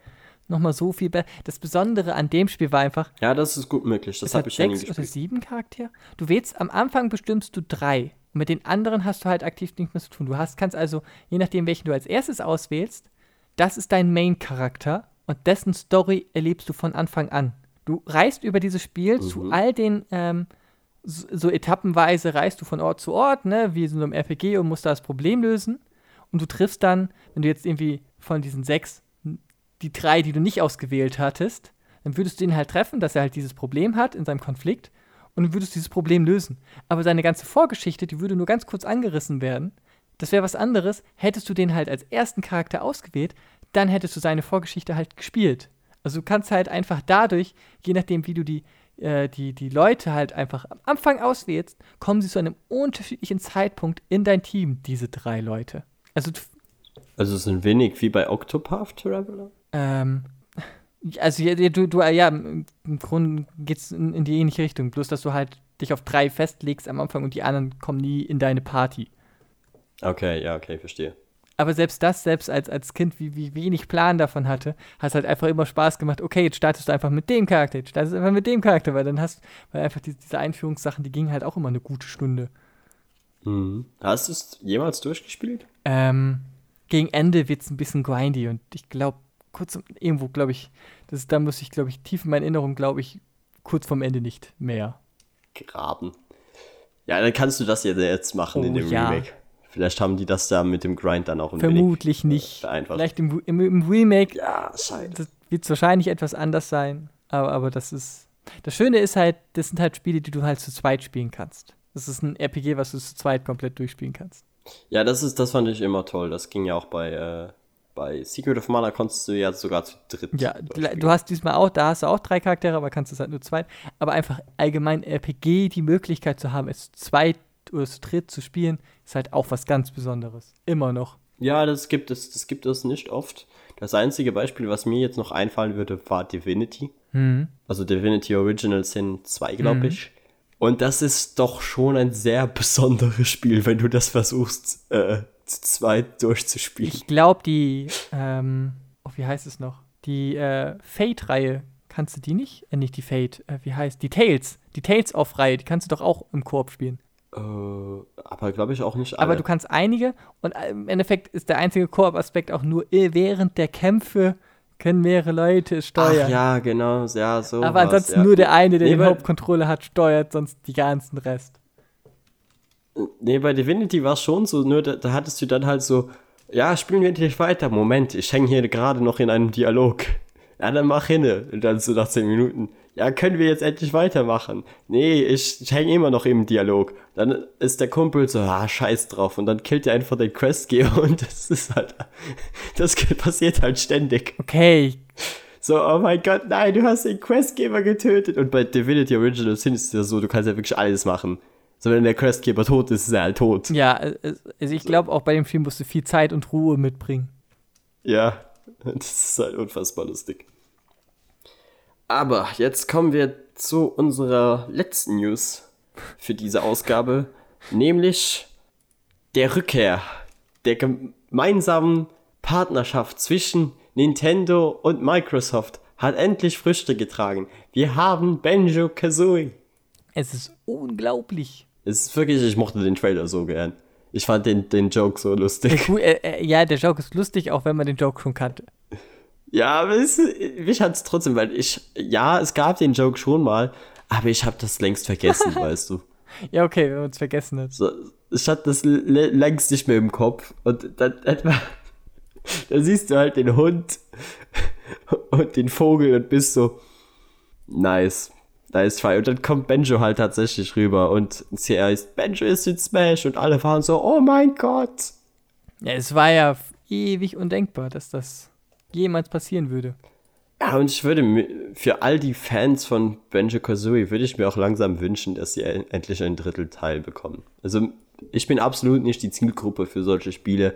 nochmal so viel besser. Das Besondere an dem Spiel war einfach, ja, das ist gut möglich. Das habe hat ich ja nie sechs oder sieben Charaktere. Du wählst, am Anfang bestimmst du drei. Und mit den anderen hast du halt aktiv nichts mehr zu tun. Du hast, kannst also, je nachdem, welchen du als erstes auswählst, das ist dein Main-Charakter und dessen Story erlebst du von Anfang an. Du reist über dieses Spiel zu all den, ähm, so, so etappenweise reist du von Ort zu Ort, ne, wie so einem RPG und musst da das Problem lösen. Und du triffst dann, wenn du jetzt irgendwie von diesen sechs die drei, die du nicht ausgewählt hattest, dann würdest du ihn halt treffen, dass er halt dieses Problem hat in seinem Konflikt und dann würdest dieses Problem lösen. Aber seine ganze Vorgeschichte, die würde nur ganz kurz angerissen werden. Das wäre was anderes, hättest du den halt als ersten Charakter ausgewählt, dann hättest du seine Vorgeschichte halt gespielt. Also du kannst halt einfach dadurch, je nachdem, wie du die, äh, die, die Leute halt einfach am Anfang auswählst, kommen sie zu einem unterschiedlichen Zeitpunkt in dein Team, diese drei Leute. Also Also ein wenig wie bei Octopath Traveler. Ähm, also ja, du, du, äh, ja, im Grunde geht's in, in die ähnliche Richtung, bloß dass du halt dich auf drei festlegst am Anfang und die anderen kommen nie in deine Party. Okay, ja, okay, verstehe. Aber selbst das, selbst als, als Kind, wie, wie wenig Plan davon hatte, hat es halt einfach immer Spaß gemacht, okay, jetzt startest du einfach mit dem Charakter, jetzt startest du einfach mit dem Charakter, weil dann hast, weil einfach die, diese Einführungssachen, die gingen halt auch immer eine gute Stunde. Mhm. Hast du es jemals durchgespielt? Ähm, gegen Ende wird es ein bisschen grindy und ich glaube, kurz irgendwo, glaube ich, das, da muss ich, glaube ich, tief in meiner Erinnerung, glaube ich, kurz vorm Ende nicht mehr. Graben. Ja, dann kannst du das ja jetzt machen in Oh, dem ja. Remake. Vielleicht haben die das da mit dem Grind dann auch ein wenig Vermutlich nicht. vereinfacht. Vielleicht im, im, im Remake Ja, wird es wahrscheinlich etwas anders sein, aber, aber das ist. Das Schöne ist halt, das sind halt Spiele, die du halt zu zweit spielen kannst. Das ist ein RPG, was du zu zweit komplett durchspielen kannst. Ja, das ist, das fand ich immer toll. Das ging ja auch bei, äh, bei Secret of Mana konntest du ja sogar zu dritt. Ja, du hast diesmal auch, da hast du auch drei Charaktere, aber kannst es halt nur zweit. Aber einfach allgemein RPG die Möglichkeit zu haben, es zu zweit oder zu dritt zu spielen, ist halt auch was ganz Besonderes. Immer noch. Ja, das gibt es, das gibt es nicht oft. Das einzige Beispiel, was mir jetzt noch einfallen würde, war Divinity. Also Divinity Original Sin 2, glaube ich. Und das ist doch schon ein sehr besonderes Spiel, wenn du das versuchst, äh, zu zweit durchzuspielen. Ich glaube, die, ähm, oh, wie heißt es noch? Die äh, Fate-Reihe, kannst du die nicht? Äh, nicht die Fate, äh, wie heißt Die Tales. Die Tales-Off-Reihe, die kannst du doch auch im Koop spielen. Äh, aber glaube ich auch nicht alle. Aber du kannst einige und äh, im Endeffekt ist der einzige Koop-Aspekt auch nur äh, während der Kämpfe können mehrere Leute steuern. Ach ja, genau, ja, so. Aber ansonsten nur der eine, der Nee, den Hauptcontroller hat, steuert sonst die ganzen Rest. Nee, bei Divinity war es schon so, nur da, da hattest du dann halt so, ja, spielen wir endlich weiter. Moment, ich hänge hier gerade noch in einem Dialog. Ja, dann mach hinne. Und dann so nach 10 Minuten. Ja, können wir jetzt endlich weitermachen? Nee, ich, ich hänge immer noch im Dialog. Dann ist der Kumpel so, ah, scheiß drauf. Und dann killt er einfach den Questgeber und das ist halt, das passiert halt ständig. Okay, So, oh mein Gott, nein, du hast den Questgeber getötet. Und bei Divinity Original Sin ist es ja so, du kannst ja wirklich alles machen. So, wenn der Questgeber tot ist, ist er halt tot. ja, äh, also ich glaube, auch bei dem Film musst du viel Zeit und Ruhe mitbringen. Ja, das ist halt unfassbar lustig. Aber jetzt kommen wir zu unserer letzten News für diese Ausgabe, nämlich der Rückkehr der gemeinsamen Partnerschaft zwischen Nintendo und Microsoft hat endlich Früchte getragen. Wir haben Banjo Kazooie. Es ist unglaublich. Es ist wirklich, ich mochte den Trailer so gern. Ich fand den, den Joke so lustig. Äh, äh, ja, der Joke ist lustig, auch wenn man den Joke schon kannte. Ja, aber es, mich hat es trotzdem, weil ich, ja, es gab den Joke schon mal, aber ich habe das längst vergessen, weißt du. Ja, okay, wenn man es vergessen hat. So, ich hatte das längst nicht mehr im Kopf und dann etwa, da siehst du halt den Hund und den Vogel und bist so, nice, nice try. Und dann kommt Benjo halt tatsächlich rüber und sie heißt, Benjo ist in Smash und alle waren so, oh mein Gott. Ja, es war ja ewig undenkbar, dass das jemals passieren würde. Ja, und ich würde mir, für all die Fans von Banjo Kazooie würde ich mir auch langsam wünschen, dass sie en- endlich ein Drittel Teil bekommen. Also, ich bin absolut nicht die Zielgruppe für solche Spiele,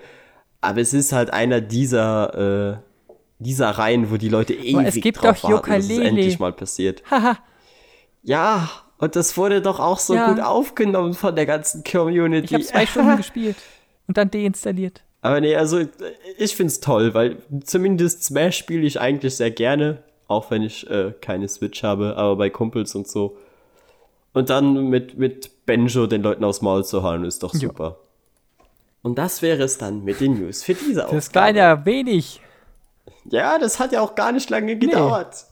aber es ist halt einer dieser, äh, dieser Reihen, wo die Leute ewig es gibt drauf warten, dass es endlich mal passiert. Haha, Ja, und das wurde doch auch so Ja. gut aufgenommen von der ganzen Community. ich habe zwei Stunden gespielt und dann deinstalliert. Aber nee, also ich find's toll, weil zumindest Smash spiele ich eigentlich sehr gerne, auch wenn ich äh, keine Switch habe, aber bei Kumpels und so. Und dann mit, mit Benjo den Leuten aufs Maul zu hauen, ist doch Ja. super. Und das wäre es dann mit den News für diese Das war ja wenig. Ja, das hat ja auch gar nicht lange gedauert.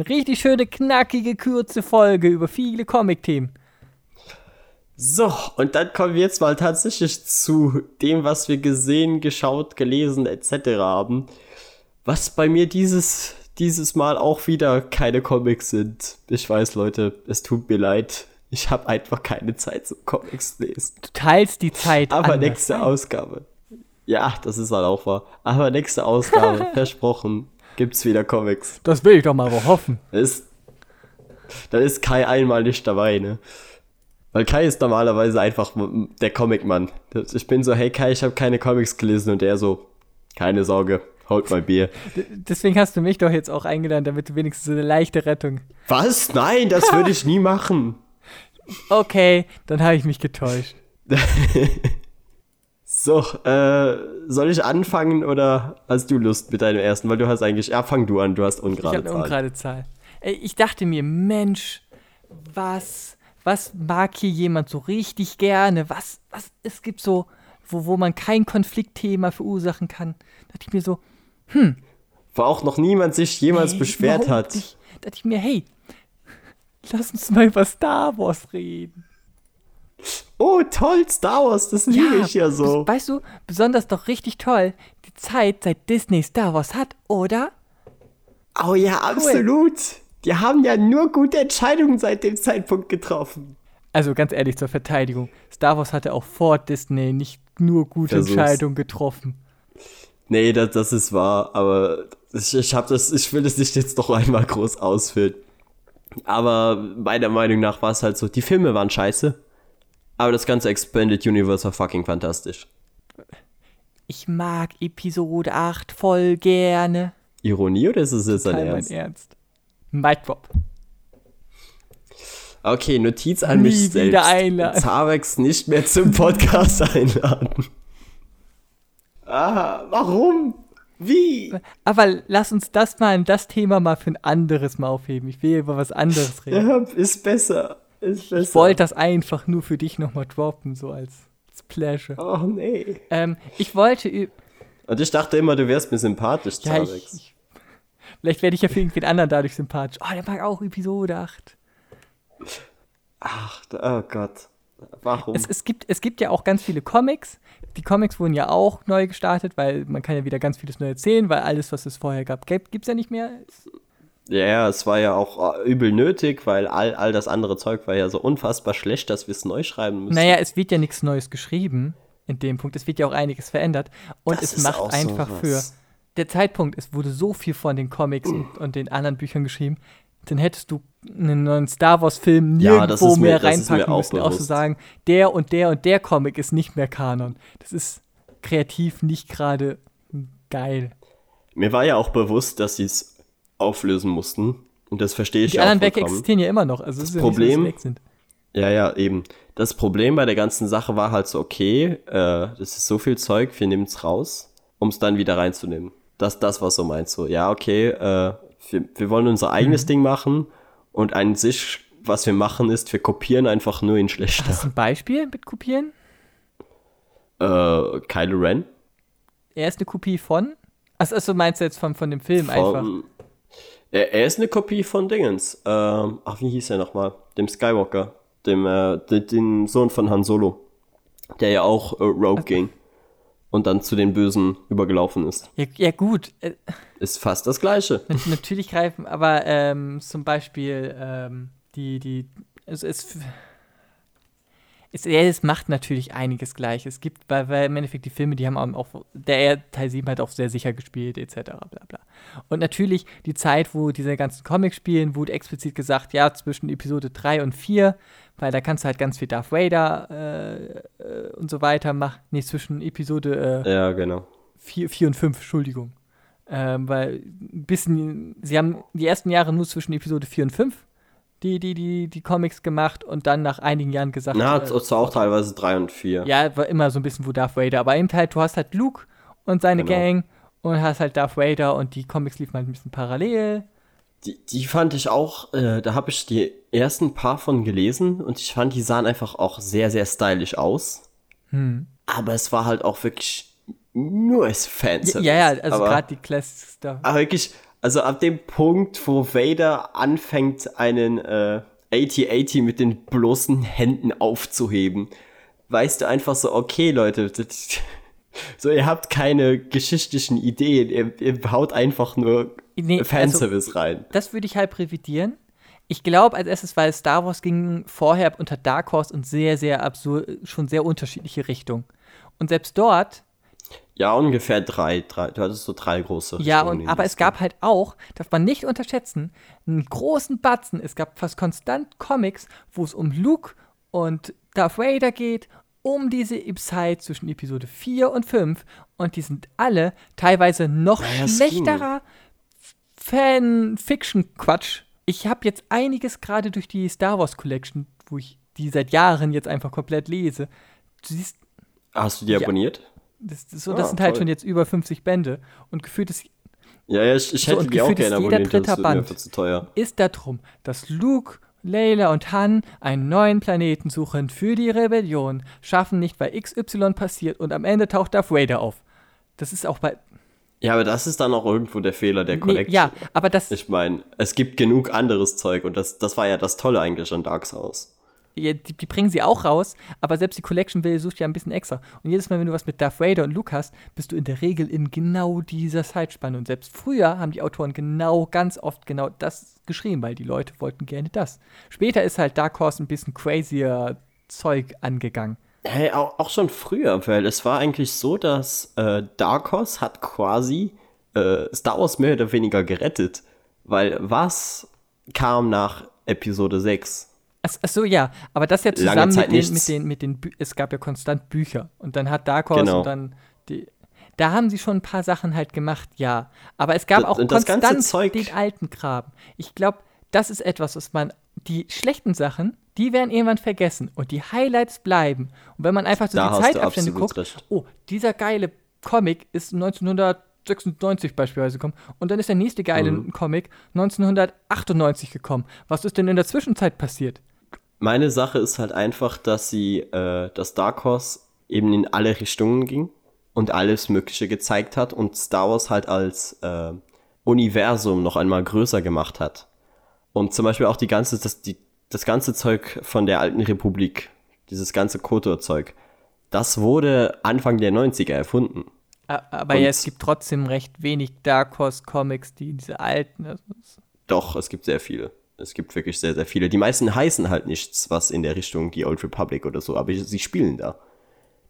Eine richtig schöne, knackige, kurze Folge über viele Comic-Themen. So, und dann kommen wir jetzt mal tatsächlich zu dem, was wir gesehen, geschaut, gelesen etc. haben. Was bei mir dieses, dieses Mal auch wieder keine Comics sind. Ich weiß, Leute, es tut mir leid. Ich habe einfach keine Zeit zum Comics lesen. Du teilst die Zeit Aber anders nächste. Ausgabe. Ja, das ist halt auch wahr. Aber nächste Ausgabe, versprochen, gibt's wieder Comics. Das will ich doch mal hoffen. Ist, da ist Kai einmal nicht dabei, ne? Weil Kai ist normalerweise einfach der Comicmann. Ich bin so, hey Kai, ich habe keine Comics gelesen und er so, keine Sorge, holt mal Bier. Deswegen hast du mich doch jetzt auch eingeladen, damit du wenigstens so eine leichte Rettung. Was? Nein, das würde ich nie machen. Okay, dann habe ich mich getäuscht. So, äh, soll ich anfangen oder hast du Lust mit deinem ersten? Weil du hast eigentlich, ja, fang du an, du hast Ich ungerade habe eine Zahlen. ungerade Zahl. Ey, ich dachte mir, Mensch, was, was mag hier jemand so richtig gerne? Was, was, es gibt so, wo, wo man kein Konfliktthema verursachen kann. Da dachte ich mir so, Wo auch noch niemand sich jemals nee, beschwert hat. Nicht. Da dachte ich mir, hey, lass uns mal über Star Wars reden. Oh, toll, Star Wars, das liebe ich ja so. Weißt du, besonders doch richtig toll, die Zeit, seit Disney Star Wars hat, oder? Oh ja, absolut. Die haben ja nur gute Entscheidungen seit dem Zeitpunkt getroffen. Also ganz ehrlich zur Verteidigung, Star Wars hatte auch vor Disney nicht nur gute Versuch's. Entscheidungen getroffen. Nee, das, das ist wahr, aber ich, ich, hab das, ich will das nicht jetzt noch einmal groß ausführen. Aber meiner Meinung nach war es halt so, die Filme waren scheiße, aber das ganze Expanded Universe war fucking fantastisch. Ich mag Episode 8 voll gerne. Ironie oder ist es jetzt ein Teil mein Ernst? Ernst. Mic Drop. Okay, Notiz an Nie mich selbst. einladen. Zarex nicht mehr zum Podcast einladen. Ah, warum? Wie? Aber lass uns das mal, das Thema mal für ein anderes Mal aufheben. Ich will über was anderes reden. Ja, ist besser. Ich wollte das einfach nur für dich nochmal droppen, so als, als Pleasure. Oh nee. Ähm, ich wollte, Und ich dachte immer, du wärst mir sympathisch, ja, ich, ich, vielleicht werde ich ja für irgendwen anderen dadurch sympathisch. Oh, der mag auch Episode 8. Ach, oh Gott. Warum? Es, es, gibt, es gibt ja auch ganz viele Comics. Die Comics wurden ja auch neu gestartet, weil man kann ja wieder ganz vieles neu erzählen, weil alles, was es vorher gab, gibt es ja nicht mehr. Ja, ja, es war ja auch äh, übel nötig, weil all, all das andere Zeug war ja so unfassbar schlecht, dass wir es neu schreiben müssen. Naja, es wird ja nichts Neues geschrieben in dem Punkt. Es wird ja auch einiges verändert. Und Das es macht einfach für. sowas. Der Zeitpunkt, es wurde so viel von den Comics und, und den anderen Büchern geschrieben, dann hättest du einen neuen Star Wars-Film Ja, nirgendwo ist mir- mehr reinpacken müssen, auch zu bewusst. sagen, der und der und der Comic ist nicht mehr Kanon. Das ist kreativ nicht gerade geil. Mir war ja auch bewusst, dass sie es auflösen mussten. Und das verstehe ich Die ja anderen auch Werke vollkommen. existieren ja immer noch. Also es ist ja Problem- nicht dass sie weg sind. Ja, ja, eben. Das Problem bei der ganzen Sache war halt so, okay, äh, das ist so viel Zeug, wir nehmen es raus, um es dann wieder reinzunehmen. Das, das war so meinst so. Ja, okay, äh, wir, wir wollen unser Mhm. eigenes Ding machen und an sich, was wir machen, ist, wir kopieren einfach nur in Hast schlechter. du ein Beispiel mit Kopieren? Äh, Kylo Ren? Er ist eine Kopie von? Achso, also meinst du jetzt von, von dem Film einfach? Er, er ist eine Kopie von Dingens. Ähm, ach, wie hieß er nochmal? Dem Skywalker. Dem, äh, den, den Sohn von Han Solo. Der ja auch äh, Rogue ging. Und dann zu den Bösen übergelaufen ist. Ja, ja gut, äh, Ist fast das gleiche. nat- natürlich greifen, aber ähm, zum Beispiel ähm, die, die, es, es, es, es macht natürlich einiges gleich. Es gibt, weil, weil im Endeffekt die Filme, die haben auch, der Teil 7 hat auch sehr sicher gespielt, etc. Bla bla. Und natürlich die Zeit, wo diese ganzen Comics spielen, wurde explizit gesagt, ja, zwischen Episode 3 und 4, weil da kannst du halt ganz viel Darth Vader äh, äh, und so weiter machen. Nee, zwischen Episode äh, Ja, genau. 4, 4 und 5, Entschuldigung. Ähm, weil ein bisschen, sie haben die ersten Jahre nur zwischen Episode 4 und 5 die, die, die, die Comics gemacht und dann nach einigen Jahren gesagt, Na, äh, es war auch teilweise drei und vier. ja, war immer so ein bisschen wo Darth Vader, aber eben halt, du hast halt Luke und seine Genau. Gang und hast halt Darth Vader und die Comics liefen halt ein bisschen parallel. Die, die fand ich auch, äh, da habe ich die ersten paar von gelesen und ich fand, die sahen einfach auch sehr, sehr stylisch aus. Hm. Aber es war halt auch wirklich nur als Ja, Fanservice. ja, also aber, gerade die Classic Stuff. aber wirklich, also ab dem Punkt, wo Vader anfängt, einen äh, 8080 mit den bloßen Händen aufzuheben, weißt du einfach so, okay, Leute, das, so, ihr habt keine geschichtlichen Ideen, ihr, ihr haut einfach nur Nee, also- Fanservice rein. Das würde ich halb revidieren. Ich glaube als erstes, weil Star Wars ging vorher unter Dark Horse und sehr, sehr absurd, schon sehr unterschiedliche Richtungen. Und selbst dort, Ja, ungefähr drei, drei. Du hattest so drei große. ja, und, aber es gab halt auch, darf man nicht unterschätzen, einen großen Batzen. Es gab fast konstant Comics, wo es um Luke und Darth Vader geht, um diese Zeit zwischen Episode 4 und 5. Und die sind alle teilweise noch ging. schlechterer Fan-Fiction-Quatsch. Ich habe jetzt einiges gerade durch die Star Wars Collection, wo ich die seit Jahren jetzt einfach komplett lese. Du siehst, Hast du die Ja. abonniert? Das, das, so, das Ah, sind halt toll. schon jetzt über 50 Bände. Und gefühlt ist Ja, ja, ich, ich So, hätte und die auch gerne jeder abonniert, dritte das ist mir Band. zu teuer. ist darum, dass Luke, Layla und Han einen neuen Planeten suchen für die Rebellion, schaffen nicht, weil XY passiert und am Ende taucht Darth Vader auf. Das ist auch bei. Ja, aber das ist dann auch irgendwo der Fehler der Nee, Collection. ja, aber das. Ich meine, es gibt genug anderes Zeug und das, das war ja das Tolle eigentlich an Dark Souls. Die, die bringen sie auch raus, aber selbst die Collection will sucht ja ein bisschen extra. Und jedes Mal, wenn du was mit Darth Vader und Luke hast, bist du in der Regel in genau dieser Zeitspanne. Und selbst früher haben die Autoren genau, ganz oft genau das geschrieben, weil die Leute wollten gerne das. Später ist halt Dark Horse ein bisschen crazier Zeug angegangen. Hey, auch, auch schon früher, weil es war eigentlich so, dass äh, Dark Horse hat quasi äh, Star Wars mehr oder weniger gerettet. Weil was kam nach Episode 6? Ach, so, ja, aber das ja zusammen mit den, mit den, mit den, Bü es gab ja konstant Bücher und dann hat Dark Horse Genau. und dann die, da haben sie schon ein paar Sachen halt gemacht, ja. Aber es gab Das- auch konstant Zeug- den alten Kram. Ich glaube, das ist etwas, was man, die schlechten Sachen, die werden irgendwann vergessen und die Highlights bleiben. Und wenn man einfach so Da die Zeitabstände guckt, recht. oh, dieser geile Comic ist 1996 beispielsweise gekommen und dann ist der nächste geile Mhm. Comic 1998 gekommen. Was ist denn in der Zwischenzeit passiert? Meine Sache ist halt einfach, dass sie, äh, dass Dark Horse eben in alle Richtungen ging und alles Mögliche gezeigt hat und Star Wars halt als äh, Universum noch einmal größer gemacht hat. Und zum Beispiel auch die ganze, das, die, das ganze Zeug von der alten Republik, dieses ganze Kotor-Zeug, das wurde Anfang der 90er erfunden. Aber Und- ja, es gibt trotzdem recht wenig Dark Horse Comics, die diese alten. also Doch, es gibt sehr viele. Es gibt wirklich sehr, sehr viele. Die meisten heißen halt nichts, was in der Richtung die Old Republic oder so, aber sie spielen da.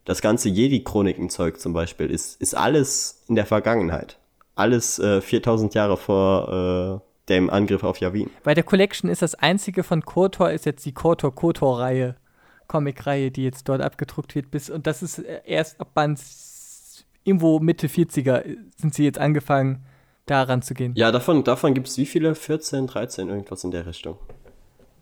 Das ganze Jedi-Chroniken-Zeug zum Beispiel ist, ist alles in der Vergangenheit. Alles äh, 4000 Jahre vor äh, dem Angriff auf Yavin. Bei der Collection ist das einzige von KOTOR ist jetzt die KOTOR KOTOR Reihe, Comic-Reihe, die jetzt dort abgedruckt wird. Bis, und das ist äh, erst ab Band irgendwo Mitte 40er äh, sind sie jetzt angefangen, daran zu gehen. Ja, davon, davon gibt es wie viele? 14, 13, irgendwas in der Richtung.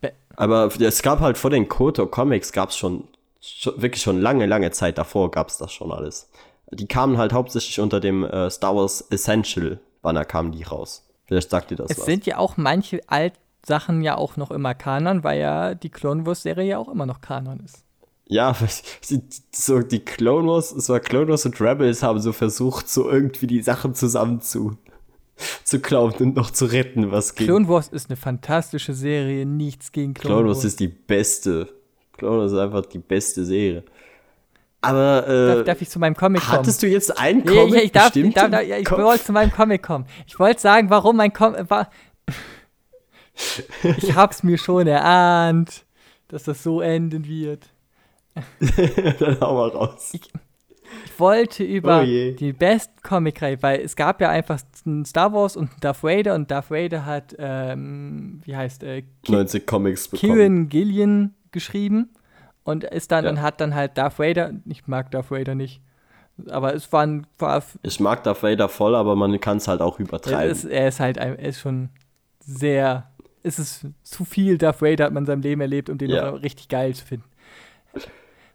Be- Aber es gab halt vor den Koto-Comics gab es schon, schon, wirklich schon lange, lange Zeit davor gab es das schon alles. Die kamen halt hauptsächlich unter dem äh, Star Wars Essential Banner kamen die raus. Vielleicht sagt ihr das Es was. sind ja auch manche Alt-Sachen ja auch noch immer Kanon, weil ja die Clone Wars-Serie ja auch immer noch Kanon ist. Ja, so die Clone Wars, es war Clone Wars und Rebels haben so versucht, so irgendwie die Sachen zusammen zu, zu klauen und noch zu retten, was ging. Clone Wars ist eine fantastische Serie, nichts gegen Clone, Clone Wars. Wars ist die beste. Clone Wars ist einfach die beste Serie. Aber äh, darf, darf ich zu meinem Comic kommen? hattest du jetzt einen Ja, Comic ja, ich darf, ich, darf, ja, ich wollte zu meinem Comic kommen. Ich wollte sagen, warum mein Comic war. Ich hab's mir schon erahnt, dass das so enden wird. Dann hau mal raus. Ich wollte über Oh die besten Comic-Reihe, weil es gab ja einfach ein Star Wars und ein Darth Vader und Darth Vader hat, ähm, wie heißt, äh, Ki 90 Comics bekommen. Kieran Gillian geschrieben und ist dann Ja. und hat dann halt Darth Vader, ich mag Darth Vader nicht, aber es war, ein, war Ich mag Darth Vader voll, aber man kann es halt auch Er übertreiben. ist, er ist halt, ein- er ist schon sehr, es ist zu viel Darth Vader hat man in seinem Leben erlebt, um den Ja. noch richtig geil zu finden.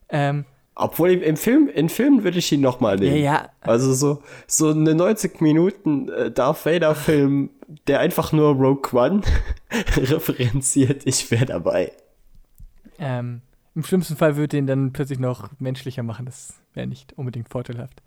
Ähm, Obwohl im, Film, in Filmen würde ich ihn nochmal ja, nehmen. ja, Also so, so eine 90 Minuten äh, Darth Vader Film, der einfach nur Rogue One referenziert, ich wäre dabei. ähm, im schlimmsten Fall würde ihn dann plötzlich noch menschlicher machen, das wäre nicht unbedingt vorteilhaft.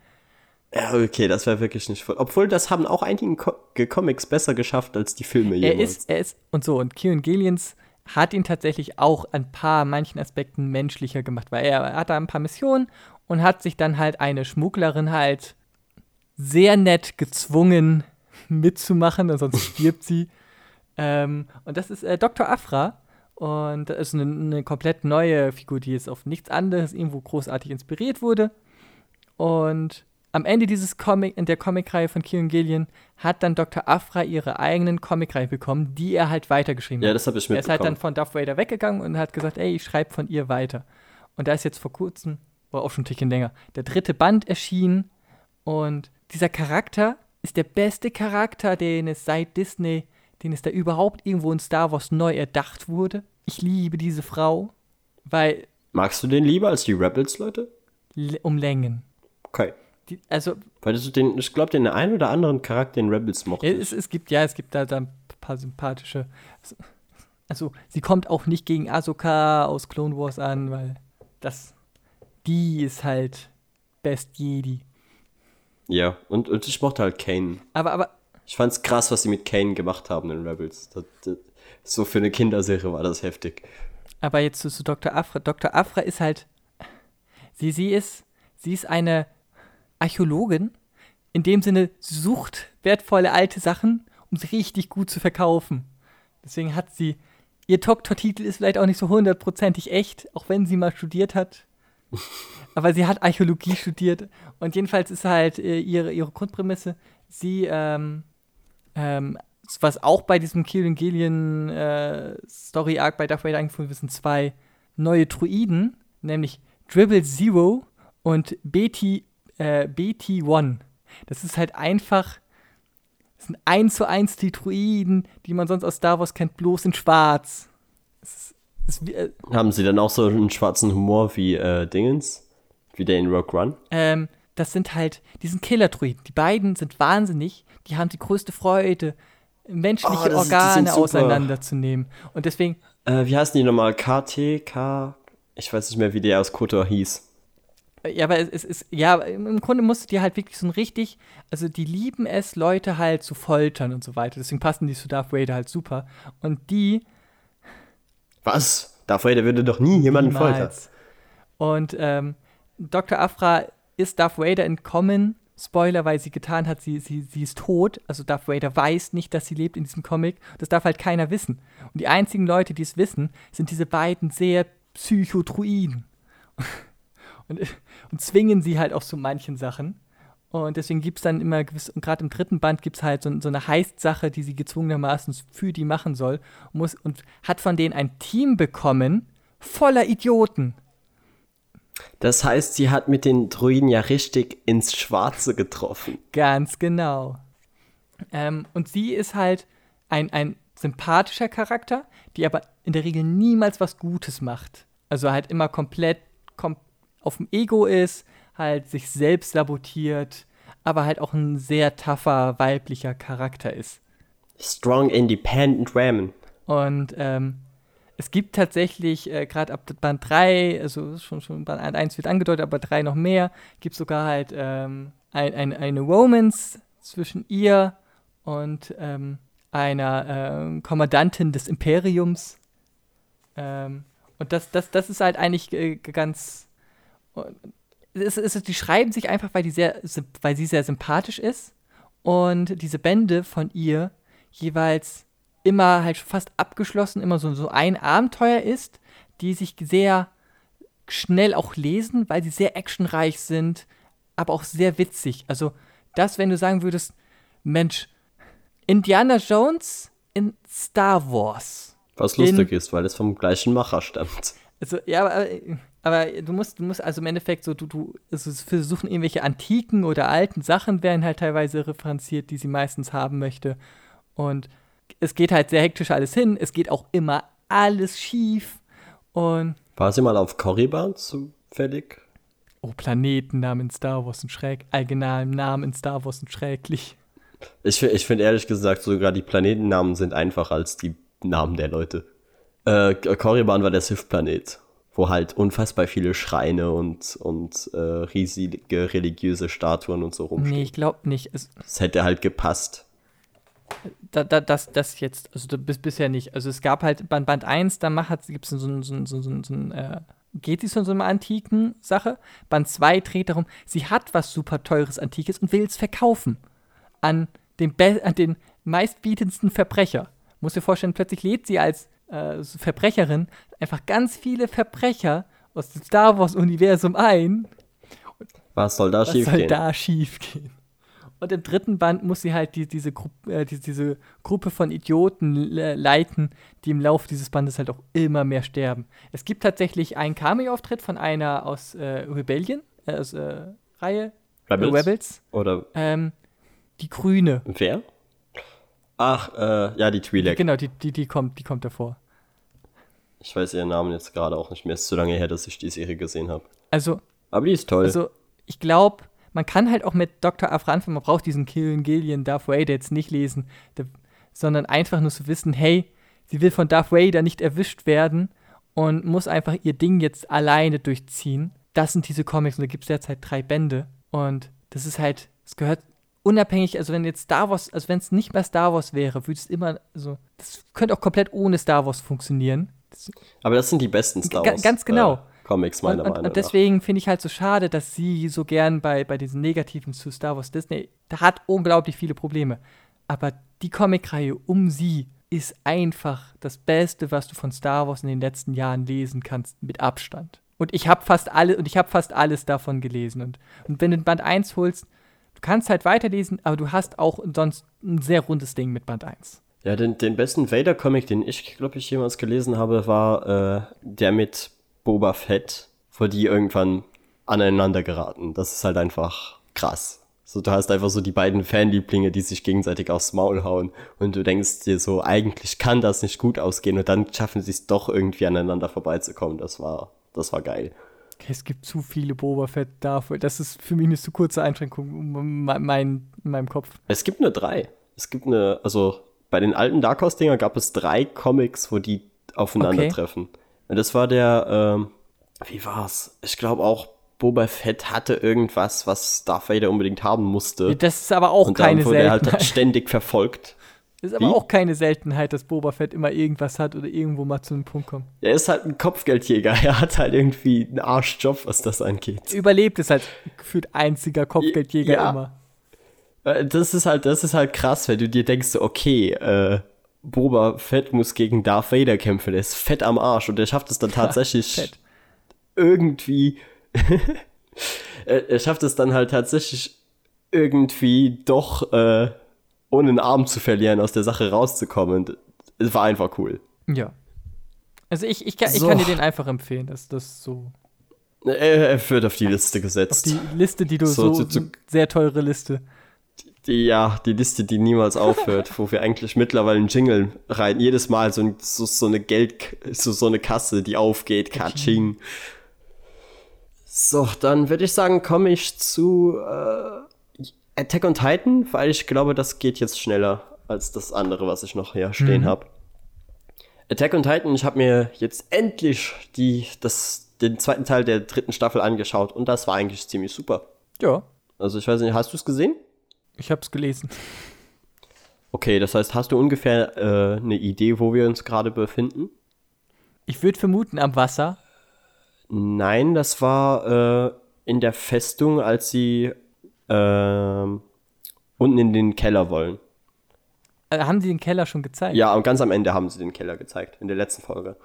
Ja, okay, das wäre wirklich nicht voll. Obwohl, das haben auch einige Co Comics besser geschafft als die Filme Er jemals. ist, er ist, und so, und Kieran Gillians hat ihn tatsächlich auch ein paar, manchen Aspekten menschlicher gemacht, weil er, er hatte ein paar Missionen und hat sich dann halt eine Schmugglerin halt sehr nett gezwungen mitzumachen, und sonst stirbt sie. Ähm, und das ist äh, Dr. Afra. Und das ist eine, eine komplett neue Figur, die jetzt auf nichts anderes irgendwo großartig inspiriert wurde. Und am Ende dieses Comic, in der Comicreihe von Kieran Gillian, hat dann Dr. Afra ihre eigenen Comicreihe bekommen, die er halt weitergeschrieben ja, hat. das habe ich Er ist halt dann mitbekommen. von Darth Vader weggegangen und hat gesagt, ey, ich schreibe von ihr weiter. Und da ist jetzt vor kurzem, oder auch schon ein Tickchen länger, der dritte Band erschienen. Und dieser Charakter ist der beste Charakter, den es seit Disney, den es da überhaupt irgendwo in Star Wars neu erdacht wurde. Ich liebe diese Frau, weil Magst du den lieber als die Rebels, Leute? um Längen. Okay. Die, also Weil du den, ich glaube, den einen oder anderen Charakter in Rebels mochte. Es, es gibt, ja, es gibt da, da ein paar sympathische. Also, sie kommt auch nicht gegen Ahsoka aus Clone Wars an, weil das. Die ist halt Best Jedi. Ja, und, und ich mochte halt Kane. Aber, aber, Ich fand's krass, was sie mit Kane gemacht haben in Rebels. Das, das, so für eine Kinderserie war das heftig. aber jetzt zu, zu Dr. Afra. Dr. Afra ist halt. Sie, sie ist. Sie ist eine Archäologin. In dem Sinne, sie sucht wertvolle alte Sachen, um sie richtig gut zu verkaufen. Deswegen hat sie. Ihr Doktortitel ist vielleicht auch nicht so hundertprozentig echt, auch wenn sie mal studiert hat. Aber sie hat Archäologie studiert und jedenfalls ist halt äh, ihre, ihre Grundprämisse, sie, ähm, ähm, was auch bei diesem Kieran Gillian äh, Story Arc bei Darth Vader eingeführt wird, sind zwei neue Druiden, nämlich Dribble Zero und BT, äh, BT1. Das ist halt einfach, das sind eins zu eins die Druiden, die man sonst aus Star Wars kennt, bloß in schwarz. Es ist, es, äh, Haben sie dann auch so einen schwarzen Humor wie äh, Dingens? Wie der in Rogue One? ähm, das sind halt, die sind Killer-Druiden. Die beiden sind wahnsinnig, die haben die größte Freude, menschliche Oh, Organe auseinanderzunehmen. Und deswegen, Äh, wie heißen die nochmal? KT, K. Ich weiß nicht mehr, wie der aus Kotor hieß. Ja, aber es, ist, ja, im Grunde musst du dir halt wirklich so ein richtig, also die lieben es, Leute halt zu foltern und so weiter. Deswegen passen die zu Darth Vader halt super. Und die Was? Darth Vader würde doch nie jemanden foltern. Und ähm, Dr. Afra ist Darth Vader entkommen. Spoiler, weil sie getan hat, sie, sie, sie ist tot. Also Darth Vader weiß nicht, dass sie lebt in diesem Comic. Das darf halt keiner wissen. Und die einzigen Leute, die es wissen, sind diese beiden sehr Psychodruiden. Und, und zwingen sie halt auch zu manchen Sachen. Und deswegen gibt es dann immer gewiss, und gerade im dritten Band gibt es halt so, so eine Heist-Sache, die sie gezwungenermaßen für die machen soll. Und, muss, und hat von denen ein Team bekommen, voller Idioten. Das heißt, sie hat mit den Druiden ja richtig ins Schwarze getroffen. Ganz genau. Ähm, und sie ist halt ein, ein sympathischer Charakter, die aber in der Regel niemals was Gutes macht. Also halt immer komplett kom auf dem Ego ist, halt sich selbst sabotiert, aber halt auch ein sehr tougher weiblicher Charakter ist. Strong Independent Women. Und ähm, es gibt tatsächlich, äh, gerade ab Band 3, also schon, schon Band 1 wird angedeutet, aber 3 noch mehr, gibt es sogar halt ähm, ein, ein, eine Romance zwischen ihr und ähm, einer ähm, Kommandantin des Imperiums. Ähm, und das, das, das ist halt eigentlich äh, ganz. Es, es, die schreiben sich einfach, weil, die sehr, weil sie sehr sympathisch ist und diese Bände von ihr jeweils immer halt fast abgeschlossen, immer so, so ein Abenteuer ist, die sich sehr schnell auch lesen, weil sie sehr actionreich sind, aber auch sehr witzig. Also das, wenn du sagen würdest, Mensch, Indiana Jones in Star Wars. Was In- lustig ist, weil es vom gleichen Macher stammt. Also, ja, aber, aber du musst, du musst also im Endeffekt so, du, du also versuchen irgendwelche antiken oder alten Sachen werden halt teilweise referenziert, die sie meistens haben möchte. Und es geht halt sehr hektisch alles hin. Es geht auch immer alles schief. Und, War sie mal auf Korriban zufällig? oh, Planetennamen in Star Wars sind schräg. Allgemein Namen in Star Wars sind schrecklich. Ich, ich finde ehrlich gesagt, sogar die Planetennamen sind einfacher als die Namen der Leute. Äh, Korriban war der Sith-Planet, wo halt unfassbar viele Schreine und, und äh, riesige religiöse Statuen und so rumstehen. Nee, ich glaube nicht. Es, Das hätte halt gepasst. da, da, das, das jetzt, also da, bis, bisher nicht. Also es gab halt Band, Band 1, da gibt es so, ein- so, ein- so, ein- so, ein- so ein, äh, geht sie so in so eine antiken Sache. Band 2 dreht darum, sie hat was super teures Antikes und will es verkaufen an den, be an den meistbietendsten Verbrecher. Muss dir vorstellen, plötzlich lädt sie als äh, so Verbrecherin einfach ganz viele Verbrecher aus dem Star Wars-Universum ein Was soll da was schief soll gehen? da schiefgehen? Und im dritten Band muss sie halt die, diese, Gru äh, die, diese Gruppe von Idioten le leiten, die im Laufe dieses Bandes halt auch immer mehr sterben. Es gibt tatsächlich einen Cameo-Auftritt von einer aus äh, Rebellion, äh, aus äh, Reihe Rebels? Rebels. Rebels Oder ähm, die Grüne. wer? Ach, äh, ja, die Twi'lek. Genau, die, die, die, kommt, die kommt davor. Ich weiß ihren Namen jetzt gerade auch nicht mehr. Es ist zu lange her, dass ich die Serie gesehen habe. Also, Aber die ist toll. Also, ich glaube, man kann halt auch mit Dr. Afra anfangen, man braucht diesen Killen Gillian Darth Vader jetzt nicht lesen, der, sondern einfach nur zu wissen, hey, sie will von Darth Vader nicht erwischt werden und muss einfach ihr Ding jetzt alleine durchziehen. Das sind diese Comics und da gibt es derzeit drei Bände und das ist halt, es gehört unabhängig, also wenn jetzt Star Wars, also wenn es nicht mehr Star Wars wäre, würde es immer so, das könnte auch komplett ohne Star Wars funktionieren. Das, Aber das sind die besten Star Wars ganz genau. äh, Comics, meiner und, Meinung und deswegen finde ich halt so schade, dass sie so gern bei, bei diesen Negativen zu Star Wars Disney, da hat unglaublich viele Probleme. Aber die Comicreihe um sie ist einfach das Beste, was du von Star Wars in den letzten Jahren lesen kannst, mit Abstand. Und ich habe fast alle und ich habe fast alles davon gelesen. Und, und wenn du Band 1 holst, du kannst halt weiterlesen, aber du hast auch sonst ein sehr rundes Ding mit Band 1. Ja, den, den besten Vader-Comic, den ich, glaube ich, jemals gelesen habe, war äh, der mit Boba Fett, wo die irgendwann aneinander geraten. Das ist halt einfach krass. So, du hast einfach so die beiden Fanlieblinge, die sich gegenseitig aufs Maul hauen und du denkst dir so, eigentlich kann das nicht gut ausgehen und dann schaffen sie es doch irgendwie aneinander vorbeizukommen. Das war, das war geil. Okay, es gibt zu viele Boba Fett dafür. Das ist für mich eine zu kurze Einschränkung in mein, in meinem Kopf. Es gibt nur drei. Es gibt eine, also bei den alten Dark Horse-Dinger gab es drei Comics, wo die aufeinandertreffen. Okay. Und das war der, ähm, wie war's? Ich glaube auch Boba Fett hatte irgendwas, was Darth Vader unbedingt haben musste. Das ist aber auch und keine dann wurde. Er halt ständig verfolgt. Das ist aber Wie? auch keine Seltenheit, dass Boba Fett immer irgendwas hat oder irgendwo mal zu einem Punkt kommt. Er ist halt ein Kopfgeldjäger. Er hat halt irgendwie einen Arschjob, was das angeht. Überlebt ist halt gefühlt einziger Kopfgeldjäger ja. immer. Äh, das ist halt, das ist halt krass, wenn du dir denkst, okay, äh, Boba Fett muss gegen Darth Vader kämpfen. Der ist fett am Arsch und er schafft es dann tatsächlich irgendwie er, er, schafft es dann halt tatsächlich irgendwie doch äh, ohne einen Arm zu verlieren aus der Sache rauszukommen. Es war einfach cool. Ja. Also ich, ich, kann, so. ich kann dir den einfach empfehlen, dass das so. Er, er wird auf die Liste gesetzt. Auf die Liste, die du so, so zu, zu, sehr teure Liste. Die, ja, die Liste, die niemals aufhört, wo wir eigentlich mittlerweile einen Jingle rein, jedes Mal so, so, so eine Geld, so, so eine Kasse, die aufgeht, Katsching. So, dann würde ich sagen, komme ich zu äh, Attack on Titan, weil ich glaube, das geht jetzt schneller als das andere, was ich noch hier stehen mhm. habe. Attack on Titan, ich habe mir jetzt endlich die, das, den zweiten Teil der dritten Staffel angeschaut und das war eigentlich ziemlich super. Ja. Also ich weiß nicht, hast du es gesehen? Ich habe es gelesen. Okay, das heißt, hast du ungefähr äh, eine Idee, wo wir uns gerade befinden? Ich würde vermuten am Wasser, Nein, das war äh, in der Festung, als sie äh, unten in den Keller wollen. Also haben sie den Keller schon gezeigt? Ja, und ganz am Ende haben sie den Keller gezeigt, in der letzten Folge.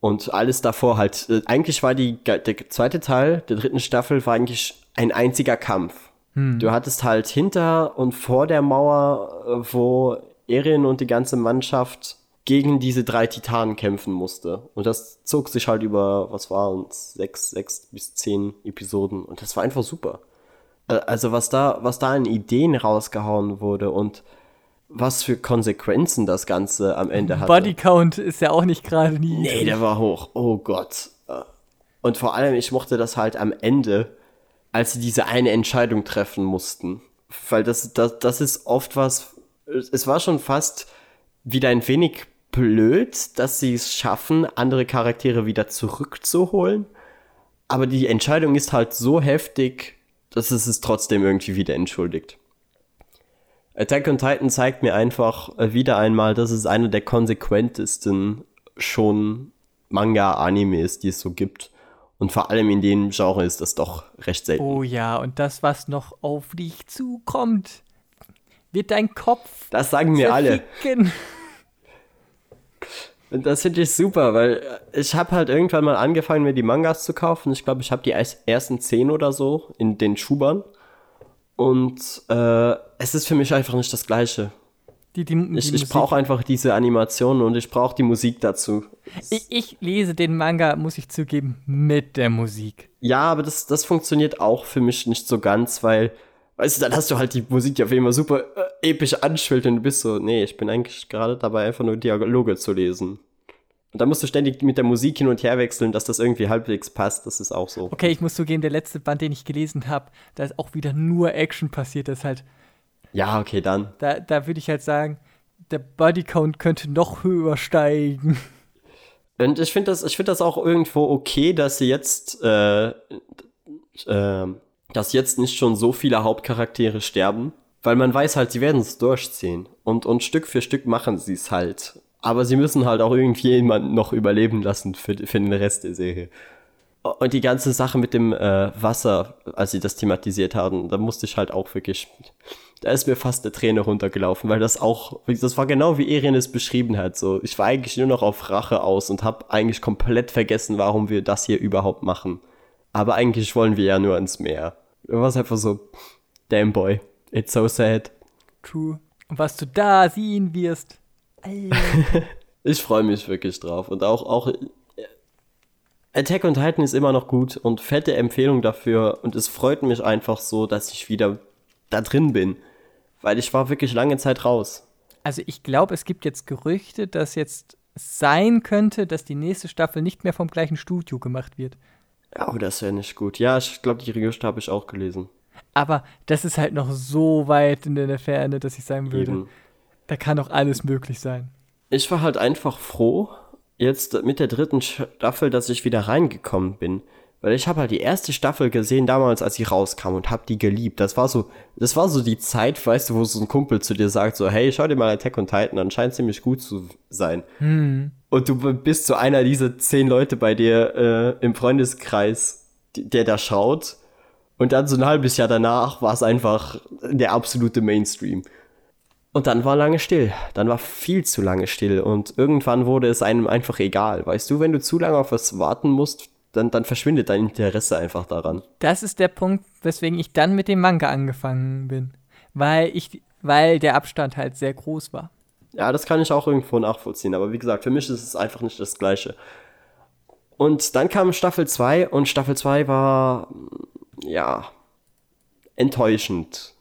Und alles davor halt, äh, eigentlich war die, der zweite Teil der dritten Staffel war eigentlich ein einziger Kampf. Hm. Du hattest halt hinter und vor der Mauer, äh, wo Erin und die ganze Mannschaft gegen diese drei Titanen kämpfen musste. Und das zog sich halt über, was waren sechs, sechs bis zehn Episoden. Und das war einfach super. Äh, also was da, was da an Ideen rausgehauen wurde und was für Konsequenzen das Ganze am Ende hatte. Bodycount ist ja auch nicht gerade nie. Nee, der war hoch. Oh Gott. Äh, und vor allem, ich mochte das halt am Ende, als sie diese eine Entscheidung treffen mussten. Weil das, das, das ist oft was, es war schon fast wieder ein wenig blöd, dass sie es schaffen, andere Charaktere wieder zurückzuholen. Aber die Entscheidung ist halt so heftig, dass es es trotzdem irgendwie wieder entschuldigt. Attack on Titan zeigt mir einfach äh, wieder einmal, dass es einer der konsequentesten schon Manga-Animes, die es so gibt. Und vor allem in dem Genre ist das doch recht selten. Oh ja, und das, was noch auf dich zukommt, wird dein Kopf. Das sagen mir alle. Und das finde ich super, weil ich habe halt irgendwann mal angefangen, mir die Mangas zu kaufen. Ich glaube, ich habe die ersten zehn oder so in den Schubern. Und äh, es ist für mich einfach nicht das Gleiche. Die, die, die ich, ich brauche einfach diese Animationen und ich brauche die Musik dazu. Ich, ich, lese den Manga, muss ich zugeben, mit der Musik. Ja, aber das, das funktioniert auch für mich nicht so ganz, weil, weißt du, dann hast du halt die Musik, die auf jeden Fall super äh, episch anschwillt und du bist so, nee, ich bin eigentlich gerade dabei, einfach nur Dialoge zu lesen. Und da musst du ständig mit der Musik hin und her wechseln, dass das irgendwie halbwegs passt. Das ist auch so. Okay, ich muss zugeben, der letzte Band, den ich gelesen habe, da ist auch wieder nur Action passiert. Das ist halt. Ja, okay, dann. Da, da würde ich halt sagen, der Bodycount könnte noch höher steigen. Und ich finde das, find das auch irgendwo okay, dass sie jetzt, äh, äh, dass jetzt nicht schon so viele Hauptcharaktere sterben. Weil man weiß halt, sie werden es durchziehen. Und, und Stück für Stück machen sie es halt. Aber sie müssen halt auch irgendwie jemanden noch überleben lassen für, für den Rest der Serie. Und die ganze Sache mit dem äh, Wasser, als sie das thematisiert haben, da musste ich halt auch wirklich. da ist mir fast eine Träne runtergelaufen, weil das auch, das war genau wie Erin es beschrieben hat. So, ich war eigentlich nur noch auf Rache aus und habe eigentlich komplett vergessen, warum wir das hier überhaupt machen. Aber eigentlich wollen wir ja nur ins Meer. Du warst einfach so, damn boy, it's so sad. True. Und was du da sehen wirst. Ich freue mich wirklich drauf. Und auch, auch äh, Attack on Titan ist immer noch gut und fette Empfehlung dafür. Und es freut mich einfach so, dass ich wieder da drin bin. Weil ich war wirklich lange Zeit raus. Also ich glaube, es gibt jetzt Gerüchte, dass jetzt sein könnte, dass die nächste Staffel nicht mehr vom gleichen Studio gemacht wird. Ja, oh, das wäre nicht gut. Ja, ich glaube, die Gerüchte habe ich auch gelesen. Aber das ist halt noch so weit in der Ferne, dass ich sagen würde, Eben. Da kann doch alles möglich sein. Ich war halt einfach froh, jetzt mit der dritten Staffel, dass ich wieder reingekommen bin. Weil ich habe halt die erste Staffel gesehen damals, als sie rauskam und habe die geliebt. Das war so, das war so die Zeit, weißt du, wo so ein Kumpel zu dir sagt, so, hey, schau dir mal Attack on Titan an, scheint ziemlich gut zu sein. Und du bist so einer dieser zehn Leute bei dir äh, im Freundeskreis, der da schaut. Und dann so ein halbes Jahr danach war es einfach der absolute Mainstream. Und dann war lange still. Dann war viel zu lange still. Und irgendwann wurde es einem einfach egal. Weißt du, wenn du zu lange auf was warten musst, dann, dann verschwindet dein Interesse einfach daran. Das ist der Punkt, weswegen ich dann mit dem Manga angefangen bin. Weil ich, weil der Abstand halt sehr groß war. Ja, das kann ich auch irgendwo nachvollziehen. Aber wie gesagt, für mich ist es einfach nicht das Gleiche. Und dann kam Staffel 2 und Staffel 2 war, ja, enttäuschend.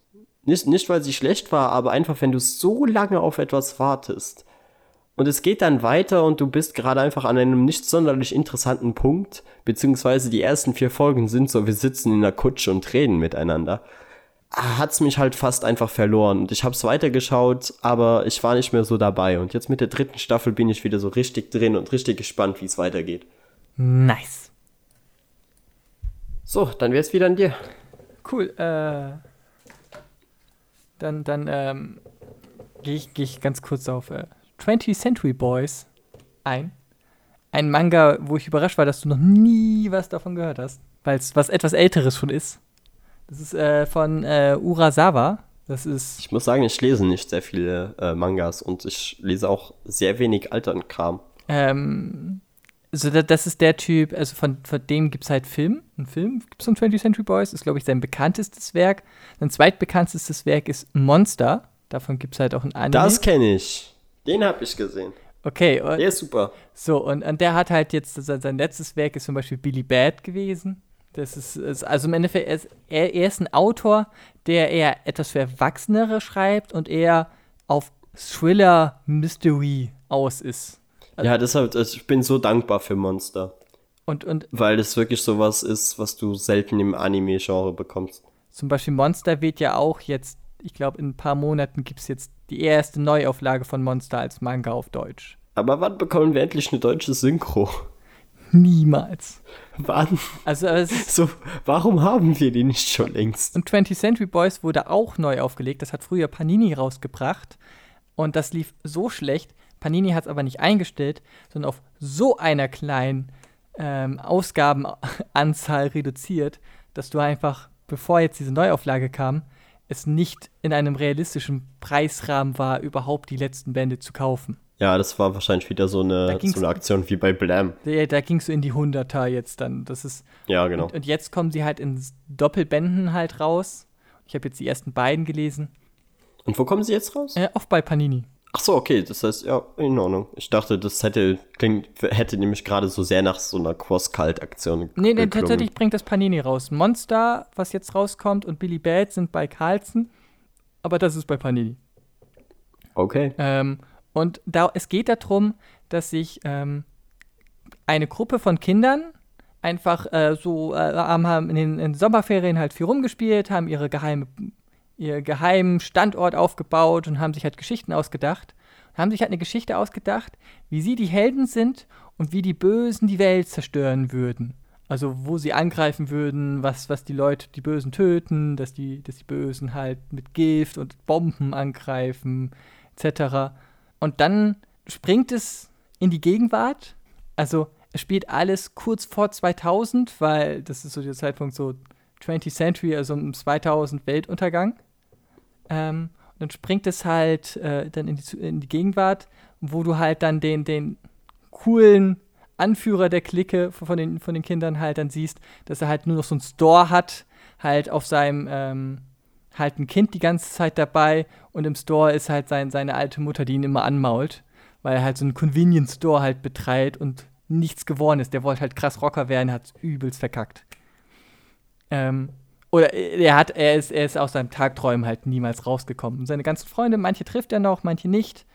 Nicht, nicht, weil sie schlecht war, aber einfach, wenn du so lange auf etwas wartest. Und es geht dann weiter und du bist gerade einfach an einem nicht sonderlich interessanten Punkt, beziehungsweise die ersten vier Folgen sind so, wir sitzen in der Kutsche und reden miteinander. Hat's mich halt fast einfach verloren. Und ich hab's weitergeschaut, aber ich war nicht mehr so dabei. Und jetzt mit der dritten Staffel bin ich wieder so richtig drin und richtig gespannt, wie es weitergeht. Nice. So, dann wär's wieder an dir. Cool. Äh, dann dann ähm, gehe ich, geh ich ganz kurz auf äh, 20th Century Boys ein. Ein Manga, wo ich überrascht war, dass du noch nie was davon gehört hast. Weil es was etwas Älteres schon ist. Das ist äh, von äh, Urasawa. Das ist. Ich muss sagen, ich lese nicht sehr viele äh, Mangas und ich lese auch sehr wenig alten Kram. Ähm, also da, das ist der Typ, also von, von dem gibt es halt Film. Ein Film gibt es von 20th Century Boys, ist, glaube ich, sein bekanntestes Werk. Sein zweitbekanntestes Werk ist Monster. Davon gibt es halt auch ein Anime. Das kenne ich. Den habe ich gesehen. okay, und, Der ist super. so, und, und der hat halt jetzt, sein, sein letztes Werk ist zum Beispiel Billy Bad gewesen. Das ist, ist also im Endeffekt, er ist, er, er ist ein Autor, der eher etwas für Erwachsenere schreibt und eher auf Thriller Mystery aus ist. Ja, deshalb, also ich bin so dankbar für Monster. Und, und Weil das wirklich sowas ist, was du selten im Anime-Genre bekommst. Zum Beispiel Monster wird ja auch jetzt, ich glaube, in ein paar Monaten gibt es jetzt die erste Neuauflage von Monster als Manga auf Deutsch. Aber wann bekommen wir endlich eine deutsche Synchro? Niemals. Wann? Also, es So, warum haben wir die nicht schon längst? und 20th Century Boys wurde auch neu aufgelegt. Das hat früher Panini rausgebracht. Und das lief so schlecht. Panini hat es aber nicht eingestellt, sondern auf so einer kleinen ähm, Ausgabenanzahl reduziert, dass du einfach, bevor jetzt diese Neuauflage kam, es nicht in einem realistischen Preisrahmen war, überhaupt die letzten Bände zu kaufen. Ja, das war wahrscheinlich wieder so eine, so eine Aktion wie bei Blam. Da, da ging es so in die Hunderter jetzt dann. Das ist, Ja, genau. und, und jetzt kommen sie halt in Doppelbänden halt raus. Ich habe jetzt die ersten beiden gelesen. Und wo kommen sie jetzt raus? Äh, auch bei Panini. Ach so, okay, das heißt, ja, in Ordnung. Ich dachte, das hätte, klingt, hätte nämlich gerade so sehr nach so einer Cross-Cult-Aktion Nee, nee, tatsächlich bringt das Panini raus. Monster, was jetzt rauskommt, und Billy Bad sind bei Carlson. Aber das ist bei Panini. Okay. Ähm, und da, es geht darum, dass sich ähm, eine Gruppe von Kindern einfach äh, so äh, haben haben in den in den Sommerferien halt viel rumgespielt, haben ihre geheime, ihr geheimen Standort aufgebaut und haben sich halt Geschichten ausgedacht. Und haben sich halt eine Geschichte ausgedacht, wie sie die Helden sind und wie die Bösen die Welt zerstören würden. Also wo sie angreifen würden, was, was die Leute, die Bösen töten, dass die, dass die Bösen halt mit Gift und Bomben angreifen, etc. Und dann springt es in die Gegenwart. Also es spielt alles kurz vor 2000, weil das ist so der Zeitpunkt so 20th Century, also um 2000 Weltuntergang. Ähm, und dann springt es halt äh, dann in die, in die Gegenwart, wo du halt dann den, den coolen Anführer der Clique von den, von den Kindern halt dann siehst, dass er halt nur noch so einen Store hat, halt auf seinem, ähm, halt ein Kind die ganze Zeit dabei und im Store ist halt sein, seine alte Mutter, die ihn immer anmault, weil er halt so einen Convenience Store halt betreibt und nichts geworden ist. Der wollte halt krass Rocker werden, hat übelst verkackt. Ähm, oder er hat, er ist, er ist aus seinem Tagträumen halt niemals rausgekommen. Und seine ganzen Freunde, manche trifft er noch, manche nicht.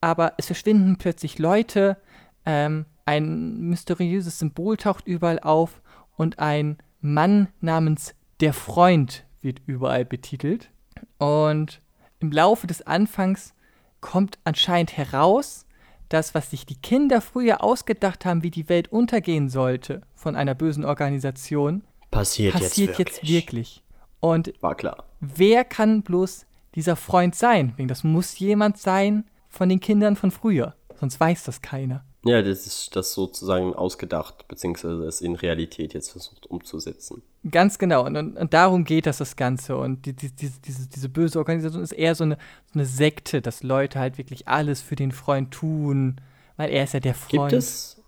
Aber es verschwinden plötzlich Leute, ähm, ein mysteriöses Symbol taucht überall auf und ein Mann namens der Freund wird überall betitelt. Und im Laufe des Anfangs kommt anscheinend heraus, dass was sich die Kinder früher ausgedacht haben, wie die Welt untergehen sollte von einer bösen Organisation, Passiert, passiert jetzt, jetzt wirklich. Und War klar. wer kann bloß dieser Freund sein? Wegen Das muss jemand sein von den Kindern von früher. Sonst weiß das keiner. Ja, das ist das sozusagen ausgedacht, beziehungsweise es in Realität jetzt versucht umzusetzen. Ganz genau. Und, und, und darum geht das, das Ganze. Und die, die, diese, diese, diese böse Organisation ist eher so eine, so eine Sekte, dass Leute halt wirklich alles für den Freund tun. Weil er ist ja der Freund. Gibt es,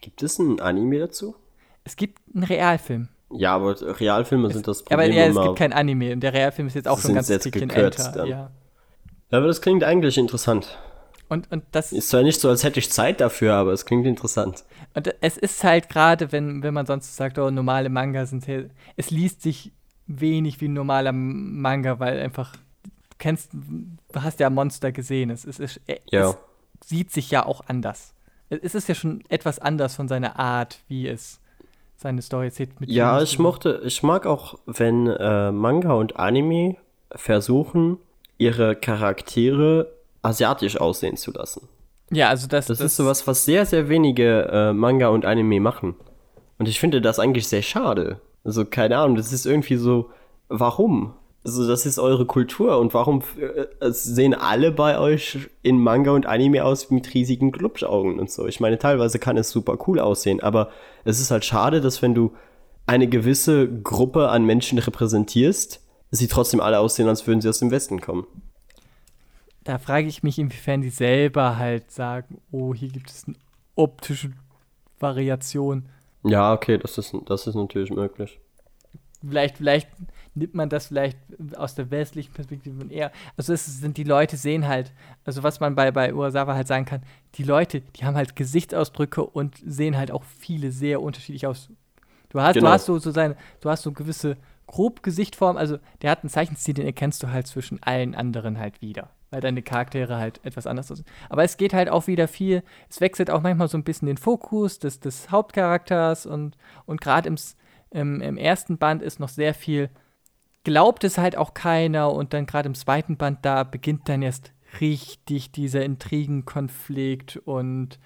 gibt es ein Anime dazu? Es gibt einen Realfilm. Ja, aber Realfilme sind das Aber Problem ja, es gibt kein Anime. Und der Realfilm ist jetzt auch schon ganz gekürzt älter. dann. Ja. Aber das klingt eigentlich interessant. Und, und das Ist zwar nicht so, als hätte ich Zeit dafür, aber es klingt interessant. Und es ist halt gerade, wenn, wenn man sonst sagt, oh, normale Manga sind sehr, es liest sich wenig wie ein normaler Manga, weil einfach, du kennst, du hast ja Monster gesehen, es, es, es, Ja. es sieht sich ja auch anders. Es ist ja schon etwas anders von seiner Art, wie es seine Story erzählt. Mit Ja, ich mochte, ich mag auch, wenn äh, Manga und Anime versuchen, ihre Charaktere asiatisch aussehen zu lassen. Ja, also das, Das, ist sowas, was sehr, sehr wenige äh, Manga und Anime machen. Und ich finde das eigentlich sehr schade. Also, keine Ahnung, das ist irgendwie so, warum? Also, das ist eure Kultur und warum äh, sehen alle bei euch in Manga und Anime aus mit riesigen Glubschaugen und so? Ich meine, teilweise kann es super cool aussehen, aber es ist halt schade, dass wenn du eine gewisse Gruppe an Menschen repräsentierst, sie trotzdem alle aussehen, als würden sie aus dem Westen kommen. da frage ich mich, inwiefern die selber halt sagen, oh, hier gibt es eine optische Variation. Ja, okay, das ist, das ist natürlich möglich. vielleicht, vielleicht nimmt man das vielleicht aus der westlichen Perspektive eher. Also es sind die Leute sehen halt, also was man bei, bei Urasawa halt sagen kann, die Leute, die haben halt Gesichtsausdrücke und sehen halt auch viele sehr unterschiedlich aus. Du hast, Genau. du hast so, so seine, du hast so gewisse grob Gesichtform, also der hat einen Zeichenstil, den erkennst du halt zwischen allen anderen halt wieder. Weil deine Charaktere halt etwas anders aussehen. Aber es geht halt auch wieder viel, es wechselt auch manchmal so ein bisschen den Fokus des, des Hauptcharakters und, und gerade im, im, im ersten Band ist noch sehr viel, glaubt es halt auch keiner und dann gerade im zweiten Band, da beginnt dann erst richtig dieser Intrigenkonflikt und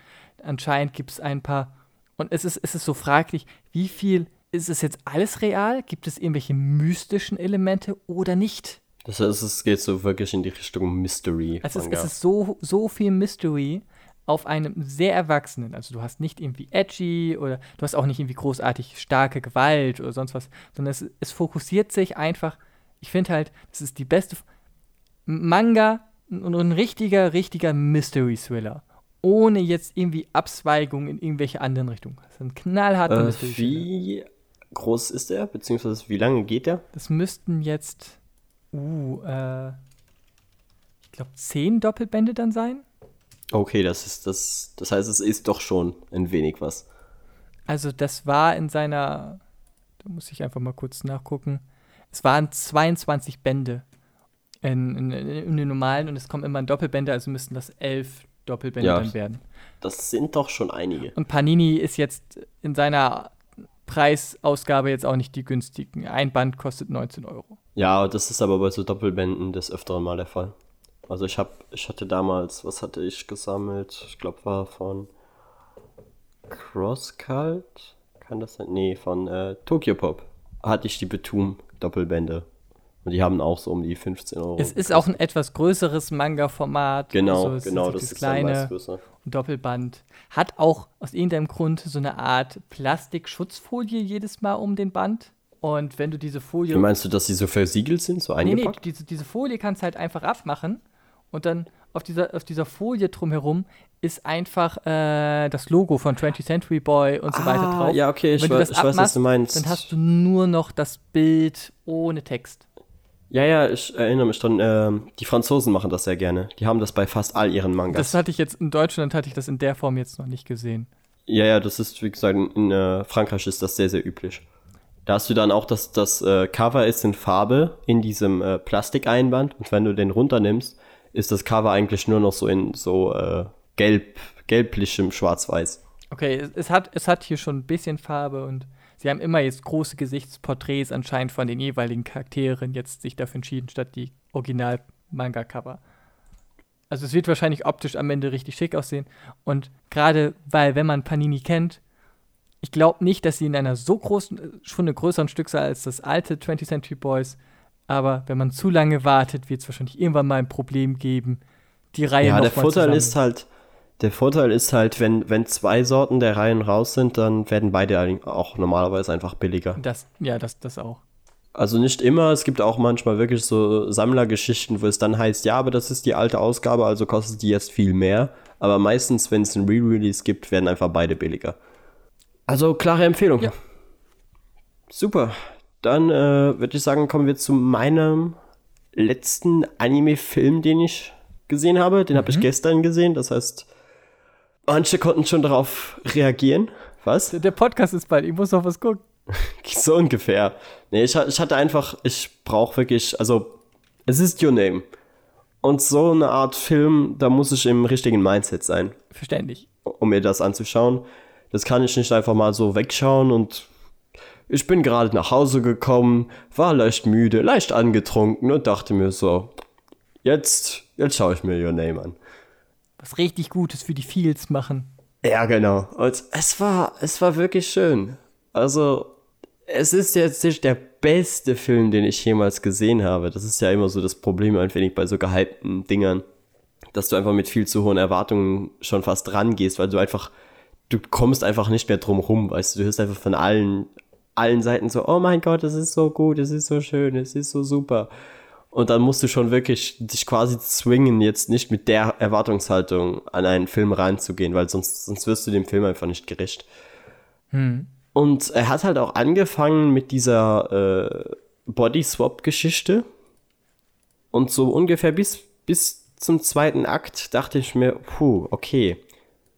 anscheinend gibt es ein paar, und es ist, es ist so fraglich, wie viel, ist es jetzt alles real? Gibt es irgendwelche mystischen Elemente oder nicht? Das heißt, es geht so wirklich in die Richtung Mystery. Also es, es ist so, so viel Mystery auf einem sehr Erwachsenen. Also du hast nicht irgendwie edgy oder du hast auch nicht irgendwie großartig starke Gewalt oder sonst was, sondern es, es fokussiert sich einfach, ich finde halt, das ist die beste F- Manga und ein richtiger, richtiger Mystery-Thriller. Ohne jetzt irgendwie Abzweigung in irgendwelche anderen Richtungen. Das ist ein knallharter äh, Mystery-Thriller. wie groß ist der? Beziehungsweise wie lange geht der? Das müssten jetzt, uh, äh, ich glaube, zehn Doppelbände dann sein. Okay, das ist das. Das heißt, es ist doch schon ein wenig was. Also das war in seiner, da muss ich einfach mal kurz nachgucken. Es waren 22 Bände in, in, in den normalen und es kommen immer Doppelbände, also müssten das elf Doppelbände Ja. dann werden. Das sind doch schon einige. Und Panini ist jetzt in seiner Preisausgabe jetzt auch nicht die günstigen. Ein Band kostet 19 Euro. Ja, das ist aber bei so Doppelbänden des Öfteren mal der Fall. Also ich hab, ich hatte damals, was hatte ich gesammelt? Ich glaube, war von Crosscult. Kann das sein? Nee, von äh, Tokyo Pop. Hatte ich die Betum Doppelbände. Und die haben auch so um die 15 Euro. Es ist auch ein etwas größeres Manga-Format. Genau, also genau, das ist kleine. größer. Doppelband. Hat auch aus irgendeinem Grund so eine Art Plastikschutzfolie jedes Mal um den Band. Und wenn du diese Folie. Meinst du, dass die so versiegelt sind, so Nee, nee, eingepackt? diese, diese Folie kannst du halt einfach abmachen und dann auf dieser, auf dieser Folie drumherum ist einfach äh, das Logo von 20th Century Boy und so weiter drauf. Ah, ja, okay, ich, Wenn du das ich weiß, was abmachst, du meinst. Dann hast du nur noch das Bild ohne Text. ja, ja, ich erinnere mich dran. Ähm, die Franzosen machen das sehr gerne. Die haben das bei fast all ihren Mangas. Das hatte ich jetzt in Deutschland hatte ich das in der Form jetzt noch nicht gesehen. Ja, ja, das ist, wie gesagt, in, äh, Frankreich ist das sehr, sehr üblich. Da hast du dann auch, dass das äh, Cover ist in Farbe in diesem äh, Plastikeinband und wenn du den runternimmst, ist das Cover eigentlich nur noch so in so äh, gelb, gelblichem Schwarz-Weiß. Okay, es, es, hat, es hat hier schon ein bisschen Farbe und sie haben immer jetzt große Gesichtsporträts anscheinend von den jeweiligen Charakteren jetzt sich dafür entschieden, statt die Original-Manga-Cover. Also es wird wahrscheinlich optisch am Ende richtig schick aussehen. Und gerade weil, wenn man Panini kennt, ich glaube nicht, dass sie in einer so großen, äh, schon eine größeren Stückzahl als das alte 20th Century Boys, aber wenn man zu lange wartet, wird es wahrscheinlich irgendwann mal ein Problem geben, die Reihe Ja, noch der Vorteil ist halt, der Vorteil ist halt, wenn, wenn zwei Sorten der Reihen raus sind, dann werden beide auch normalerweise einfach billiger. Das, ja, das, das auch. Also nicht immer, es gibt auch manchmal wirklich so Sammlergeschichten, wo es dann heißt, ja, aber das ist die alte Ausgabe, also kostet die jetzt viel mehr. Aber meistens, wenn es einen Re-Release gibt, werden einfach beide billiger. Also klare Empfehlung. Ja. Super. Dann äh, würde ich sagen, kommen wir zu meinem letzten Anime-Film, den ich gesehen habe. Den habe ich gestern gesehen. Das heißt, manche konnten schon darauf reagieren. Was? Der- Der Podcast ist bald, ich muss noch was gucken. So ungefähr. Nee, ich, ich hatte einfach, ich brauche wirklich, also, es ist Your Name. Und so eine Art Film, da muss ich im richtigen Mindset sein, Verständlich. um mir das anzuschauen. Das kann ich nicht einfach mal so wegschauen und ich bin gerade nach Hause gekommen, war leicht müde, leicht angetrunken und dachte mir so, jetzt, jetzt schaue ich mir Your Name an. Was richtig Gutes für die Fields machen. Ja, genau. Und es war, es war wirklich schön. Also, es ist jetzt nicht der beste Film, den ich jemals gesehen habe. Das ist ja immer so das Problem ein wenig bei so gehypten Dingern, dass du einfach mit viel zu hohen Erwartungen schon fast rangehst, weil du einfach, du kommst einfach nicht mehr drum rum, weißt du, du hörst einfach von allen, allen Seiten so, oh mein Gott, es ist so gut, es ist so schön, es ist so super. Und dann musst du schon wirklich dich quasi zwingen, jetzt nicht mit der Erwartungshaltung an einen Film reinzugehen, weil sonst, sonst wirst du dem Film einfach nicht gerecht. Und er hat halt auch angefangen mit dieser äh, Body-Swap-Geschichte. Und so ungefähr bis, bis zum zweiten Akt dachte ich mir, puh, okay.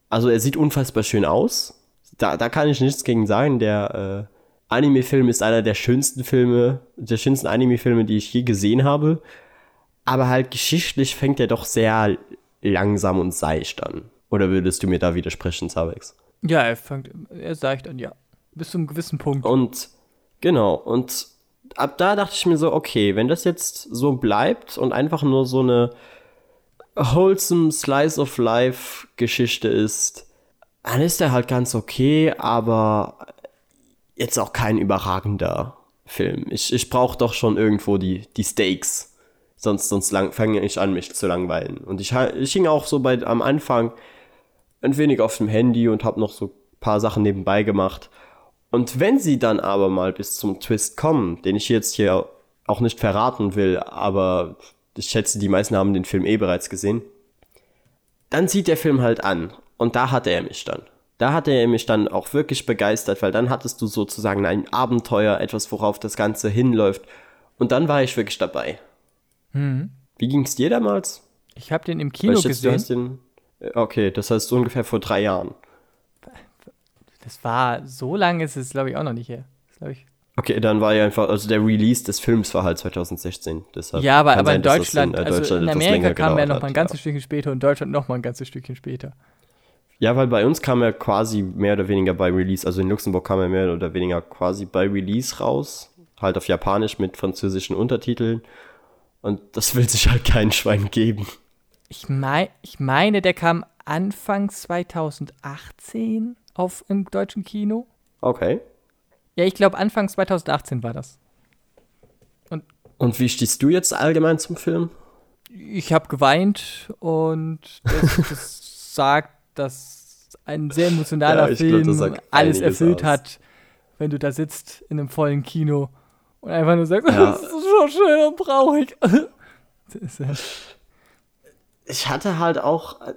Also er sieht unfassbar schön aus. Da, da kann ich nichts gegen sagen. Der äh, Anime-Film ist einer der schönsten Filme, der schönsten Anime-Filme, die ich je gesehen habe. Aber halt geschichtlich fängt er doch sehr langsam und seicht an. Oder würdest du mir da widersprechen, Zabex? Ja, er fängt, er sagt dann ja. Bis zu einem gewissen Punkt. Und genau, und ab da dachte ich mir so, okay, wenn das jetzt so bleibt und einfach nur so eine wholesome Slice of Life Geschichte ist, dann ist der halt ganz okay, aber jetzt auch kein überragender Film. Ich, ich brauche doch schon irgendwo die, die Stakes. Sonst, sonst fange ich an, mich zu langweilen. Und ich, ich hing auch so bei, am Anfang ein wenig auf dem Handy und habe noch so ein paar Sachen nebenbei gemacht. Und wenn sie dann aber mal bis zum Twist kommen, den ich jetzt hier auch nicht verraten will, aber ich schätze, die meisten haben den Film eh bereits gesehen, dann zieht der Film halt an. Und da hatte er mich dann. Da hatte er mich dann auch wirklich begeistert, weil dann hattest du sozusagen ein Abenteuer, etwas, worauf das Ganze hinläuft. Und dann war ich wirklich dabei. Wie ging es dir damals? Ich habe den im Kino ich schätze, du hast gesehen. den. Okay, das heißt so ungefähr vor drei Jahren. Das war so lange ist es, glaube ich, auch noch nicht her. Das ich. Okay, dann war ja einfach, also der Release des Films war halt 2016. Deshalb Ja, aber, aber sein, in das Deutschland, äh, also in Amerika kam er gedauert noch mal ein ganzes Stückchen später und in Deutschland noch mal ein ganzes Stückchen später. Ja, weil bei uns kam er quasi mehr oder weniger bei Release, also in Luxemburg kam er mehr oder weniger quasi bei Release raus. Halt auf Japanisch mit französischen Untertiteln. Und das will sich halt kein Schwein geben. Ich, mei ich meine, der kam Anfang 2018 auf im deutschen Kino. Okay. Ja, ich glaube Anfang 2018 war das. Und wie stehst du jetzt allgemein zum Film? Ich habe geweint und das, das sagt, dass ein sehr emotionaler Ja, glaub, Film sagt alles erfüllt aus. hat, wenn du da sitzt in einem vollen Kino und einfach nur sagst, Ja. das ist so schön und traurig. Ich hatte halt auch äh,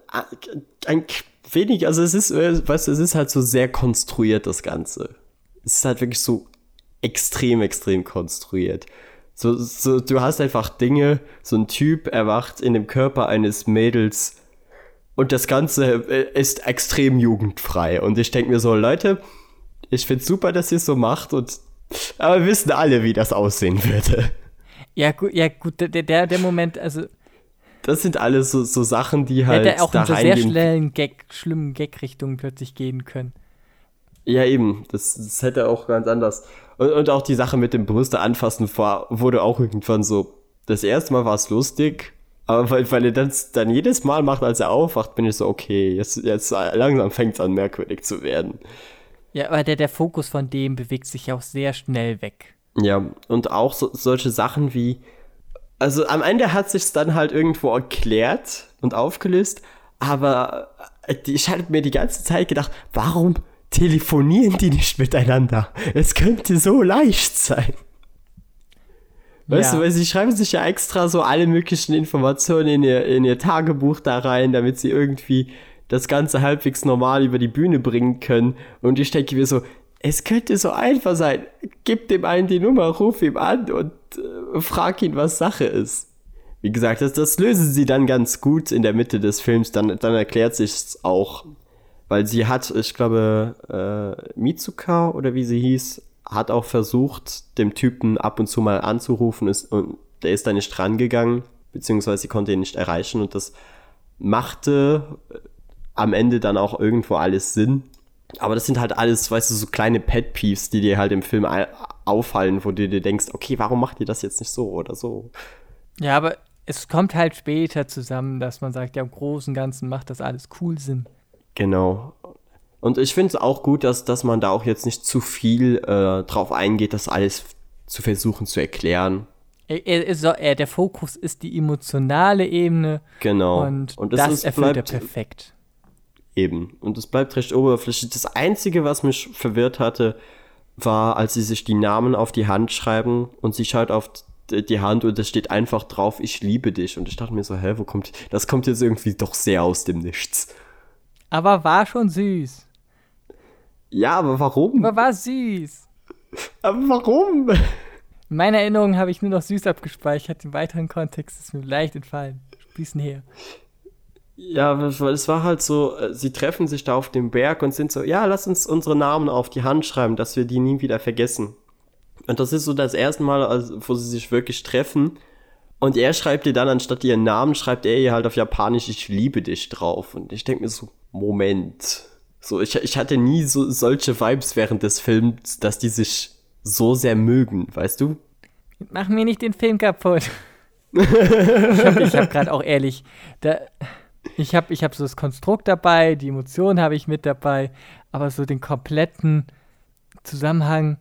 ein wenig, also es ist, äh, weißt du, es ist halt so sehr konstruiert, das Ganze. Es ist halt wirklich so extrem, extrem konstruiert. So, so, du hast einfach Dinge, so ein Typ erwacht in dem Körper eines Mädels und das Ganze äh, ist extrem jugendfrei. Und ich denke mir so, Leute, ich find's super, dass ihr es so macht und aber wir wissen alle, wie das aussehen würde. Ja, gut, ja, gut, der, der, der Moment, also Das sind alles so, so Sachen, die halt hätte auch da in so sehr schnellen Gag, schlimmen Gag-Richtungen plötzlich gehen können. Ja, eben. Das, das hätte auch ganz anders. Und, und auch die Sache mit dem Brüste anfassen war, wurde auch irgendwann so. Das erste Mal war es lustig, aber weil, weil er das dann jedes Mal macht, als er aufwacht, bin ich so, okay, jetzt, jetzt langsam fängt es an, merkwürdig zu werden. Ja, aber der, der Fokus von dem bewegt sich ja auch sehr schnell weg. Ja, und auch so, solche Sachen wie. Also am Ende hat sich's dann halt irgendwo erklärt und aufgelöst, aber äh, ich hatte mir die ganze Zeit gedacht, warum telefonieren die nicht miteinander? Es könnte so leicht sein. Weißt Ja. du, weil sie schreiben sich ja extra so alle möglichen Informationen in ihr, in ihr Tagebuch da rein, damit sie irgendwie das Ganze halbwegs normal über die Bühne bringen können. Und ich denke mir so, es könnte so einfach sein. Gib dem einen die Nummer, ruf ihm an und äh, frag ihn, was Sache ist. Wie gesagt, das, das lösen sie dann ganz gut in der Mitte des Films. Dann, dann erklärt sich's auch. Weil sie hat, ich glaube, äh, Mitsuka oder wie sie hieß, hat auch versucht, dem Typen ab und zu mal anzurufen ist, und der ist da nicht rangegangen, beziehungsweise sie konnte ihn nicht erreichen und das machte äh, am Ende dann auch irgendwo alles Sinn. Aber das sind halt alles, weißt du, so kleine Pet Peeves, die dir halt im Film au- auffallen, wo du dir denkst, okay, warum macht ihr das jetzt nicht so oder so? Ja, aber es kommt halt später zusammen, dass man sagt, ja, im Großen und Ganzen macht das alles cool Sinn. Genau. Und ich finde es auch gut, dass, dass man da auch jetzt nicht zu viel äh, drauf eingeht, das alles zu versuchen zu erklären. Er, er, er, der Fokus ist die emotionale Ebene Genau. und, Und das ist- erfüllt er bleibt perfekt. eben. Und es bleibt recht oberflächlich. Das Einzige, was mich verwirrt hatte, war, als sie sich die Namen auf die Hand schreiben und sie schaut auf die Hand und es steht einfach drauf, ich liebe dich. Und ich dachte mir so, hä, wo kommt, das kommt jetzt irgendwie doch sehr aus dem Nichts. Aber war schon süß. Ja, aber warum? Aber war süß. Aber warum? In meiner Erinnerung habe ich nur noch süß abgespeichert. Im weiteren Kontext ist mir leicht entfallen. Spießen her. Ja, weil es war halt so, äh, sie treffen sich da auf dem Berg und sind so, ja, lass uns unsere Namen auf die Hand schreiben, dass wir die nie wieder vergessen. Und das ist so das erste Mal, also, wo sie sich wirklich treffen. Und er schreibt ihr dann, anstatt ihren Namen, schreibt er ihr halt auf Japanisch, ich liebe dich drauf. Und ich denke mir so, Moment. So, ich, ich hatte nie so solche Vibes während des Films, dass die sich so sehr mögen, weißt du? Mach mir nicht den Film kaputt. ich habe hab gerade auch ehrlich, da, ich habe ich hab so das Konstrukt dabei, die Emotionen habe ich mit dabei, aber so den kompletten Zusammenhang,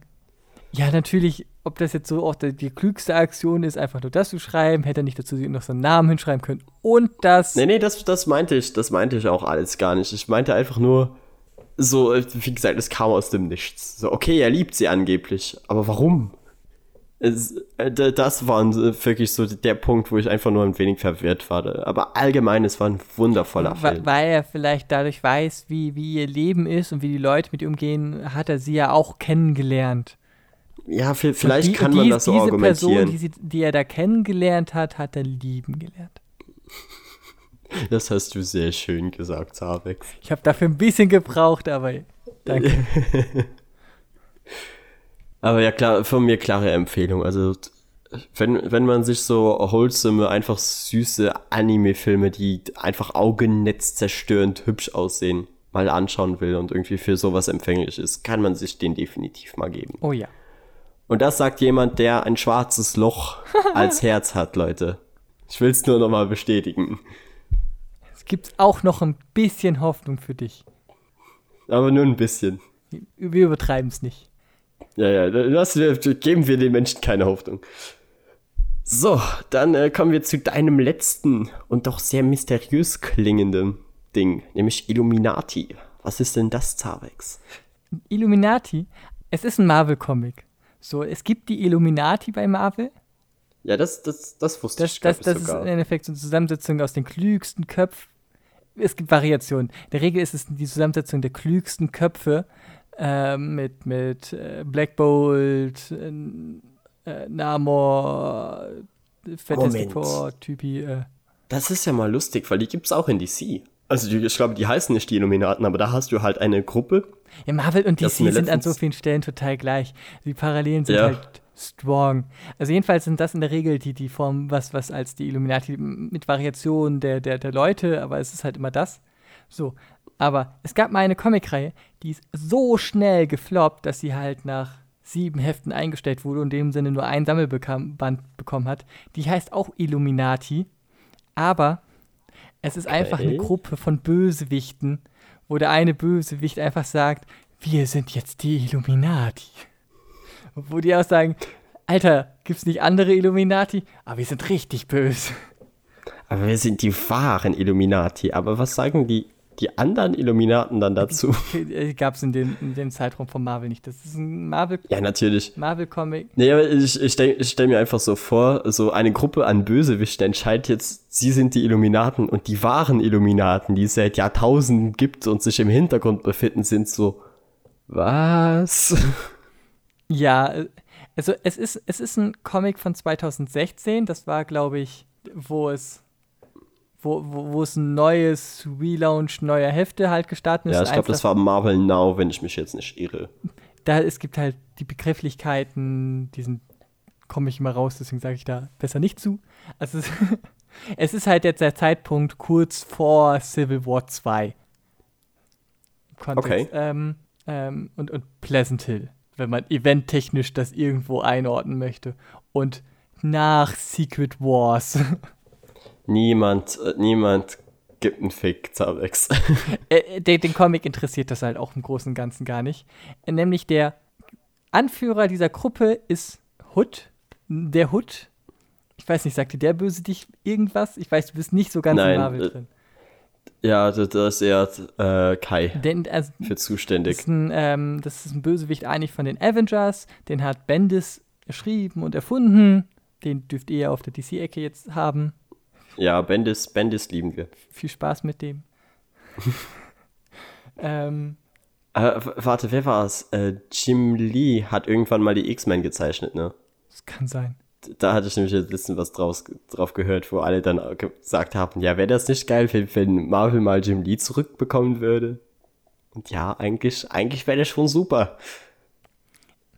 ja, natürlich, ob das jetzt so auch die, die klügste Aktion ist, einfach nur das zu schreiben, hätte er nicht dazu noch so einen Namen hinschreiben können und das. Nee, nee, das, das meinte ich, das meinte ich auch alles gar nicht. Ich meinte einfach nur, so, wie gesagt, es kam aus dem Nichts. So, okay, er liebt sie angeblich, aber warum? Es, äh, das war äh, wirklich so der Punkt, wo ich einfach nur ein wenig verwirrt war. Aber allgemein, es war ein wundervoller Film. Weil er vielleicht dadurch weiß, wie, wie ihr Leben ist und wie die Leute mit ihr umgehen, hat er sie ja auch kennengelernt. Ja, vi- vielleicht die- kann man die- das so diese argumentieren. Person, die, sie, die er da kennengelernt hat, hat er lieben gelernt. Das hast du sehr schön gesagt, Zabex. Ich habe dafür ein bisschen gebraucht, aber danke. Aber ja, klar, von mir klare Empfehlung. Also, wenn, wenn man sich so wholesome, einfach süße Anime-Filme, die einfach augenetzzerstörend hübsch aussehen, mal anschauen will und irgendwie für sowas empfänglich ist, kann man sich den definitiv mal geben. Oh ja. Und das sagt jemand, der ein schwarzes Loch als Herz hat, Leute. Ich will es nur nochmal bestätigen. Es gibt auch noch ein bisschen Hoffnung für dich. Aber nur ein bisschen. Wir übertreiben es nicht. Ja, ja, das, geben wir den Menschen keine Hoffnung. So, dann äh, kommen wir zu deinem letzten und doch sehr mysteriös klingenden Ding, nämlich Illuminati. Was ist denn das, Zavex? Illuminati, es ist ein Marvel-Comic. So, es gibt die Illuminati bei Marvel. Ja, das, das, das wusste Das, ich das, das ich ist sogar. im Endeffekt so eine Zusammensetzung aus den klügsten Köpfen. Es gibt Variationen. In der Regel ist es die Zusammensetzung der klügsten Köpfe äh, mit, mit äh, Black Bolt, äh, äh, Namor, Fantastic. Four, Typi. Äh. Das ist ja mal lustig, weil die gibt's auch in DC. Also die, ich glaube, die heißen nicht die Illuminaten, aber da hast du halt eine Gruppe. Ja, Marvel und DC sind an so vielen Stellen total gleich. Die Parallelen sind Ja. halt strong. Also jedenfalls sind das in der Regel die, die Form, was, was als die Illuminati mit Variationen der, der, der Leute, aber es ist halt immer das. So, aber es gab mal eine Comicreihe, die ist so schnell gefloppt, dass sie halt nach sieben Heften eingestellt wurde und in dem Sinne nur ein Sammelband bekommen hat. Die heißt auch Illuminati, aber es ist einfach eine Okay. Gruppe von Bösewichten, wo der eine Bösewicht einfach sagt, wir sind jetzt die Illuminati. Wo die auch sagen, Alter, gibt's nicht andere Illuminati? Aber wir sind richtig böse. Aber wir sind die wahren Illuminati. Aber was sagen die, die anderen Illuminaten dann dazu? Gab's in dem, in dem Zeitraum von Marvel nicht. Das ist ein Marvel, Ja, natürlich. Marvel-Comic. Nee, aber ich, ich stelle stell mir einfach so vor, so eine Gruppe an Bösewichten entscheidet jetzt, sie sind die Illuminaten und die wahren Illuminaten, die es seit Jahrtausenden gibt und sich im Hintergrund befinden, sind so, was? Ja, äh, also es ist, es ist ein Comic von 2016. Das war, glaube ich, wo es, wo, wo, wo es ein neues Relaunch neuer Hefte halt gestartet ist. Ja, ich glaube, das war Marvel Now, wenn ich mich jetzt nicht irre. da es gibt halt die Begrifflichkeiten, die sind, komme ich immer raus, deswegen sage ich da besser nicht zu. Also es, es ist halt jetzt der Zeitpunkt kurz vor Civil War 2. Kontext. Ähm, ähm, und, und Pleasant Hill, wenn man eventtechnisch das irgendwo einordnen möchte. Und nach Secret Wars. Niemand, äh, niemand gibt einen Fick, Zabex. äh, den, den Comic interessiert das halt auch im Großen und Ganzen gar nicht. Äh, nämlich der Anführer dieser Gruppe ist Hood. Der Hood. Ich weiß nicht, sagte der Böse dich irgendwas? Ich weiß, du bist nicht so ganz Nein, in Marvel äh, drin. Ja, da da ist eher äh, Kai Den, also, für das, zuständig. ist ein, ähm, das ist ein Bösewicht eigentlich von den Avengers. Den hat Bendis geschrieben und erfunden. Den dürft ihr auf der DC-Ecke jetzt haben. Ja, Bendis, Bendis lieben wir. Viel Spaß mit dem. ähm, Äh, warte, wer war es? Äh, Jim Lee hat irgendwann mal die X-Men gezeichnet, ne? das kann sein. Da hatte ich nämlich jetzt letztens was draus, drauf gehört, wo alle dann gesagt haben, ja, wäre das nicht geil, wenn, wenn Marvel mal Jim Lee zurückbekommen würde? Und ja, eigentlich, eigentlich wäre das schon super.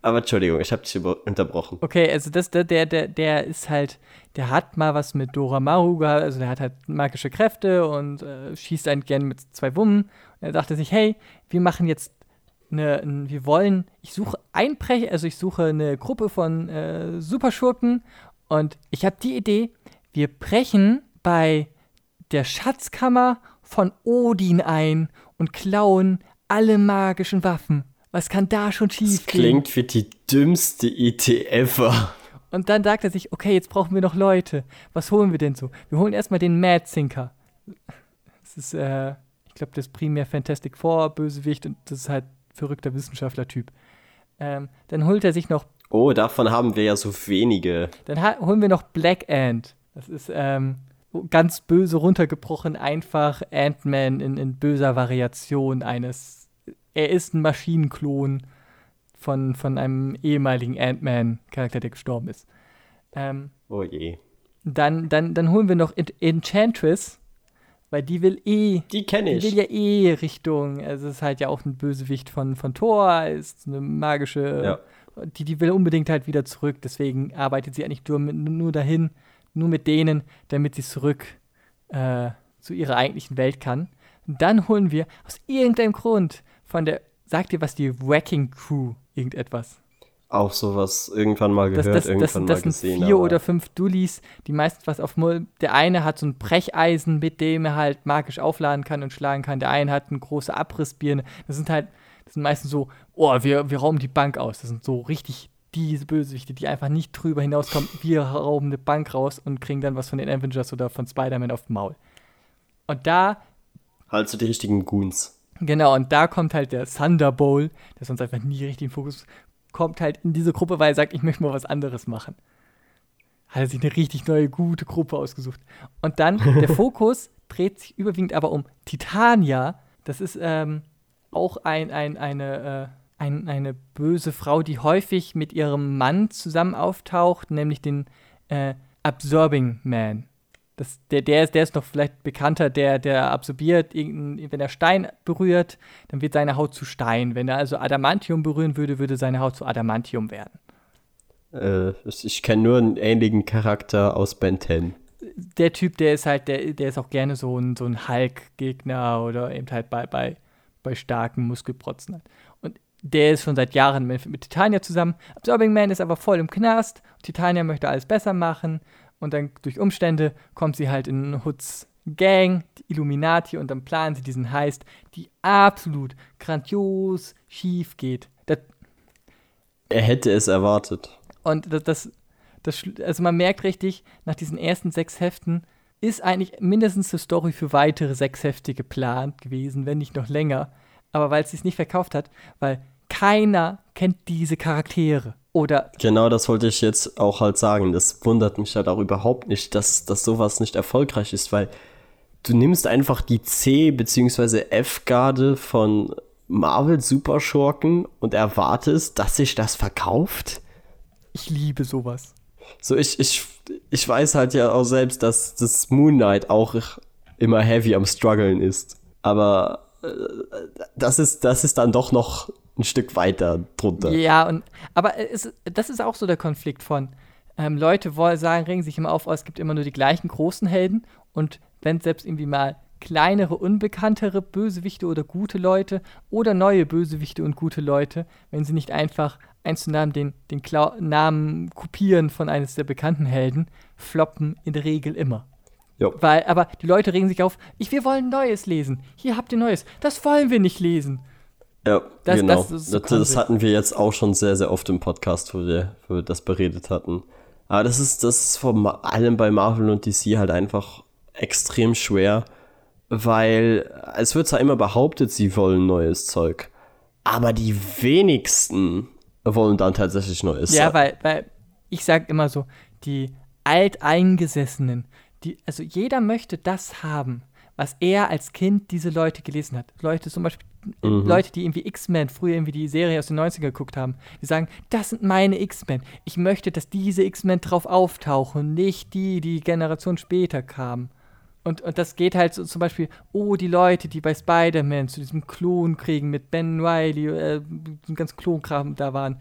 Aber Entschuldigung, ich habe dich unterbrochen. Okay, also das, der, der, der, der ist halt, der hat mal was mit Dora Maru gehabt, also der hat halt magische Kräfte und äh, schießt einen gern mit zwei Wummen. Und er dachte sich, hey, wir machen jetzt eine, ein, wir wollen, ich suche Einbrecher, also ich suche eine Gruppe von äh, Superschurken und ich habe die Idee, wir brechen bei der Schatzkammer von Odin ein und klauen alle magischen Waffen. Was kann da schon schief Das klingt wie die dümmste Idee ever. und dann sagt er sich, okay, jetzt brauchen wir noch Leute. Was holen wir denn so? Wir holen erstmal den Mad Thinker. Das ist, äh, ich glaube, das ist primär Fantastic Four, Bösewicht und das ist halt verrückter Wissenschaftler-Typ. Ähm, dann holt er sich noch, Oh, davon haben wir ja so wenige. dann holen wir noch Black Ant. Das ist, ähm, ganz böse runtergebrochen, einfach Ant-Man in, in böser Variation eines. Er ist ein Maschinenklon von, von einem ehemaligen Ant-Man-Charakter, der gestorben ist. Ähm, Oh je. Dann, dann, dann holen wir noch En- Enchantress, weil die will eh, Die kenne die will ich. ja eh Richtung, also es ist halt ja auch ein Bösewicht von, von Thor, ist eine magische, die, die will unbedingt halt wieder zurück, deswegen arbeitet sie eigentlich nur, mit, nur dahin, nur mit denen, damit sie zurück äh, zu ihrer eigentlichen Welt kann. Und dann holen wir aus irgendeinem Grund von der, sagt ihr was, die Wrecking Crew, irgendetwas. Auch sowas irgendwann mal Das, gehört, das, das, irgendwann sind, mal das sind gesehen. vier oder fünf Dullis, die meistens was auf Mul Der eine hat so ein Brecheisen, mit dem er halt magisch aufladen kann und schlagen kann. Der eine hat eine große Abrissbirne. Das sind halt, das sind meistens so, oh, wir, wir rauben die Bank aus. Das sind so richtig diese Bösewichte, die einfach nicht drüber hinauskommen. Wir rauben eine Bank raus und kriegen dann was von den Avengers oder von Spider-Man auf dem Maul. Und da Halt so die richtigen Goons. Genau, und da kommt halt der Thunderbolt, der sonst einfach nie richtig in den Fokus kommt halt in diese Gruppe, weil er sagt, ich möchte mal was anderes machen. Hat er sich eine richtig neue, gute Gruppe ausgesucht. Und dann, der Fokus dreht sich überwiegend aber um Titania. Das ist ähm, auch ein, ein, eine, äh, ein, eine böse Frau, die häufig mit ihrem Mann zusammen auftaucht, nämlich den äh, Absorbing Man. Das, der, der, ist, der ist noch vielleicht bekannter, der, der absorbiert, wenn er Stein berührt, dann wird seine Haut zu Stein. Wenn er also Adamantium berühren würde, würde seine Haut zu Adamantium werden. Äh, ich kenne nur einen ähnlichen Charakter aus Ben 10. Der Typ, der ist halt, der, der ist auch gerne so ein, so ein Hulk-Gegner oder eben halt bei, bei, bei starken Muskelprotzen. Halt. Und der ist schon seit Jahren mit, mit Titania zusammen. Absorbing Man ist aber voll im Knast. Titania möchte alles besser machen und dann durch Umstände kommt sie halt in Hoods Gang, die Illuminati, und dann planen sie diesen Heist, die absolut grandios schief geht. Das er hätte es erwartet. Und das, das, das, also man merkt richtig, nach diesen ersten sechs Heften ist eigentlich mindestens eine Story für weitere sechs Hefte geplant gewesen, wenn nicht noch länger. Aber weil es sich nicht verkauft hat, weil keiner kennt diese Charaktere. Oder genau das wollte ich jetzt auch halt sagen. Das wundert mich halt auch überhaupt nicht, dass, dass sowas nicht erfolgreich ist, weil du nimmst einfach die C- bzw. F-Garde von Marvel Superschurken und erwartest, dass sich das verkauft. Ich liebe sowas. So, ich, ich, ich weiß halt ja auch selbst, dass das Moon Knight auch immer heavy am struggeln ist. Aber äh, das ist, das ist dann doch noch ein Stück weiter drunter. Ja, und aber es, das ist auch so der Konflikt von ähm, Leute wollen sagen, regen sich immer auf, oh, es gibt immer nur die gleichen großen Helden und wenn selbst irgendwie mal kleinere, unbekanntere Bösewichte oder gute Leute oder neue Bösewichte und gute Leute, wenn sie nicht einfach eins zu Namen den, den Klau Namen kopieren von eines der bekannten Helden, floppen in der Regel immer. Jo. Weil, aber die Leute regen sich auf, ich, wir wollen Neues lesen. Hier habt ihr Neues. Das wollen wir nicht lesen. Ja, das, genau. Das, so das, hatten wir jetzt auch schon sehr, sehr oft im Podcast, wo wir, wo wir das beredet hatten. Aber das ist, das ist vor allem bei Marvel und DC halt einfach extrem schwer, weil es wird zwar immer behauptet, sie wollen neues Zeug, aber die wenigsten wollen dann tatsächlich neues Ja, weil, weil ich sage immer so, die Alteingesessenen, die, also jeder möchte das haben, was er als Kind diese Leute gelesen hat. Leute zum Beispiel, mhm. Leute, die irgendwie X-Men, früher irgendwie die Serie aus den 90ern geguckt haben, die sagen, das sind meine X-Men. Ich möchte, dass diese X-Men drauf auftauchen, nicht die, die Generation später kamen. Und, und das geht halt so zum Beispiel, oh, die Leute, die bei Spider-Man zu diesem Klon kriegen mit Ben Riley, äh, den ganzen Klonkram da waren,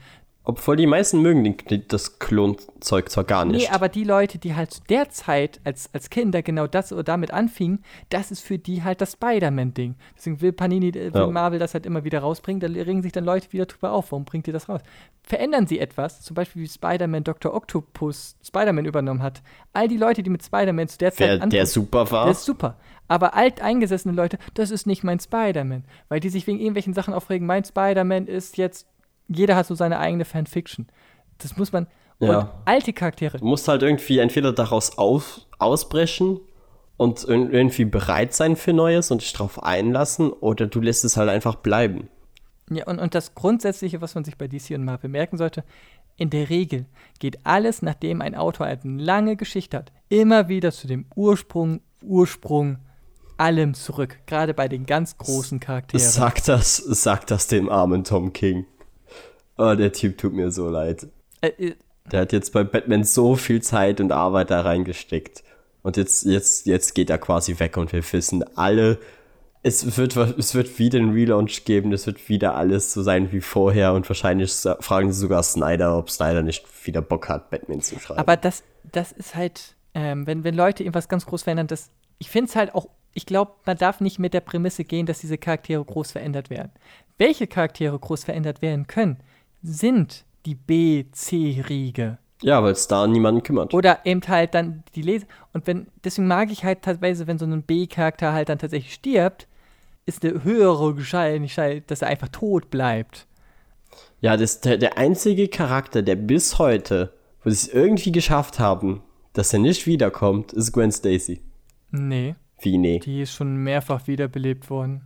obwohl die meisten mögen den, das Klonzeug zwar gar nicht. Nee, aber die Leute, die halt zu der Zeit als, als Kinder genau das oder damit anfingen, das ist für die halt das Spider-Man-Ding. Deswegen will Panini, äh, will ja. Marvel das halt immer wieder rausbringen, da regen sich dann Leute wieder drüber auf. Warum bringt ihr das raus? Verändern sie etwas, zum Beispiel wie Spider-Man Dr. Octopus Spider-Man übernommen hat. All die Leute, die mit Spider-Man zu der Zeit der, der super war. Der ist super. Aber alteingesessene Leute, das ist nicht mein Spider-Man. Weil die sich wegen irgendwelchen Sachen aufregen, mein Spider-Man ist jetzt jeder hat so seine eigene Fanfiction. Das muss man. Ja. Und alte Charaktere. Du musst halt irgendwie entweder daraus auf, ausbrechen und irgendwie bereit sein für Neues und dich darauf einlassen, oder du lässt es halt einfach bleiben. Ja, und, und das Grundsätzliche, was man sich bei DC und Marvel merken sollte, in der Regel geht alles, nachdem ein Autor eine lange Geschichte hat, immer wieder zu dem Ursprung, Ursprung allem zurück. Gerade bei den ganz großen Charakteren. Sag das, sag das dem armen Tom King. Oh, der Typ tut mir so leid. Äh, äh, der hat jetzt bei Batman so viel Zeit und Arbeit da reingesteckt. Und jetzt, jetzt, jetzt geht er quasi weg und wir wissen alle, es wird, es wird wieder einen Relaunch geben, es wird wieder alles so sein wie vorher und wahrscheinlich fragen sie sogar Snyder, ob Snyder nicht wieder Bock hat, Batman zu schreiben. Aber das, das ist halt, ähm, wenn, wenn Leute irgendwas ganz groß verändern, das, ich finde es halt auch, ich glaube, man darf nicht mit der Prämisse gehen, dass diese Charaktere groß verändert werden. Welche Charaktere groß verändert werden können, sind die B-C-Riege. Ja, weil es da niemanden kümmert. Oder eben halt dann die Leser. Und wenn, deswegen mag ich halt teilweise, wenn so ein B-Charakter halt dann tatsächlich stirbt, ist der höhere Wahrscheinlichkeit, dass er einfach tot bleibt. Ja, das, der, der einzige Charakter, der bis heute, wo sie es irgendwie geschafft haben, dass er nicht wiederkommt, ist Gwen Stacy. Nee. Wie nee? Die ist schon mehrfach wiederbelebt worden.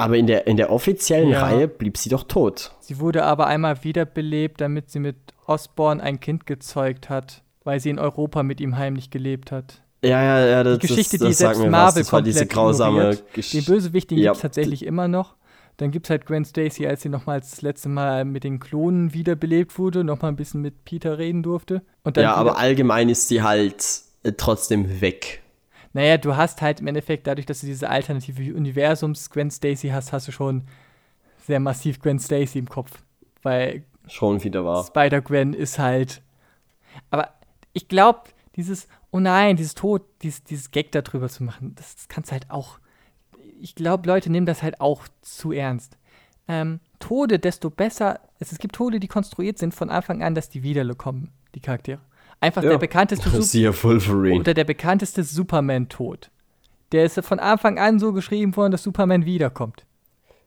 Aber in der, in der offiziellen Ja. Reihe blieb sie doch tot. Sie wurde aber einmal wiederbelebt, damit sie mit Osborn ein Kind gezeugt hat, weil sie in Europa mit ihm heimlich gelebt hat. Ja, ja, ja, das, Die Geschichte, das, das die selbst Marvel was. Das war diese grausame ignoriert. Den Geschichte. Bösewicht, den Ja, gibt es tatsächlich immer noch. Dann gibt es halt Gwen Stacy, als sie nochmals das letzte Mal mit den Klonen wiederbelebt wurde, nochmal ein bisschen mit Peter reden durfte. Ja, aber allgemein ist sie halt äh, trotzdem weg. Naja, du hast halt im Endeffekt, dadurch, dass du diese alternative Universums Gwen Stacy hast, hast du schon sehr massiv Gwen Stacy im Kopf. Weil Schon wieder war. Spider-Gwen ist halt. Aber ich glaube, dieses, oh nein, dieses Tod, dieses, dieses Gag darüber zu machen, das, das kannst du halt auch. Ich glaube, Leute nehmen das halt auch zu ernst. Ähm, Tode, desto besser. Es, es gibt Tode, die konstruiert sind von Anfang an, dass die wiederkommen, die Charaktere. Einfach der bekannteste Sup- Siehe Wolverine. oder der bekannteste Superman-Tod. Der ist von Anfang an so geschrieben worden, dass Superman wiederkommt.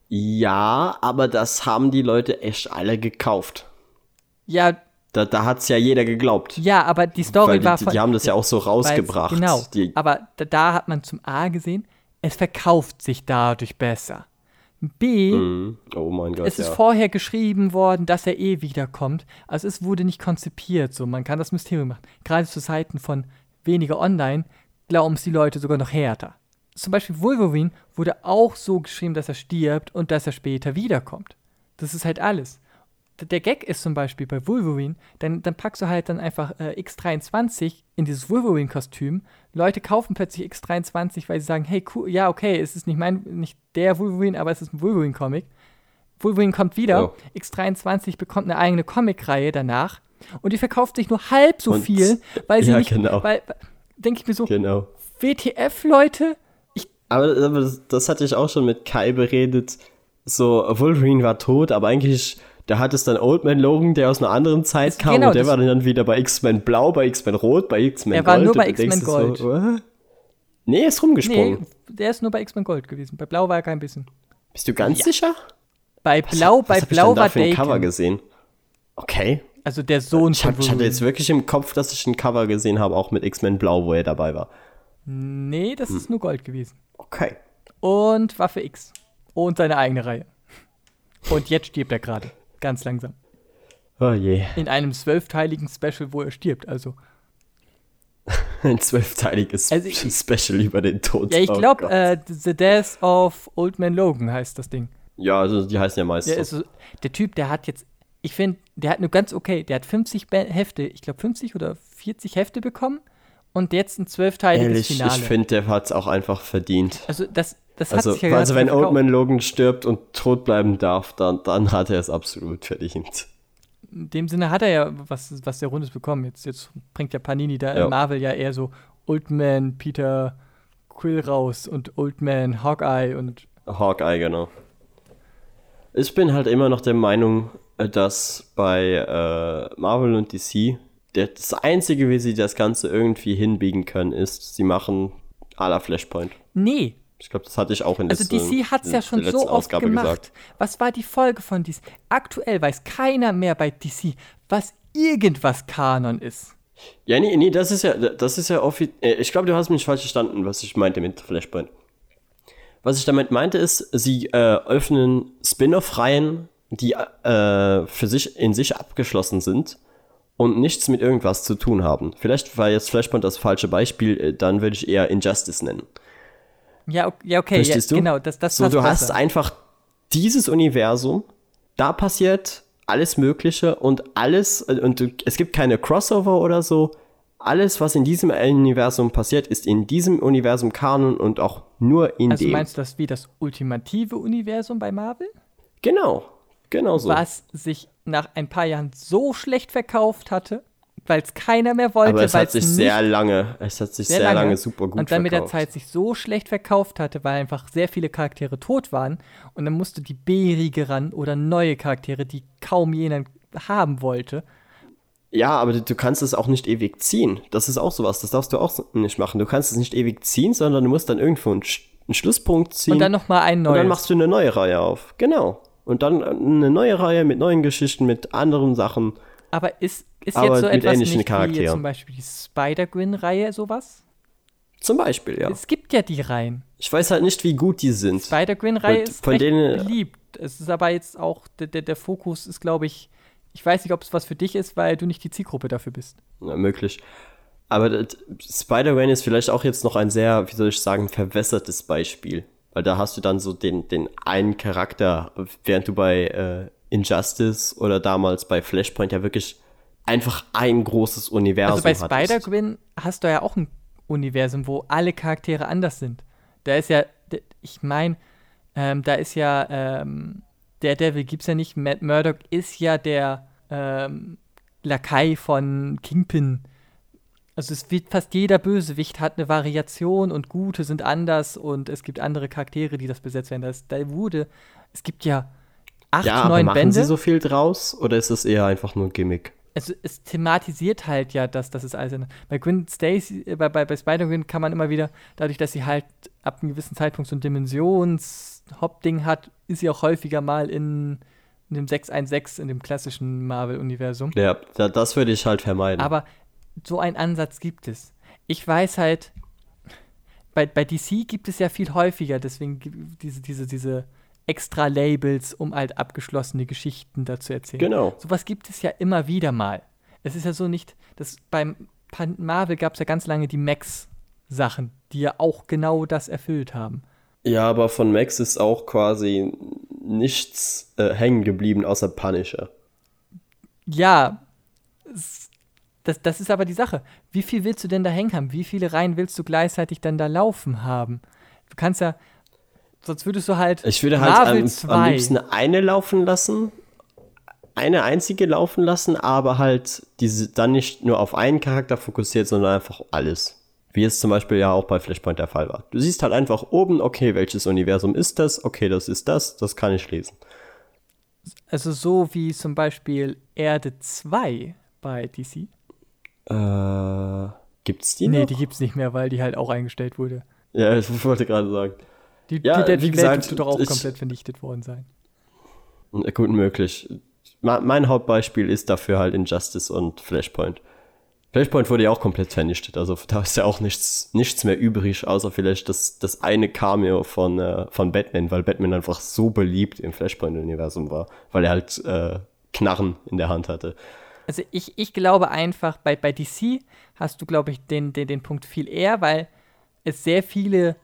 Ja, aber das haben die Leute echt alle gekauft. Ja, Da, da hat es ja jeder geglaubt. ja, aber die Story die, war von, die haben das ja auch so rausgebracht. Genau. Die, aber da, da hat man zum A gesehen, es verkauft sich dadurch besser. B, Mhm. oh mein Gott, es ist ja. vorher geschrieben worden, dass er eh wiederkommt. Also es wurde nicht konzipiert, so man kann das Mysterium machen. Gerade zu Zeiten von weniger online glauben es die Leute sogar noch härter. Zum Beispiel Wolverine wurde auch so geschrieben, dass er stirbt und dass er später wiederkommt. Das ist halt alles. Der Gag ist zum Beispiel bei Wolverine, dann, dann packst du halt dann einfach äh, X23 in dieses Wolverine-Kostüm. Leute kaufen plötzlich X23, weil sie sagen, hey, cool, ja, okay, es ist nicht mein, nicht der Wolverine, aber es ist ein Wolverine-Comic. Wolverine kommt wieder, Ja. X23 bekommt eine eigene Comicreihe danach und die verkauft sich nur halb so Und- viel, weil sie Ja, nicht, genau. weil, denke ich mir so, Genau. WTF, Leute? Aber, aber das, das hatte ich auch schon mit Kai beredet. So, Wolverine war tot, aber eigentlich, da hat es dann Old Man Logan, der aus einer anderen Zeit kam genau, und der war dann wieder bei X-Men Blau, bei X-Men Rot, bei X-Men Er Gold. war nur bei X-Men Gold. So, "What?" nee, er ist nee, rumgesprungen. der ist nur bei X-Men Gold gewesen. Bei Blau war er kein bisschen. Bist du ganz sicher? Bei Blau, Was bei ich Blau da war ein Cover Dakin. gesehen? Okay. Also der Sohn Ich, hab, ich hatte jetzt wirklich im Kopf, dass ich ein Cover gesehen habe, auch mit X-Men Blau, wo er dabei war. Nee, Hm. das ist nur Gold gewesen. Okay. Und Waffe X. Und seine eigene Reihe. Und jetzt stirbt er gerade. Ganz langsam. Oh je. In einem zwölfteiligen Special, wo er stirbt. Also. Ein zwölfteiliges Also ich- Special über den Tod. Ja, ich Oh glaube, Gott. äh, The Death of Old Man Logan heißt das Ding. Ja, also die heißen ja meistens. Der, so, der Typ, der hat jetzt, ich finde, der hat nur ganz okay, der hat 50 Ba- Hefte, ich glaube 50 oder 40 Hefte bekommen und jetzt ein zwölfteiliges Ehrlich, Finale. ich finde, der hat es auch einfach verdient. also das, das hat Also, sich ja also wenn verkauft. Old Man Logan stirbt und tot bleiben darf, dann, dann hat er es absolut verdient. In dem Sinne hat er ja was, was der Rundes bekommen. Jetzt, jetzt bringt der Panini da Ja. in Marvel ja eher so Old Man Peter Quill raus und Old Man Hawkeye und Hawkeye, genau. Ich bin halt immer noch der Meinung, äh, dass bei äh, Marvel und DC der, das Einzige, wie sie das Ganze irgendwie hinbiegen können, ist, sie machen à la Flashpoint. nee, Ich glaube, das hatte ich auch in Also letzten- DC hat es ja schon der so oft Ausgabe gemacht. gesagt. Was war die Folge von DC? Aktuell weiß keiner mehr bei DC, was irgendwas Kanon ist. Ja, nee, nee, das ist ja, das ist ja offiziell. Ich glaube, du hast mich falsch verstanden, was ich meinte mit Flashpoint. Was ich damit meinte, ist, sie äh, öffnen Spin-off-Reihen, die äh, für sich in sich abgeschlossen sind und nichts mit irgendwas zu tun haben. Vielleicht war jetzt Flashpoint das falsche Beispiel, äh, dann würde ich eher Injustice nennen. Ja, ja okay, ja, Verstehst du? genau, das, das So, du hast besser. einfach dieses Universum, da passiert alles Mögliche und alles, und es gibt keine Crossover oder so. Alles, was in diesem Universum passiert, ist in diesem Universum Kanon und auch nur in Also dem. meinst du das wie das ultimative Universum bei Marvel? genau, genau so. Was sich nach ein paar Jahren so schlecht verkauft hatte, weil es keiner mehr wollte, Aber es hat sich sehr lange, es hat sich sehr, lange. super gut und dann mit der verkauft. Zeit sich so schlecht verkauft hatte, weil einfach sehr viele Charaktere tot waren und dann musste die B-Riege ran oder neue Charaktere, die kaum jemand haben wollte. Ja, aber du, du kannst es auch nicht ewig ziehen. Das ist auch sowas, das darfst du auch nicht machen. Du kannst es nicht ewig ziehen, sondern du musst dann irgendwo einen, einen Schlusspunkt ziehen. Und dann nochmal ein Und neues. dann machst du eine neue Reihe auf. Genau. Und dann eine neue Reihe mit neuen Geschichten, mit anderen Sachen. Aber ist, ist Aber jetzt so mit etwas ähnlichen nicht wie Charakteren. zum Beispiel die Spider-Gwen-Reihe sowas? Zum Beispiel, ja. Es gibt ja die Reihen. Ich weiß halt nicht, wie gut die sind. Spider-Gwen-Reihe ist von recht denen- beliebt. Es ist aber jetzt auch, der, der, der Fokus ist, glaube ich, ich weiß nicht, ob es was für dich ist, weil du nicht die Zielgruppe dafür bist. Ja, möglich. Aber Spider-Man ist vielleicht auch jetzt noch ein sehr, wie soll ich sagen, verwässertes Beispiel. Weil da hast du dann so den, den einen Charakter, während du bei äh, Injustice oder damals bei Flashpoint ja wirklich einfach ein großes Universum Also bei. Spider-Gwen hast du ja auch ein Universum, wo alle Charaktere anders sind. Da ist ja, ich meine, ähm, da ist ja, ähm, Daredevil gibt's ja nicht, Matt Murdock ist ja der ähm, Lakai von Kingpin. Also es wird fast jeder Bösewicht hat eine Variation und Gute sind anders und es gibt andere Charaktere, die das besetzt werden. Das, da wurde, es gibt ja acht, ja, aber neun machen Bände sie so viel draus oder ist das eher einfach nur ein Gimmick? Es, es thematisiert halt ja, dass das ist alles. Bei Gwen Stacy, äh, bei, bei, bei Spider-Gwen kann man immer wieder, dadurch, dass sie halt ab einem gewissen Zeitpunkt so ein Dimensions-Hop-Ding hat, ist sie auch häufiger mal in, in dem 616, in dem klassischen Marvel-Universum. Ja, da, das würde ich halt vermeiden. Aber so einen Ansatz gibt es. Ich weiß halt, bei, bei DC gibt es ja viel häufiger, deswegen gibt diese, diese, diese extra Labels, um halt abgeschlossene Geschichten dazu erzählen. Genau. Sowas gibt es ja immer wieder mal. Es ist ja so nicht, das beim Marvel gab es ja ganz lange die Max-Sachen, die ja auch genau das erfüllt haben. Ja, aber von Max ist auch quasi nichts äh, hängen geblieben außer Punisher. Ja, das, das ist aber die Sache. Wie viel willst du denn da hängen haben? Wie viele Reihen willst du gleichzeitig dann da laufen haben? Du kannst ja, sonst würdest du halt Ich würde halt am, 2. am liebsten eine laufen lassen, eine einzige laufen lassen, aber halt diese dann nicht nur auf einen Charakter fokussiert, sondern einfach alles. Wie es zum Beispiel ja auch bei Flashpoint der Fall war. Du siehst halt einfach oben, okay, welches Universum ist das? Okay, das ist das, das kann ich lesen. Also so wie zum Beispiel Erde 2 bei DC. Äh, gibt's die nee, noch? die gibt's nicht mehr, weil die halt auch eingestellt wurde. ja, ich wollte gerade sagen. Die, Ja, die Dead wie gesagt, müsste doch auch ich- komplett vernichtet worden sein. Gut möglich. Mein Hauptbeispiel ist dafür halt Injustice und Flashpoint. Flashpoint wurde ja auch komplett vernichtet, also da ist ja auch nichts, nichts mehr übrig, außer vielleicht das, das eine Cameo von, äh, von Batman, weil Batman einfach so beliebt im Flashpoint-Universum war, weil er halt äh, Knarren in der Hand hatte. Also ich, ich glaube einfach, bei, bei DC hast du, glaube ich, den, den, den Punkt viel eher, weil es sehr viele,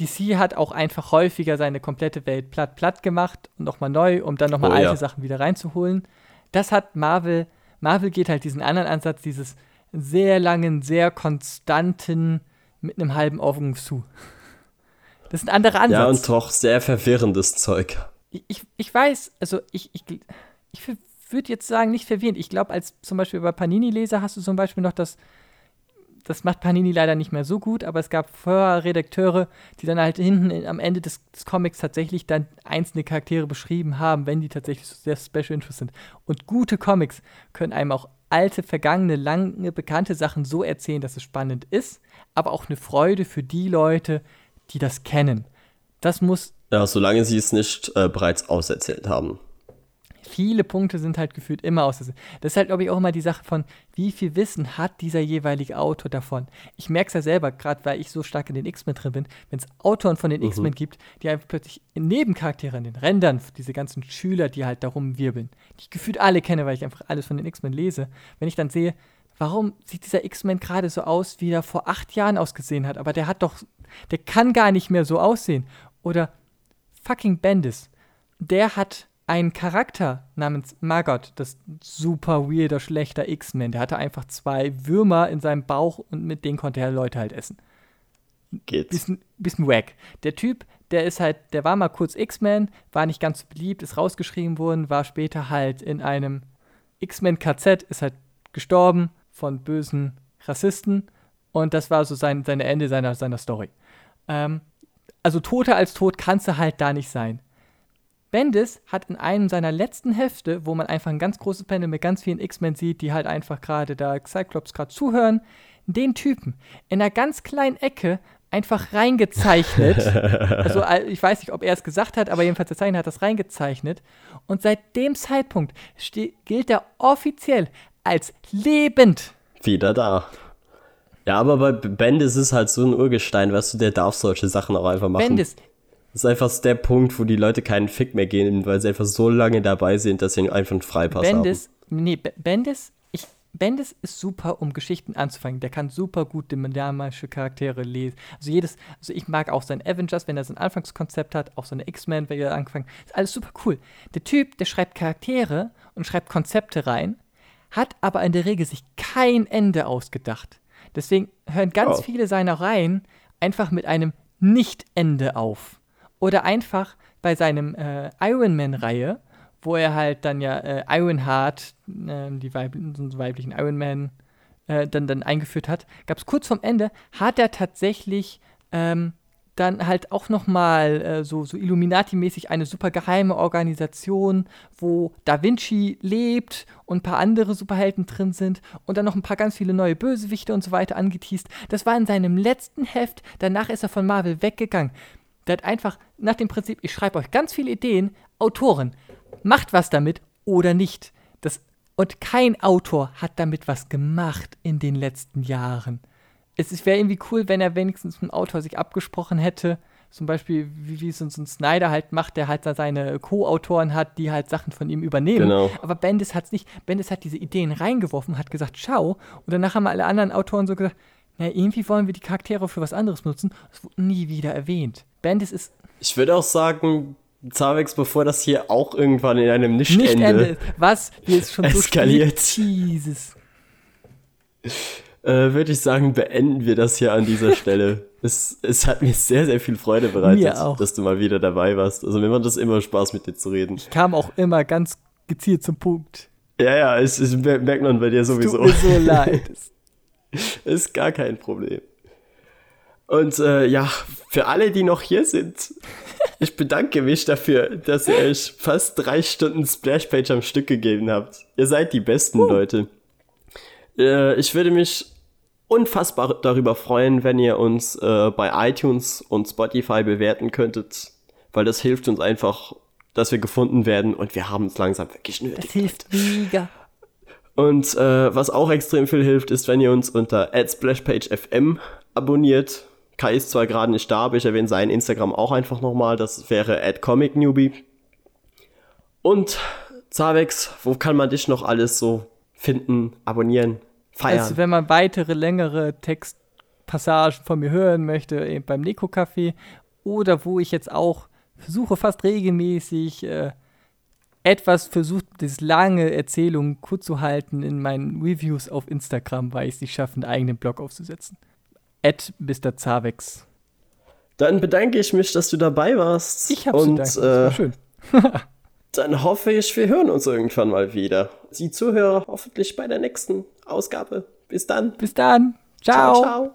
DC hat auch einfach häufiger seine komplette Welt platt platt gemacht und nochmal neu, um dann nochmal Oh, alte ja. Sachen wieder reinzuholen. Das hat Marvel, Marvel geht halt diesen anderen Ansatz, dieses sehr langen, sehr konstanten, mit einem halben Augen zu. Das ist ein anderer Ansatz. Ja, und doch sehr verwirrendes Zeug. ich, ich, ich weiß, also ich, ich, ich würde jetzt sagen, nicht verwirrend. Ich glaube, als zum Beispiel bei Panini-Leser hast du zum Beispiel noch das, das macht Panini leider nicht mehr so gut, aber es gab vorher Redakteure, die dann halt hinten in, am Ende des, des Comics tatsächlich dann einzelne Charaktere beschrieben haben, wenn die tatsächlich so sehr Special Interest sind. Und gute Comics können einem auch alte, vergangene, lange bekannte Sachen so erzählen, dass es spannend ist, aber auch eine Freude für die Leute, die das kennen. Das muss Ja, solange sie es nicht äh, bereits auserzählt haben. Viele Punkte sind halt gefühlt immer aus. Das ist halt, glaube ich, auch immer die Sache von, wie viel Wissen hat dieser jeweilige Autor davon. Ich merke es ja selber, gerade weil ich so stark in den X-Men drin bin, wenn es Autoren von den X-Men gibt, die einfach plötzlich Nebencharaktere an den Rändern, diese ganzen Schüler, die halt darum wirbeln, die ich gefühlt alle kenne, weil ich einfach alles von den X-Men lese, wenn ich dann sehe, warum sieht dieser X-Men gerade so aus, wie er vor acht Jahren ausgesehen hat, aber der hat doch, der kann gar nicht mehr so aussehen. Oder fucking Bendis, der hat einen Charakter namens Margot, das super weirder, schlechter X-Men. Der hatte einfach zwei Würmer in seinem Bauch und mit denen konnte er Leute halt essen. Geht's. Bisschen, bisschen wack. Der Typ, der ist halt, der war mal kurz X-Men, war nicht ganz so beliebt, ist rausgeschrieben worden, war später halt in einem X-Men-KZ, ist halt gestorben von bösen Rassisten und das war so sein, sein Ende seiner, seiner Story. Ähm, also toter als tot kannst du halt da nicht sein. Bendis hat in einem seiner letzten Hefte, wo man einfach ein ganz großes Panel mit ganz vielen X-Men sieht, die halt einfach gerade da Cyclops gerade zuhören, den Typen in einer ganz kleinen Ecke einfach reingezeichnet. also äh, ich weiß nicht, ob er es gesagt hat, aber jedenfalls der Zeichner hat das reingezeichnet. Und seit dem Zeitpunkt gilt er offiziell als lebend. Wieder da. Ja, aber bei Bendis ist halt so ein Urgestein, weißt du, der darf solche Sachen auch einfach machen. Bendis, Das ist einfach der Punkt, wo die Leute keinen Fick mehr geben, weil sie einfach so lange dabei sind, dass sie einfach einen Freipass Bendis, nee, B- Bendis, ich, Bendis ist super, um Geschichten anzufangen. Der kann super gut dynamische Charaktere lesen. Also jedes, also ich mag auch sein Avengers, wenn er sein Anfangskonzept hat, auch seine X-Men, wenn er angefangen, ist alles super cool. Der Typ, der schreibt Charaktere und schreibt Konzepte rein, hat aber in der Regel sich kein Ende ausgedacht. Deswegen hören ganz Oh. viele seiner Reihen einfach mit einem Nicht-Ende auf. Oder einfach bei seinem äh, Iron Man-Reihe, wo er halt dann ja äh, Ironheart, äh, die weib weiblichen Iron Man, äh, dann, dann eingeführt hat, gab es kurz vorm Ende, hat er tatsächlich ähm, dann halt auch nochmal äh, so, so Illuminati-mäßig eine super geheime Organisation, wo Da Vinci lebt und ein paar andere Superhelden drin sind und dann noch ein paar ganz viele neue Bösewichte und so weiter angeteased. Das war in seinem letzten Heft, danach ist er von Marvel weggegangen. Der hat einfach nach dem Prinzip, ich schreibe euch ganz viele Ideen, Autoren, macht was damit oder nicht. Das, und kein Autor hat damit was gemacht in den letzten Jahren. Es wäre irgendwie cool, wenn er wenigstens mit dem Autor sich abgesprochen hätte. Zum Beispiel, wie, wie so, so ein Snyder halt macht, der halt da seine Co-Autoren hat, die halt Sachen von ihm übernehmen. Genau. Aber Bendis hat es nicht. Bendis hat diese Ideen reingeworfen, hat gesagt, ciao. Und danach haben alle anderen Autoren so gesagt, na, irgendwie wollen wir die Charaktere für was anderes nutzen. Das wurde nie wieder erwähnt. Bendis ist Ich würde auch sagen, Zavex, bevor das hier auch irgendwann in einem Nicht-Ende nicht Ende. Was? Wie es schon Eskaliert. so Jesus. äh, würde ich sagen, beenden wir das hier an dieser Stelle. Es, es hat mir sehr, sehr viel Freude bereitet, dass du mal wieder dabei warst. Also mir macht das immer Spaß, mit dir zu reden. Kam auch immer ganz gezielt zum Punkt. Ja, ja, es, es merkt man bei dir Tut sowieso. mir so leid. Ist gar kein Problem. Und äh, ja, für alle, die noch hier sind, ich bedanke mich dafür, dass ihr euch fast drei Stunden Splashpage am Stück gegeben habt. Ihr seid die besten Leute. Äh, ich würde mich unfassbar darüber freuen, wenn ihr uns äh, bei iTunes und Spotify bewerten könntet, weil das hilft uns einfach, dass wir gefunden werden und wir haben es langsam wirklich nötig. Das hilft mega. Und äh, was auch extrem viel hilft, ist, wenn ihr uns unter @splashpagefm abonniert. Kai ist zwar gerade nicht da, aber ich erwähne sein Instagram auch einfach nochmal. Das wäre @comicnewbie. Und Zavex, wo kann man dich noch alles so finden, abonnieren, feiern? Also, wenn man weitere längere Textpassagen von mir hören möchte, eben beim Neko-Café oder wo ich jetzt auch versuche, fast regelmäßig äh, etwas versucht, das lange Erzählungen kurz zu halten in meinen Reviews auf Instagram, weil ich es nicht schaffe, einen eigenen Blog aufzusetzen. At Mr. Zavex. Dann bedanke ich mich, dass du dabei warst. Ich hab's Und danken. Das war äh, schön. dann hoffe ich, wir hören uns irgendwann mal wieder. Die Zuhörer hoffentlich bei der nächsten Ausgabe. Bis dann. Bis dann. ciao. ciao. ciao.